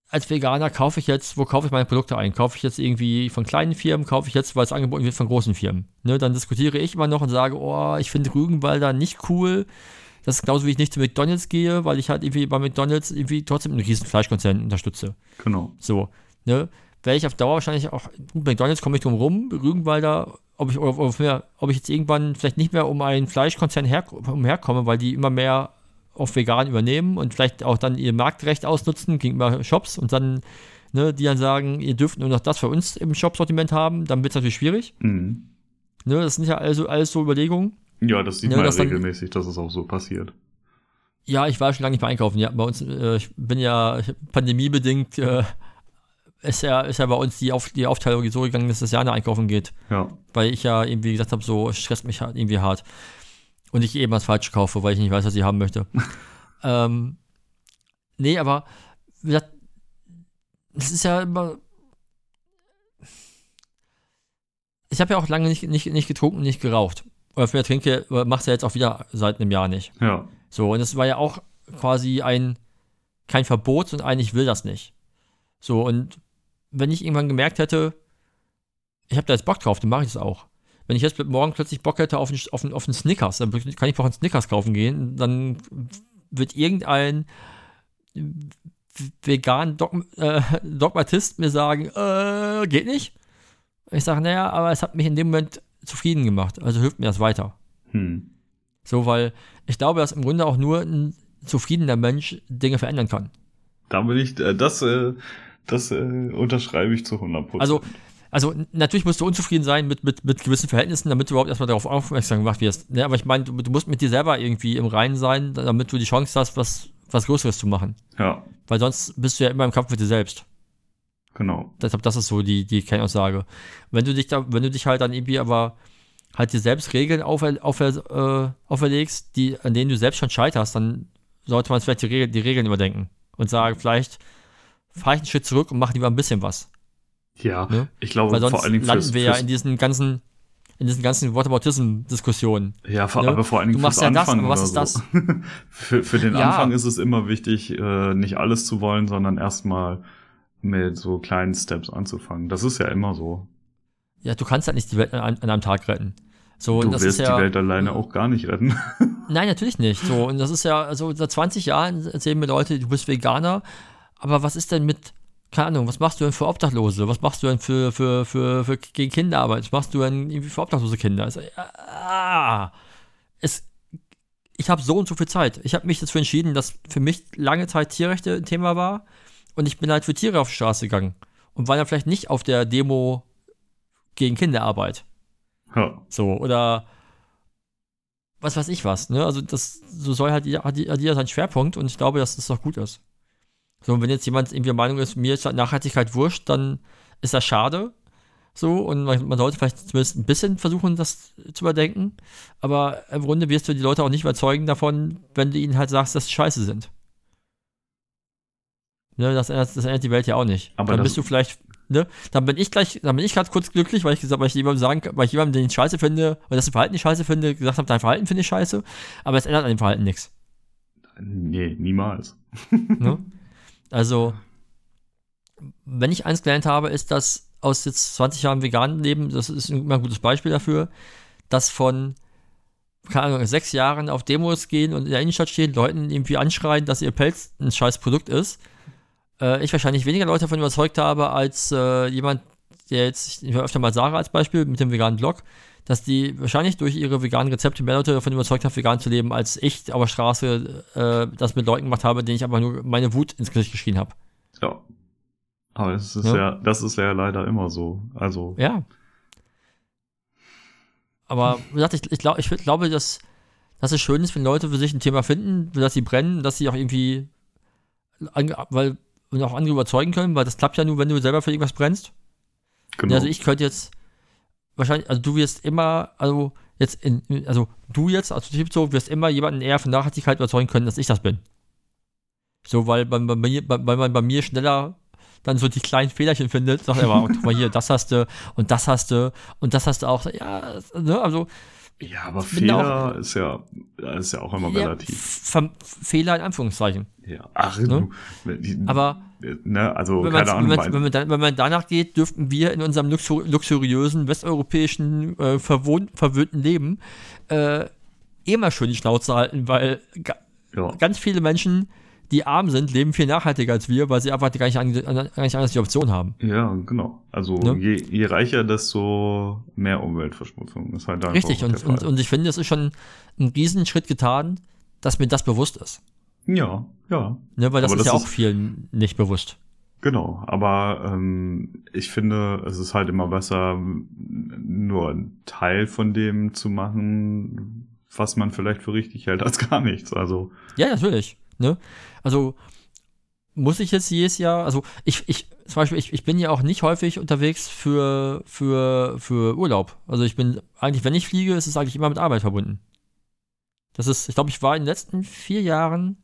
als Veganer kaufe ich jetzt, wo kaufe ich meine Produkte ein? Kaufe ich jetzt irgendwie von kleinen Firmen, kaufe ich jetzt, weil es angeboten wird von großen Firmen? Ne, dann diskutiere ich immer noch und sage, oh, ich finde Rügenwalder nicht cool. Das ist genauso, wie ich nicht zu McDonalds gehe, weil ich halt irgendwie bei McDonalds irgendwie trotzdem einen riesen Fleischkonzern unterstütze. Genau. So, ne? werde ich auf Dauer wahrscheinlich auch, gut, McDonalds komme ich drum rum, Rügenwalder, ob ich, ob, ob, ob ich jetzt irgendwann vielleicht nicht mehr um einen Fleischkonzern her, umherkomme, weil die immer mehr auf vegan übernehmen und vielleicht auch dann ihr Marktrecht ausnutzen gegenüber Shops und dann, ne, die dann sagen, ihr dürft nur noch das für uns im Shop-Sortiment haben, dann wird es natürlich schwierig. Mhm. Ne, das sind ja also alles so Überlegungen. Ja, das sieht Ja, man ja das dann- regelmäßig, dass es auch so passiert. Ja, ich war schon lange nicht mehr einkaufen. Ja, bei uns, äh, ich bin ja pandemiebedingt, äh, ist ja, ist ja bei uns die, Auf, die Aufteilung so gegangen, dass das Jana einkaufen geht. Ja. Weil ich ja irgendwie gesagt habe, so es stresst mich halt irgendwie hart. Und ich eben was falsch kaufe, weil ich nicht weiß, was ich haben möchte. ähm, nee, aber wie gesagt, es ist ja immer. Ich habe ja auch lange nicht, nicht, nicht getrunken, nicht geraucht. Oder für trinke, mach's ja jetzt auch wieder seit einem Jahr nicht. Ja. So, und es war ja auch quasi ein, kein Verbot, sondern ein, ich will das nicht. So, und wenn ich irgendwann gemerkt hätte, ich habe da jetzt Bock drauf, dann mache ich das auch. Wenn ich jetzt morgen plötzlich Bock hätte auf einen, auf einen, auf einen Snickers, dann kann ich auch einen Snickers kaufen gehen, dann wird irgendein vegan Dogm äh, Dogmatist mir sagen, äh, geht nicht. Ich sage, naja, aber es hat mich in dem Moment zufrieden gemacht, also hilft mir das weiter. Hm. So, weil ich glaube, dass im Grunde auch nur ein zufriedener Mensch Dinge verändern kann. Da bin ich, äh, das, äh, das äh, unterschreibe ich zu 100%. Also, also natürlich musst du unzufrieden sein mit, mit, mit gewissen Verhältnissen, damit du überhaupt erstmal darauf aufmerksam gemacht wirst. Ne, aber ich meine, du, du musst mit dir selber irgendwie im Reinen sein, damit du die Chance hast, was, was Größeres zu machen. ja, Weil sonst bist du ja immer im Kampf mit dir selbst. genau. Deshalb, das ist so die, die Kernaussage. Wenn du dich da, wenn du dich halt dann irgendwie aber halt dir selbst Regeln aufer, aufer, äh, auferlegst, die, an denen du selbst schon scheiterst, dann sollte man vielleicht die, Regel, die Regeln überdenken und sagen, vielleicht fahre ich einen Schritt zurück und mache lieber ein bisschen was. Ja, Ne? ich glaube Weil sonst vor allen Dingen landen fürs, wir ja in diesen ganzen, in diesen ganzen Whataboutism-Diskussionen. Ja, vor, Ne? aber vor allen Dingen Du machst ja das, Anfangen aber was ist so. für, für den Ja. Anfang ist es immer wichtig, äh, nicht alles zu wollen, sondern erstmal mit so kleinen Steps anzufangen. Das ist ja immer so. Ja, du kannst halt nicht die Welt an, an einem Tag retten. So, du das wirst ist ja, die Welt alleine auch gar nicht retten. Nein, natürlich nicht. So, und das ist ja, also seit 20 Jahren erzählen mir Leute, du bist Veganer, aber was ist denn mit, keine Ahnung, was machst du denn für Obdachlose? Was machst du denn für, für, für, für gegen Kinderarbeit? Was machst du denn irgendwie für obdachlose Kinder? Also, ah, es, ich habe so und so viel Zeit. Ich habe mich dazu entschieden, dass für mich lange Zeit Tierrechte ein Thema war und ich bin halt für Tiere auf die Straße gegangen und war dann vielleicht nicht auf der Demo gegen Kinderarbeit. ja, So, oder was weiß ich was, ne? Also das, so soll halt hat jeder seinen Schwerpunkt und ich glaube, dass das doch gut ist. So, und wenn jetzt jemand irgendwie der Meinung ist, mir ist Nachhaltigkeit wurscht, dann ist das schade. So, und man, man sollte vielleicht zumindest ein bisschen versuchen, das zu überdenken. Aber im Grunde wirst du die Leute auch nicht überzeugen davon, wenn du ihnen halt sagst, dass sie scheiße sind. Ne, das, ändert, das ändert die Welt ja auch nicht. Aber dann das- bist du vielleicht, ne, dann bin ich gleich, dann bin ich gerade kurz glücklich, weil ich gesagt, weil ich jemandem sagen, weil ich jemandem, den ich scheiße finde, oder dessen Verhalten ich scheiße finde, gesagt habe, dein Verhalten finde ich scheiße, aber es ändert an dem Verhalten nichts. nee, niemals. Ne? Also, wenn ich eins gelernt habe, ist, dass aus jetzt 20 Jahren veganen Leben, das ist immer ein gutes Beispiel dafür, dass von, keine Ahnung, sechs Jahren auf Demos gehen und in der Innenstadt stehen, Leuten irgendwie anschreien, dass ihr Pelz ein scheiß Produkt ist, äh, ich wahrscheinlich weniger Leute davon überzeugt habe, als äh, jemand, der jetzt, ich höre öfter mal Sarah als Beispiel mit dem veganen Blog, dass die wahrscheinlich durch ihre veganen Rezepte mehr Leute davon überzeugt hat, vegan zu leben, als ich auf der Straße äh, das mit Leuten gemacht habe, denen ich aber nur meine Wut ins Gesicht geschrien habe. Ja. Aber das ist Ja. ja, das ist ja leider immer so. Also, Ja. Aber wie gesagt, ich, ich, glaub, ich glaube, dass, dass es schön ist, wenn Leute für sich ein Thema finden, für das sie brennen, dass sie auch irgendwie weil, und auch andere überzeugen können, weil das klappt ja nur, wenn du selber für irgendwas brennst. genau. Also ich könnte jetzt wahrscheinlich, also du wirst immer, also jetzt in, also du jetzt, also Typ so, wirst immer jemanden eher von Nachhaltigkeit überzeugen können, dass ich das bin. So, weil, bei, bei mir, weil man bei mir schneller dann so die kleinen Fehlerchen findet, sagt er guck mal hier, das hast du und das hast du und das hast du auch. Ja, ne, also ja, aber Fehler ist ja, ist ja auch immer ja, relativ. Fehler in Anführungszeichen. Ja. Ach, Ne? du, die, Aber ne, also, wenn man, keine Ahnung. wenn, wenn, man wenn man danach geht, dürften wir in unserem luxu luxuriösen westeuropäischen äh, verwöhnten Leben äh, eh mal schön die Schnauze halten, weil ga ja. ganz viele Menschen, die arm sind, leben viel nachhaltiger als wir, weil sie einfach gar nicht, an, gar nicht anders die Option haben. Ja, genau. Also Ne? je, je reicher, desto mehr Umweltverschmutzung ist halt Richtig, und, und, und ich finde, es ist schon ein Riesenschritt getan, dass mir das bewusst ist. Ja, ja. Ne, weil das Aber ist das ja ist- auch vielen nicht bewusst. Genau, aber ähm, ich finde, es ist halt immer besser, nur einen Teil von dem zu machen, was man vielleicht für richtig hält, als gar nichts. Also, Ja, natürlich. Ne? Also muss ich jetzt jedes Jahr, also ich, ich, zum Beispiel, ich, ich bin ja auch nicht häufig unterwegs für, für, für Urlaub. Also ich bin eigentlich, wenn ich fliege, ist es eigentlich immer mit Arbeit verbunden. Das ist, ich glaube, ich war in den letzten vier Jahren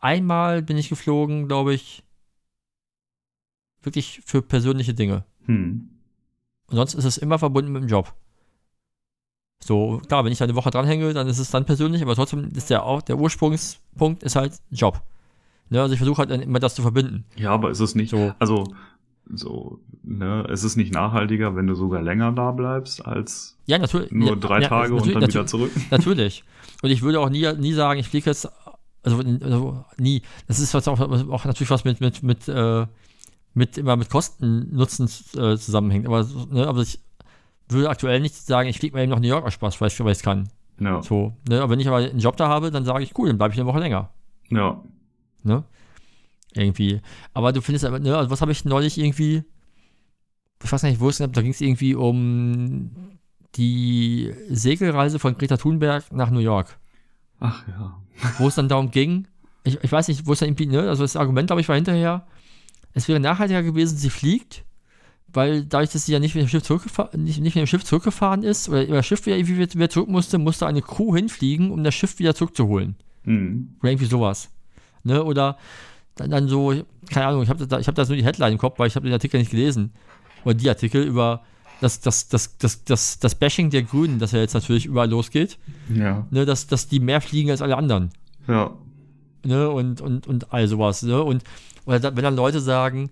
einmal bin ich geflogen, glaube ich, wirklich für persönliche Dinge. hm, Und sonst ist es immer verbunden mit dem Job. So, klar, wenn ich da eine Woche dranhänge, dann ist es dann persönlich, aber trotzdem ist der auch, der Ursprungspunkt ist halt Job. Ne, also ich versuche halt dann immer das zu verbinden. ja, aber ist es nicht, So. also, so, ne, es ist nicht nachhaltiger, wenn du sogar länger da bleibst, als Ja, natürlich. nur ja, drei ja, Tage und natürlich- dann wieder zurück. Natürlich. Und ich würde auch nie, nie sagen, ich fliege jetzt, also, also nie. Das ist was auch, auch natürlich was mit, mit, mit, äh, mit immer mit Kosten-Nutzen äh, zusammenhängt. Aber, ne, aber ich würde aktuell nicht sagen, ich fliege mal eben nach New York aus Spaß, weil ich es kann. Ja, So, ne, aber wenn ich aber einen Job da habe, dann sage ich, cool, dann bleibe ich eine Woche länger. ja, Ne? Irgendwie. Aber du findest aber, ne, also was habe ich neulich irgendwie, ich weiß nicht, wo es da ging es irgendwie um die Segelreise von Greta Thunberg nach New York. ach ja, wo es dann darum ging, ich, ich weiß nicht, wo es dann irgendwie, ne, also das Argument, glaube ich, war hinterher, es wäre nachhaltiger gewesen, sie fliegt, weil dadurch, dass sie ja nicht mit dem Schiff zurückgefahren, nicht, nicht mit dem Schiff zurückgefahren ist, oder ihr Schiff wieder irgendwie wieder zurück musste, musste eine Crew hinfliegen, um das Schiff wieder zurückzuholen. hm, Oder irgendwie sowas. Ne, oder dann, dann so, keine Ahnung, ich habe da, ich hab da nur die Headline im Kopf, weil ich habe den Artikel nicht gelesen. Oder die Artikel über das, das, das, das, das, das Bashing der Grünen, das ja jetzt natürlich überall losgeht, ja, ne, dass, dass die mehr fliegen als alle anderen. Ja, ne, und, und, und all sowas, ne, und oder wenn dann Leute sagen,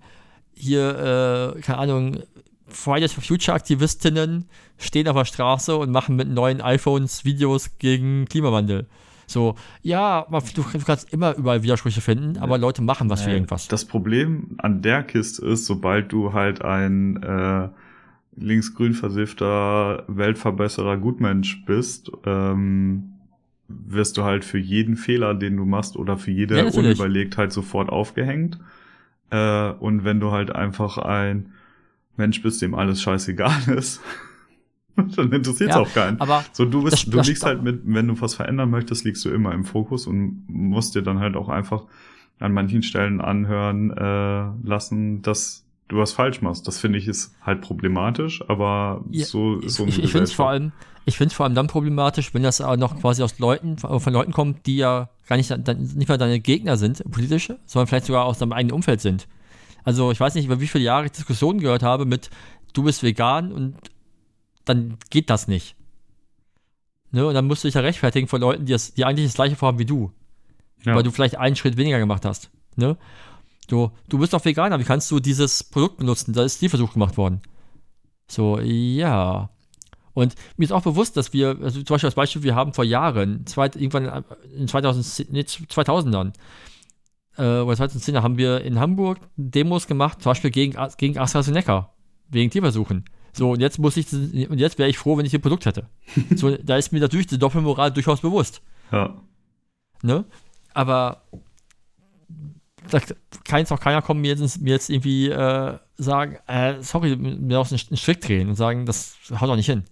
hier, äh, keine Ahnung, Fridays for Future Aktivistinnen stehen auf der Straße und machen mit neuen iPhones Videos gegen Klimawandel. So, ja, man, du, du kannst immer überall Widersprüche finden, aber Leute machen was für irgendwas. Das Problem an der Kiste ist, sobald du halt ein äh, linksgrün versiffter Weltverbesserer Gutmensch bist, ähm, wirst du halt für jeden Fehler, den du machst oder für jede Ja. Unüberlegtheit sofort aufgehängt. Äh, und wenn du halt einfach ein Mensch bist, dem alles scheißegal ist, dann interessiert es Ja, auch keinen. aber So, du bist, das- du das- liegst halt mit, wenn du was verändern möchtest, liegst du immer im Fokus und musst dir dann halt auch einfach an manchen Stellen anhören äh, lassen, dass du was falsch machst. Das finde ich ist halt problematisch, aber Ja, so ist so ich, ich finde es vor allem, ich finde vor allem dann problematisch, wenn das auch noch quasi aus Leuten, von Leuten kommt, die ja gar nicht, nicht mal deine Gegner sind, politische, sondern vielleicht sogar aus deinem eigenen Umfeld sind. Also ich weiß nicht, über wie viele Jahre ich Diskussionen gehört habe mit, du bist vegan und dann geht das nicht. Ne? Und dann musst du dich ja rechtfertigen vor Leuten, die, das, die eigentlich das gleiche vorhaben wie du, ja. weil du vielleicht einen Schritt weniger gemacht hast. Ne? So, du bist doch Veganer, wie kannst du dieses Produkt benutzen? Da ist Tierversuch gemacht worden. So, ja. Und mir ist auch bewusst, dass wir, also zum Beispiel als Beispiel, wir haben vor Jahren, zweit, irgendwann in 2010, nee, 2000ern, äh, oder 2010 haben wir in Hamburg Demos gemacht, zum Beispiel gegen, gegen AstraZeneca, wegen Tierversuchen. So, und jetzt muss ich, und jetzt wäre ich froh, wenn ich ein Produkt hätte. so, da ist mir natürlich die Doppelmoral durchaus bewusst. ja. Ne? Aber da kann jetzt auch keiner kommen, mir jetzt, mir jetzt irgendwie äh, sagen, äh, sorry, mir aus einen Strick drehen und sagen, das haut doch nicht hin.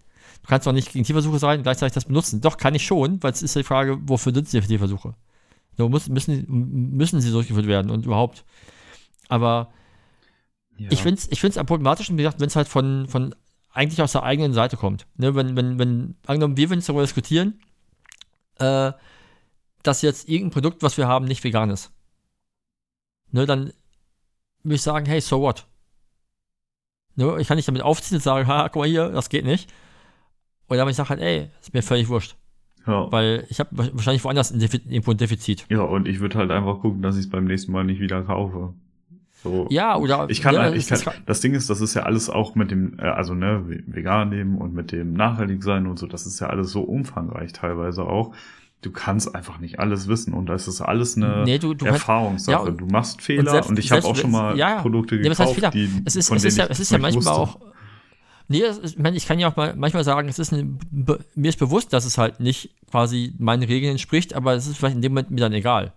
Du kannst doch nicht gegen Tierversuche sein und gleichzeitig das benutzen. Doch, kann ich schon, weil es ist ja die Frage, wofür sind sie Tierversuche? So, müssen, müssen sie durchgeführt werden und überhaupt. Aber ja. ich finde es ich find's am problematischen, wie gesagt, wenn es halt von, von eigentlich aus der eigenen Seite kommt. Ne, wenn, wenn, wenn, angenommen, wir würden jetzt darüber diskutieren, äh, dass jetzt irgendein Produkt, was wir haben, nicht vegan ist. Ne, dann würde ich sagen, hey, so what? Ne, ich kann nicht damit aufziehen und sagen, ha, guck mal hier, das geht nicht. Oder aber ich sage halt, ey, ist mir völlig wurscht. ja. Weil ich habe wahrscheinlich woanders ein irgendwo ein Defizit. ja, und ich würde halt einfach gucken, dass ich es beim nächsten Mal nicht wieder kaufe. So. Ja, oder. Ich kann, ja, ich es- kann, es- das Ding ist, das ist ja alles auch mit dem, äh, also ne, vegan leben und mit dem nachhaltig sein und so, das ist ja alles so umfangreich teilweise auch. Du kannst einfach nicht alles wissen und das ist alles eine Nee, du- du kannst- Erfahrungssache. ja, und- du machst Fehler und, selbst- ich habe auch schon mal ja, ja. Produkte Ja, was heißt gekauft, die es ist, von es ist denen ja, ich es ist ja manchmal wusste. auch, Nee, ist, ich, kann ja auch mal manchmal sagen, es ist eine, mir ist bewusst, dass es halt nicht quasi meinen Regeln entspricht, aber es ist vielleicht in dem Moment mir dann egal.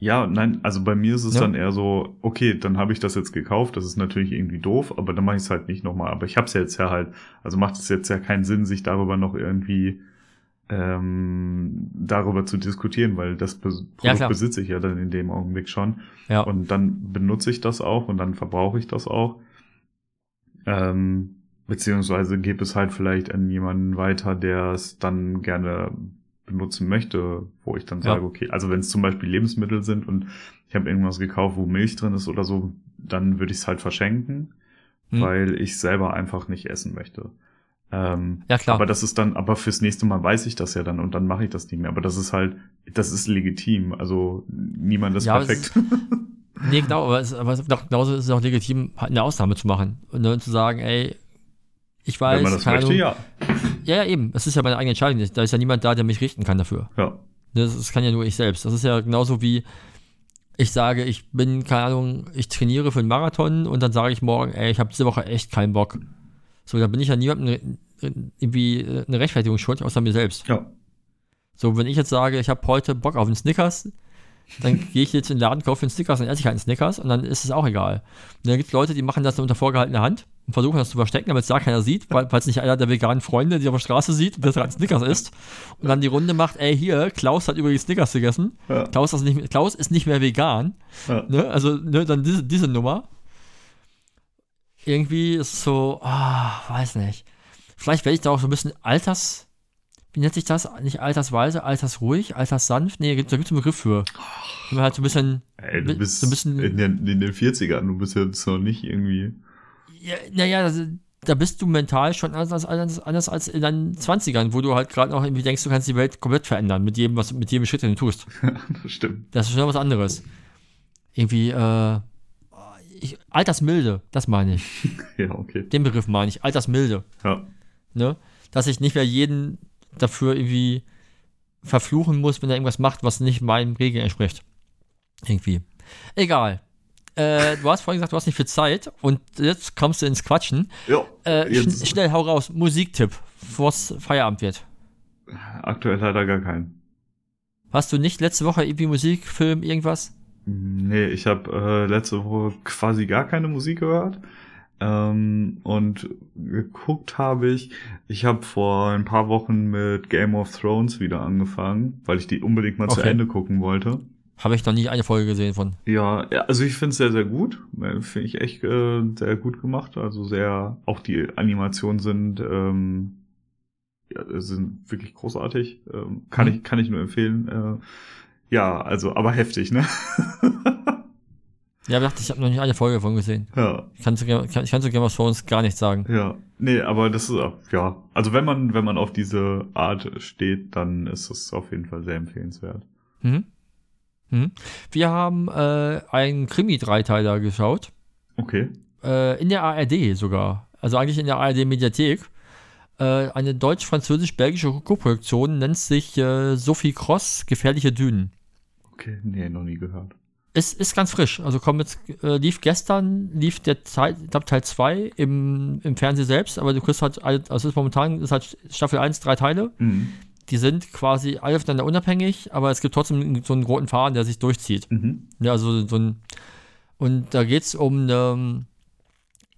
Ja, nein, also bei mir ist es ja. dann eher so, okay, dann habe ich das jetzt gekauft, das ist natürlich irgendwie doof, aber dann mache ich es halt nicht nochmal. Aber ich habe es ja jetzt ja halt, also macht es jetzt ja keinen Sinn, sich darüber noch irgendwie ähm, darüber zu diskutieren, weil das Be Produkt ja, besitze ich ja dann in dem Augenblick schon. Ja. Und dann benutze ich das auch und dann verbrauche ich das auch. Ähm, beziehungsweise gebe es halt vielleicht an jemanden weiter, der es dann gerne benutzen möchte, wo ich dann sage, ja. okay, also wenn es zum Beispiel Lebensmittel sind und ich habe irgendwas gekauft, wo Milch drin ist oder so, dann würde ich es halt verschenken, hm. weil ich selber einfach nicht essen möchte. Ähm, ja, klar. Aber das ist dann, aber fürs nächste Mal weiß ich das ja dann und dann mache ich das nicht mehr. Aber das ist halt, das ist legitim. Also niemand ist ja, perfekt. Ist, nee, genau, aber, es, aber genauso ist es auch legitim, halt eine Ausnahme zu machen und dann zu sagen, ey, ich weiß. Wenn man das möchte, Ahnung, ja. Ja, ja, eben. Es ist ja meine eigene Entscheidung. Da ist ja niemand da, der mich richten kann dafür. Ja. Das, das kann ja nur ich selbst. Das ist ja genauso wie ich sage, ich bin, keine Ahnung, ich trainiere für einen Marathon und dann sage ich morgen, ey, ich habe diese Woche echt keinen Bock. So, da bin ich ja niemandem irgendwie eine Rechtfertigung schuld, außer mir selbst. Ja. So, wenn ich jetzt sage, ich habe heute Bock auf einen Snickers, dann gehe ich jetzt in den Laden, kaufe einen Snickers und esse ich halt einen Snickers und dann ist es auch egal. Und dann gibt es Leute, die machen das unter vorgehaltener Hand und versuchen das zu verstecken, damit es da keiner sieht, weil es nicht einer der veganen Freunde, die auf der Straße sieht, dass er ein Snickers isst und dann die Runde macht, ey hier, Klaus hat übrigens Snickers gegessen. Ja. Klaus, ist nicht, Klaus ist nicht mehr vegan. Ja. Ne? Also ne, dann diese, diese Nummer. Irgendwie ist es so, oh, weiß nicht. Vielleicht werde ich da auch so ein bisschen alters wie nennt sich das? Nicht altersweise, altersruhig, alterssanft? Nee, da gibt es einen Begriff für. Wenn man halt so ein bisschen. Ey, du bist so ein bisschen, in, den, in den 40ern, du bist jetzt noch nicht irgendwie. Ja, naja, also, da bist du mental schon anders, anders, anders als in deinen 20ern, wo du halt gerade noch irgendwie denkst, du kannst die Welt komplett verändern mit jedem, was, mit jedem Schritt, den du tust. das stimmt. Das ist schon was anderes. Irgendwie, äh, ich, Altersmilde, das meine ich. ja, okay. Den Begriff meine ich, Altersmilde. Ja. Ne? Dass ich nicht mehr jeden dafür irgendwie verfluchen muss, wenn er irgendwas macht, was nicht meinen Regeln entspricht. Irgendwie. Egal. Äh, du hast vorhin gesagt, du hast nicht viel Zeit und jetzt kommst du ins Quatschen. Ja. Äh, schn schnell, hau raus. Musiktipp, bevor es Feierabend wird. Aktuell leider gar keinen. Hast du nicht letzte Woche irgendwie Musik, Film, irgendwas? Nee, ich habe äh, letzte Woche quasi gar keine Musik gehört. Ähm, und geguckt habe ich, ich habe vor ein paar Wochen mit Game of Thrones wieder angefangen, weil ich die unbedingt mal okay. zu Ende gucken wollte. Habe ich noch nie eine Folge gesehen von. Ja, ja also ich finde es sehr, sehr gut. Finde ich echt äh, sehr gut gemacht. Also sehr, auch die Animationen sind, ähm, ja, sind wirklich großartig. Ähm, kann mhm. ich, kann ich nur empfehlen. Äh, ja, also, aber heftig, ne? Ja, ich dachte, ich habe noch nicht eine Folge davon gesehen. Ja. Ich kann zu, ich kann zu Game of Thrones gar nichts sagen. Ja. Nee, aber das ist, ja. Also wenn man, wenn man auf diese Art steht, dann ist es auf jeden Fall sehr empfehlenswert. Mhm. Mhm. Wir haben äh, einen Krimi-Dreiteiler geschaut. Okay. Äh, in der ARD sogar. Also eigentlich in der ARD-Mediathek. Äh, eine deutsch-französisch-belgische Koproduktion nennt sich äh, Sophie Cross, Gefährliche Dünen. Okay, nee, noch nie gehört. Ist, ist ganz frisch. Also kommt jetzt, äh, lief gestern, lief der Teil, ich glaube Teil 2 im, im Fernsehen selbst, aber du kriegst halt, also ist momentan ist halt Staffel 1 drei Teile. Mhm. Die sind quasi alle voneinander unabhängig, aber es gibt trotzdem so einen roten Faden, der sich durchzieht. Mhm. Ja, also so ein, und da geht es um eine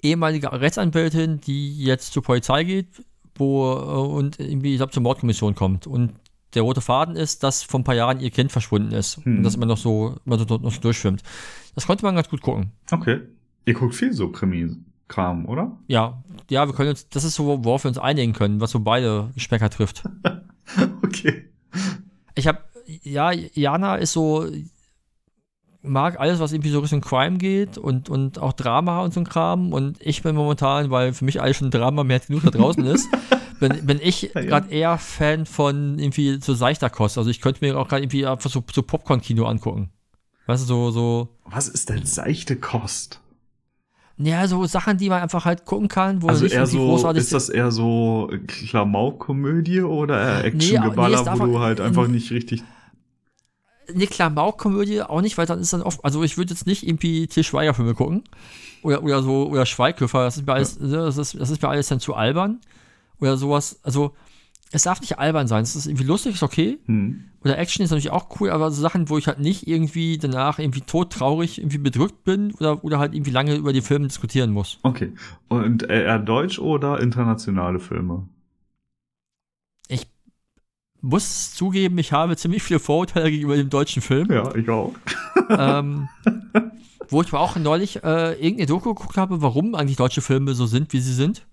ehemalige Rechtsanwältin, die jetzt zur Polizei geht, wo äh, und irgendwie, ich glaube, zur Mordkommission kommt. Und der rote Faden ist, dass vor ein paar Jahren ihr Kind verschwunden ist hm. und das immer noch so, immer so, noch so durchschwimmt. Das konnte man ganz gut gucken. Okay. Ihr guckt viel so Krimi-Kram, oder? Ja, ja, wir können uns, das ist so, worauf wir uns einigen können, was so beide Geschmäcker trifft. okay. Ich habe, ja, Jana ist so, mag alles, was irgendwie so Richtung Crime geht und, und auch Drama und so ein Kram. Und ich bin momentan, weil für mich alles schon Drama mehr als genug da draußen ist, bin, bin ich gerade eher Fan von irgendwie so seichter Kost. Also ich könnte mir auch gerade irgendwie einfach so, so Popcorn-Kino angucken. Weißt du, so, so. Was ist denn seichte Kost? Ja, so Sachen, die man einfach halt gucken kann, wo also eher so, großartig ist das eher so Klamauk-Komödie oder Action-Geballer, nee, nee, wo du halt einfach nicht richtig eine Klamauk-Komödie auch nicht, weil dann ist dann oft, also ich würde jetzt nicht irgendwie Til Schweiger-Filme gucken oder, oder so, oder Schweighöfer, das ist mir alles, ne, das ist, das ist mir alles dann zu albern oder sowas, also es darf nicht albern sein, es ist irgendwie lustig, ist okay, Hm. oder Action ist natürlich auch cool, aber so Sachen, wo ich halt nicht irgendwie danach irgendwie todtraurig, irgendwie bedrückt bin oder, oder halt irgendwie lange über die Filme diskutieren muss. Okay. Und äh, eher deutsch oder internationale Filme? Muss zugeben, ich habe ziemlich viele Vorurteile gegenüber dem deutschen Film. Ja, ich auch. ähm, wo ich aber auch neulich äh, irgendeine Doku geguckt habe, warum eigentlich deutsche Filme so sind, wie sie sind.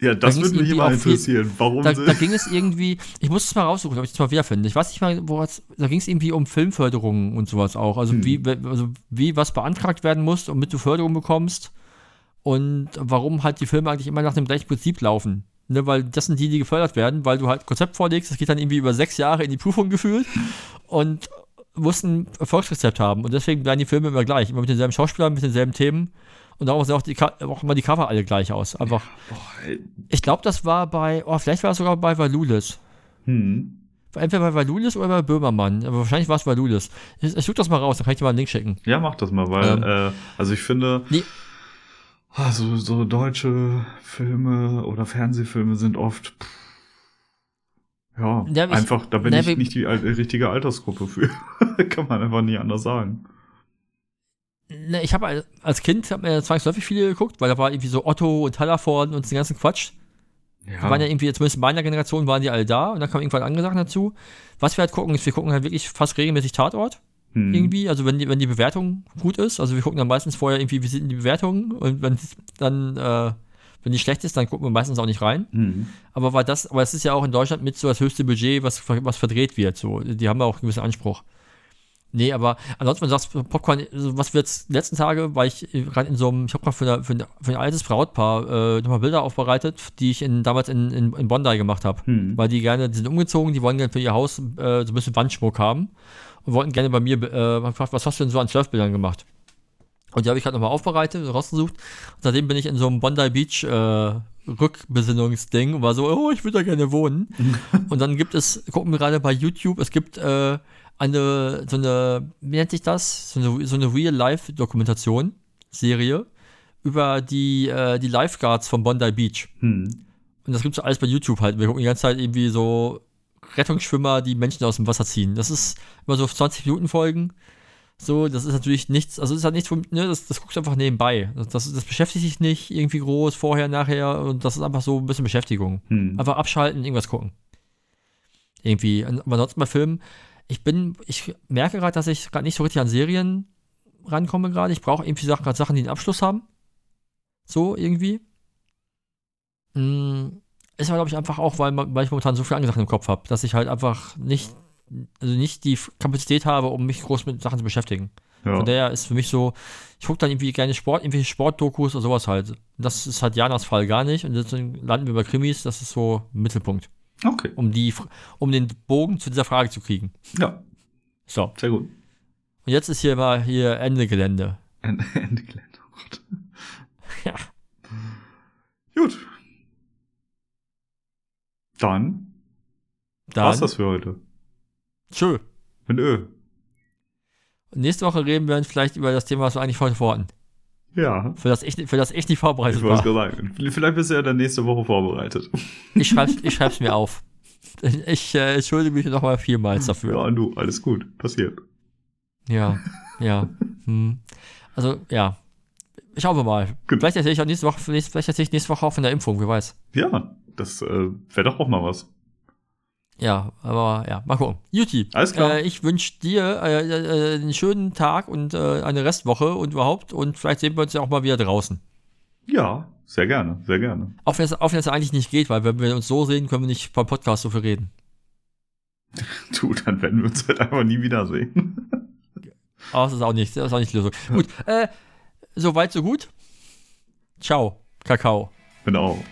Ja, das ging's würde mich immer viel- interessieren. Warum Da, da ging es irgendwie, ich muss es mal raussuchen, ob ich es mal wiederfinde. Ich weiß nicht mal, wo es, da ging es irgendwie um Filmförderung und sowas auch. Also, Hm. wie, also wie was beantragt werden muss, damit du Förderung bekommst. Und warum halt die Filme eigentlich immer nach dem gleichen Prinzip laufen. Ne, weil das sind die, die gefördert werden, weil du halt Konzept vorlegst, das geht dann irgendwie über sechs Jahre in die Prüfung gefühlt und musst ein Erfolgsrezept haben. Und deswegen werden die Filme immer gleich, immer mit denselben Schauspielern, mit denselben Themen. Und darum sehen auch, die, auch immer die Cover alle gleich aus. Einfach. Ich glaube, das war bei, oh, vielleicht war es sogar bei Valulis. Hm. Entweder bei Valulis oder bei Böhmermann. Aber wahrscheinlich war es Valulis. Ich, ich suche das mal raus, dann kann ich dir mal einen Link schicken. Ja, mach das mal, weil, Ähm. äh, also ich finde, Nee. Also so deutsche Filme oder Fernsehfilme sind oft, pff, ja, Ja, ich- einfach, da bin na, ich nicht die richtige Altersgruppe für. Kann man einfach nie anders sagen. Ne, ich habe als Kind hab mir zwangsläufig viele geguckt, weil da war irgendwie so Otto und Hallervorden und den ganzen Quatsch. Die waren ja irgendwie, zumindest in meiner Generation, waren die alle da und dann kam irgendwann andere Sachen dazu. Was wir halt gucken, ist, wir gucken halt wirklich fast regelmäßig Tatort. Hm. irgendwie, also wenn die, wenn die Bewertung gut ist, also wir gucken dann meistens vorher irgendwie, wie sind die Bewertungen und wenn dann, äh, wenn die schlecht ist, dann gucken wir meistens auch nicht rein. Hm. Aber war das, aber es ist ja auch in Deutschland mit so das höchste Budget, was, was verdreht wird, so. Die haben ja auch einen gewissen Anspruch. Nee, aber ansonsten, wenn du sagst, Popcorn, also was wir jetzt letzten Tage, weil ich gerade in so einem, ich habe gerade für, für, ein- für ein altes Brautpaar äh, nochmal Bilder aufbereitet, die ich in, damals in, in, in Bondi gemacht habe. Hm. Weil die gerne, die sind umgezogen, die wollen gerne für ihr Haus äh, so ein bisschen Wandschmuck haben und wollten gerne bei mir, äh, gefragt, was hast du denn so an Surfbildern gemacht? Und die habe ich gerade nochmal aufbereitet, rausgesucht. Und seitdem bin ich in so einem Bondi Beach äh, Rückbesinnungsding und war so, oh, ich würde da gerne wohnen. und dann gibt es, gucken wir gerade bei YouTube, es gibt äh, eine, so eine, wie nennt sich das? So eine, so eine Real-Life-Dokumentation, Serie, über die, äh, die Lifeguards von Bondi Beach. Hm. Und das gibt's alles bei YouTube halt. Wir gucken die ganze Zeit irgendwie so Rettungsschwimmer, die Menschen aus dem Wasser ziehen. Das ist immer so 20 Minuten Folgen. So, das ist natürlich nichts, also ist halt nichts, ne, das, das guckst du einfach nebenbei. Das, das, das beschäftigt dich nicht irgendwie groß, vorher, nachher, und das ist einfach so ein bisschen Beschäftigung. Hm. Einfach abschalten, irgendwas gucken. Irgendwie. Aber ansonsten bei Filmen, ich bin, ich merke gerade, dass ich gerade nicht so richtig an Serien rankomme gerade. Ich brauche irgendwie Sachen, gerade Sachen, die einen Abschluss haben. So irgendwie. Mm, Ist aber, glaube ich, einfach auch, weil, weil ich momentan so viele andere Sachen im Kopf habe, dass ich halt einfach nicht, also nicht die Kapazität habe, um mich groß mit Sachen zu beschäftigen. Ja. Von daher ist für mich so, ich gucke dann irgendwie gerne Sport, irgendwelche Sportdokus oder sowas halt. Das ist halt Janas Fall gar nicht und deswegen landen wir bei Krimis, das ist so Mittelpunkt, Okay. um die, um den Bogen zu dieser Frage zu kriegen. Ja, So. Und sehr gut. jetzt ist hier mal hier Ende Gelände. Ende, Ende Gelände. Oh. Ja. Gut. Dann Dann, war's das für heute. tschö. Mit Ö. Und nächste Woche reden wir dann vielleicht über das Thema, was wir eigentlich heute vorhatten. Ja. Für das ich, für das ich nicht vorbereitet Ich war. es sagen. Vielleicht bist du ja dann nächste Woche vorbereitet. Ich schreib's, ich schreib's mir auf. Ich äh, entschuldige mich nochmal vielmals Ja, dafür. und du, alles gut. Passiert. Ja, ja. Hm. Also, ja. Schauen wir mal. Gut. Vielleicht erzähle ich auch nächste Woche, vielleicht erzähle ich nächste Woche auch von der Impfung, wer weiß. Ja, das äh, wäre doch auch mal was. Ja, aber ja, mal gucken. Juti, Alles klar. Äh, ich wünsche dir äh, äh, einen schönen Tag und äh, eine Restwoche und überhaupt und vielleicht sehen wir uns ja auch mal wieder draußen. Ja, sehr gerne, sehr gerne. Auch wenn es eigentlich nicht geht, weil wenn wir uns so sehen, können wir nicht beim Podcast so viel reden. Du, dann werden wir uns halt einfach nie wiedersehen. Aber das ist auch nicht, das ist auch nicht die Lösung. Gut, äh, so weit, so gut. Ciao, Kakao. Genau.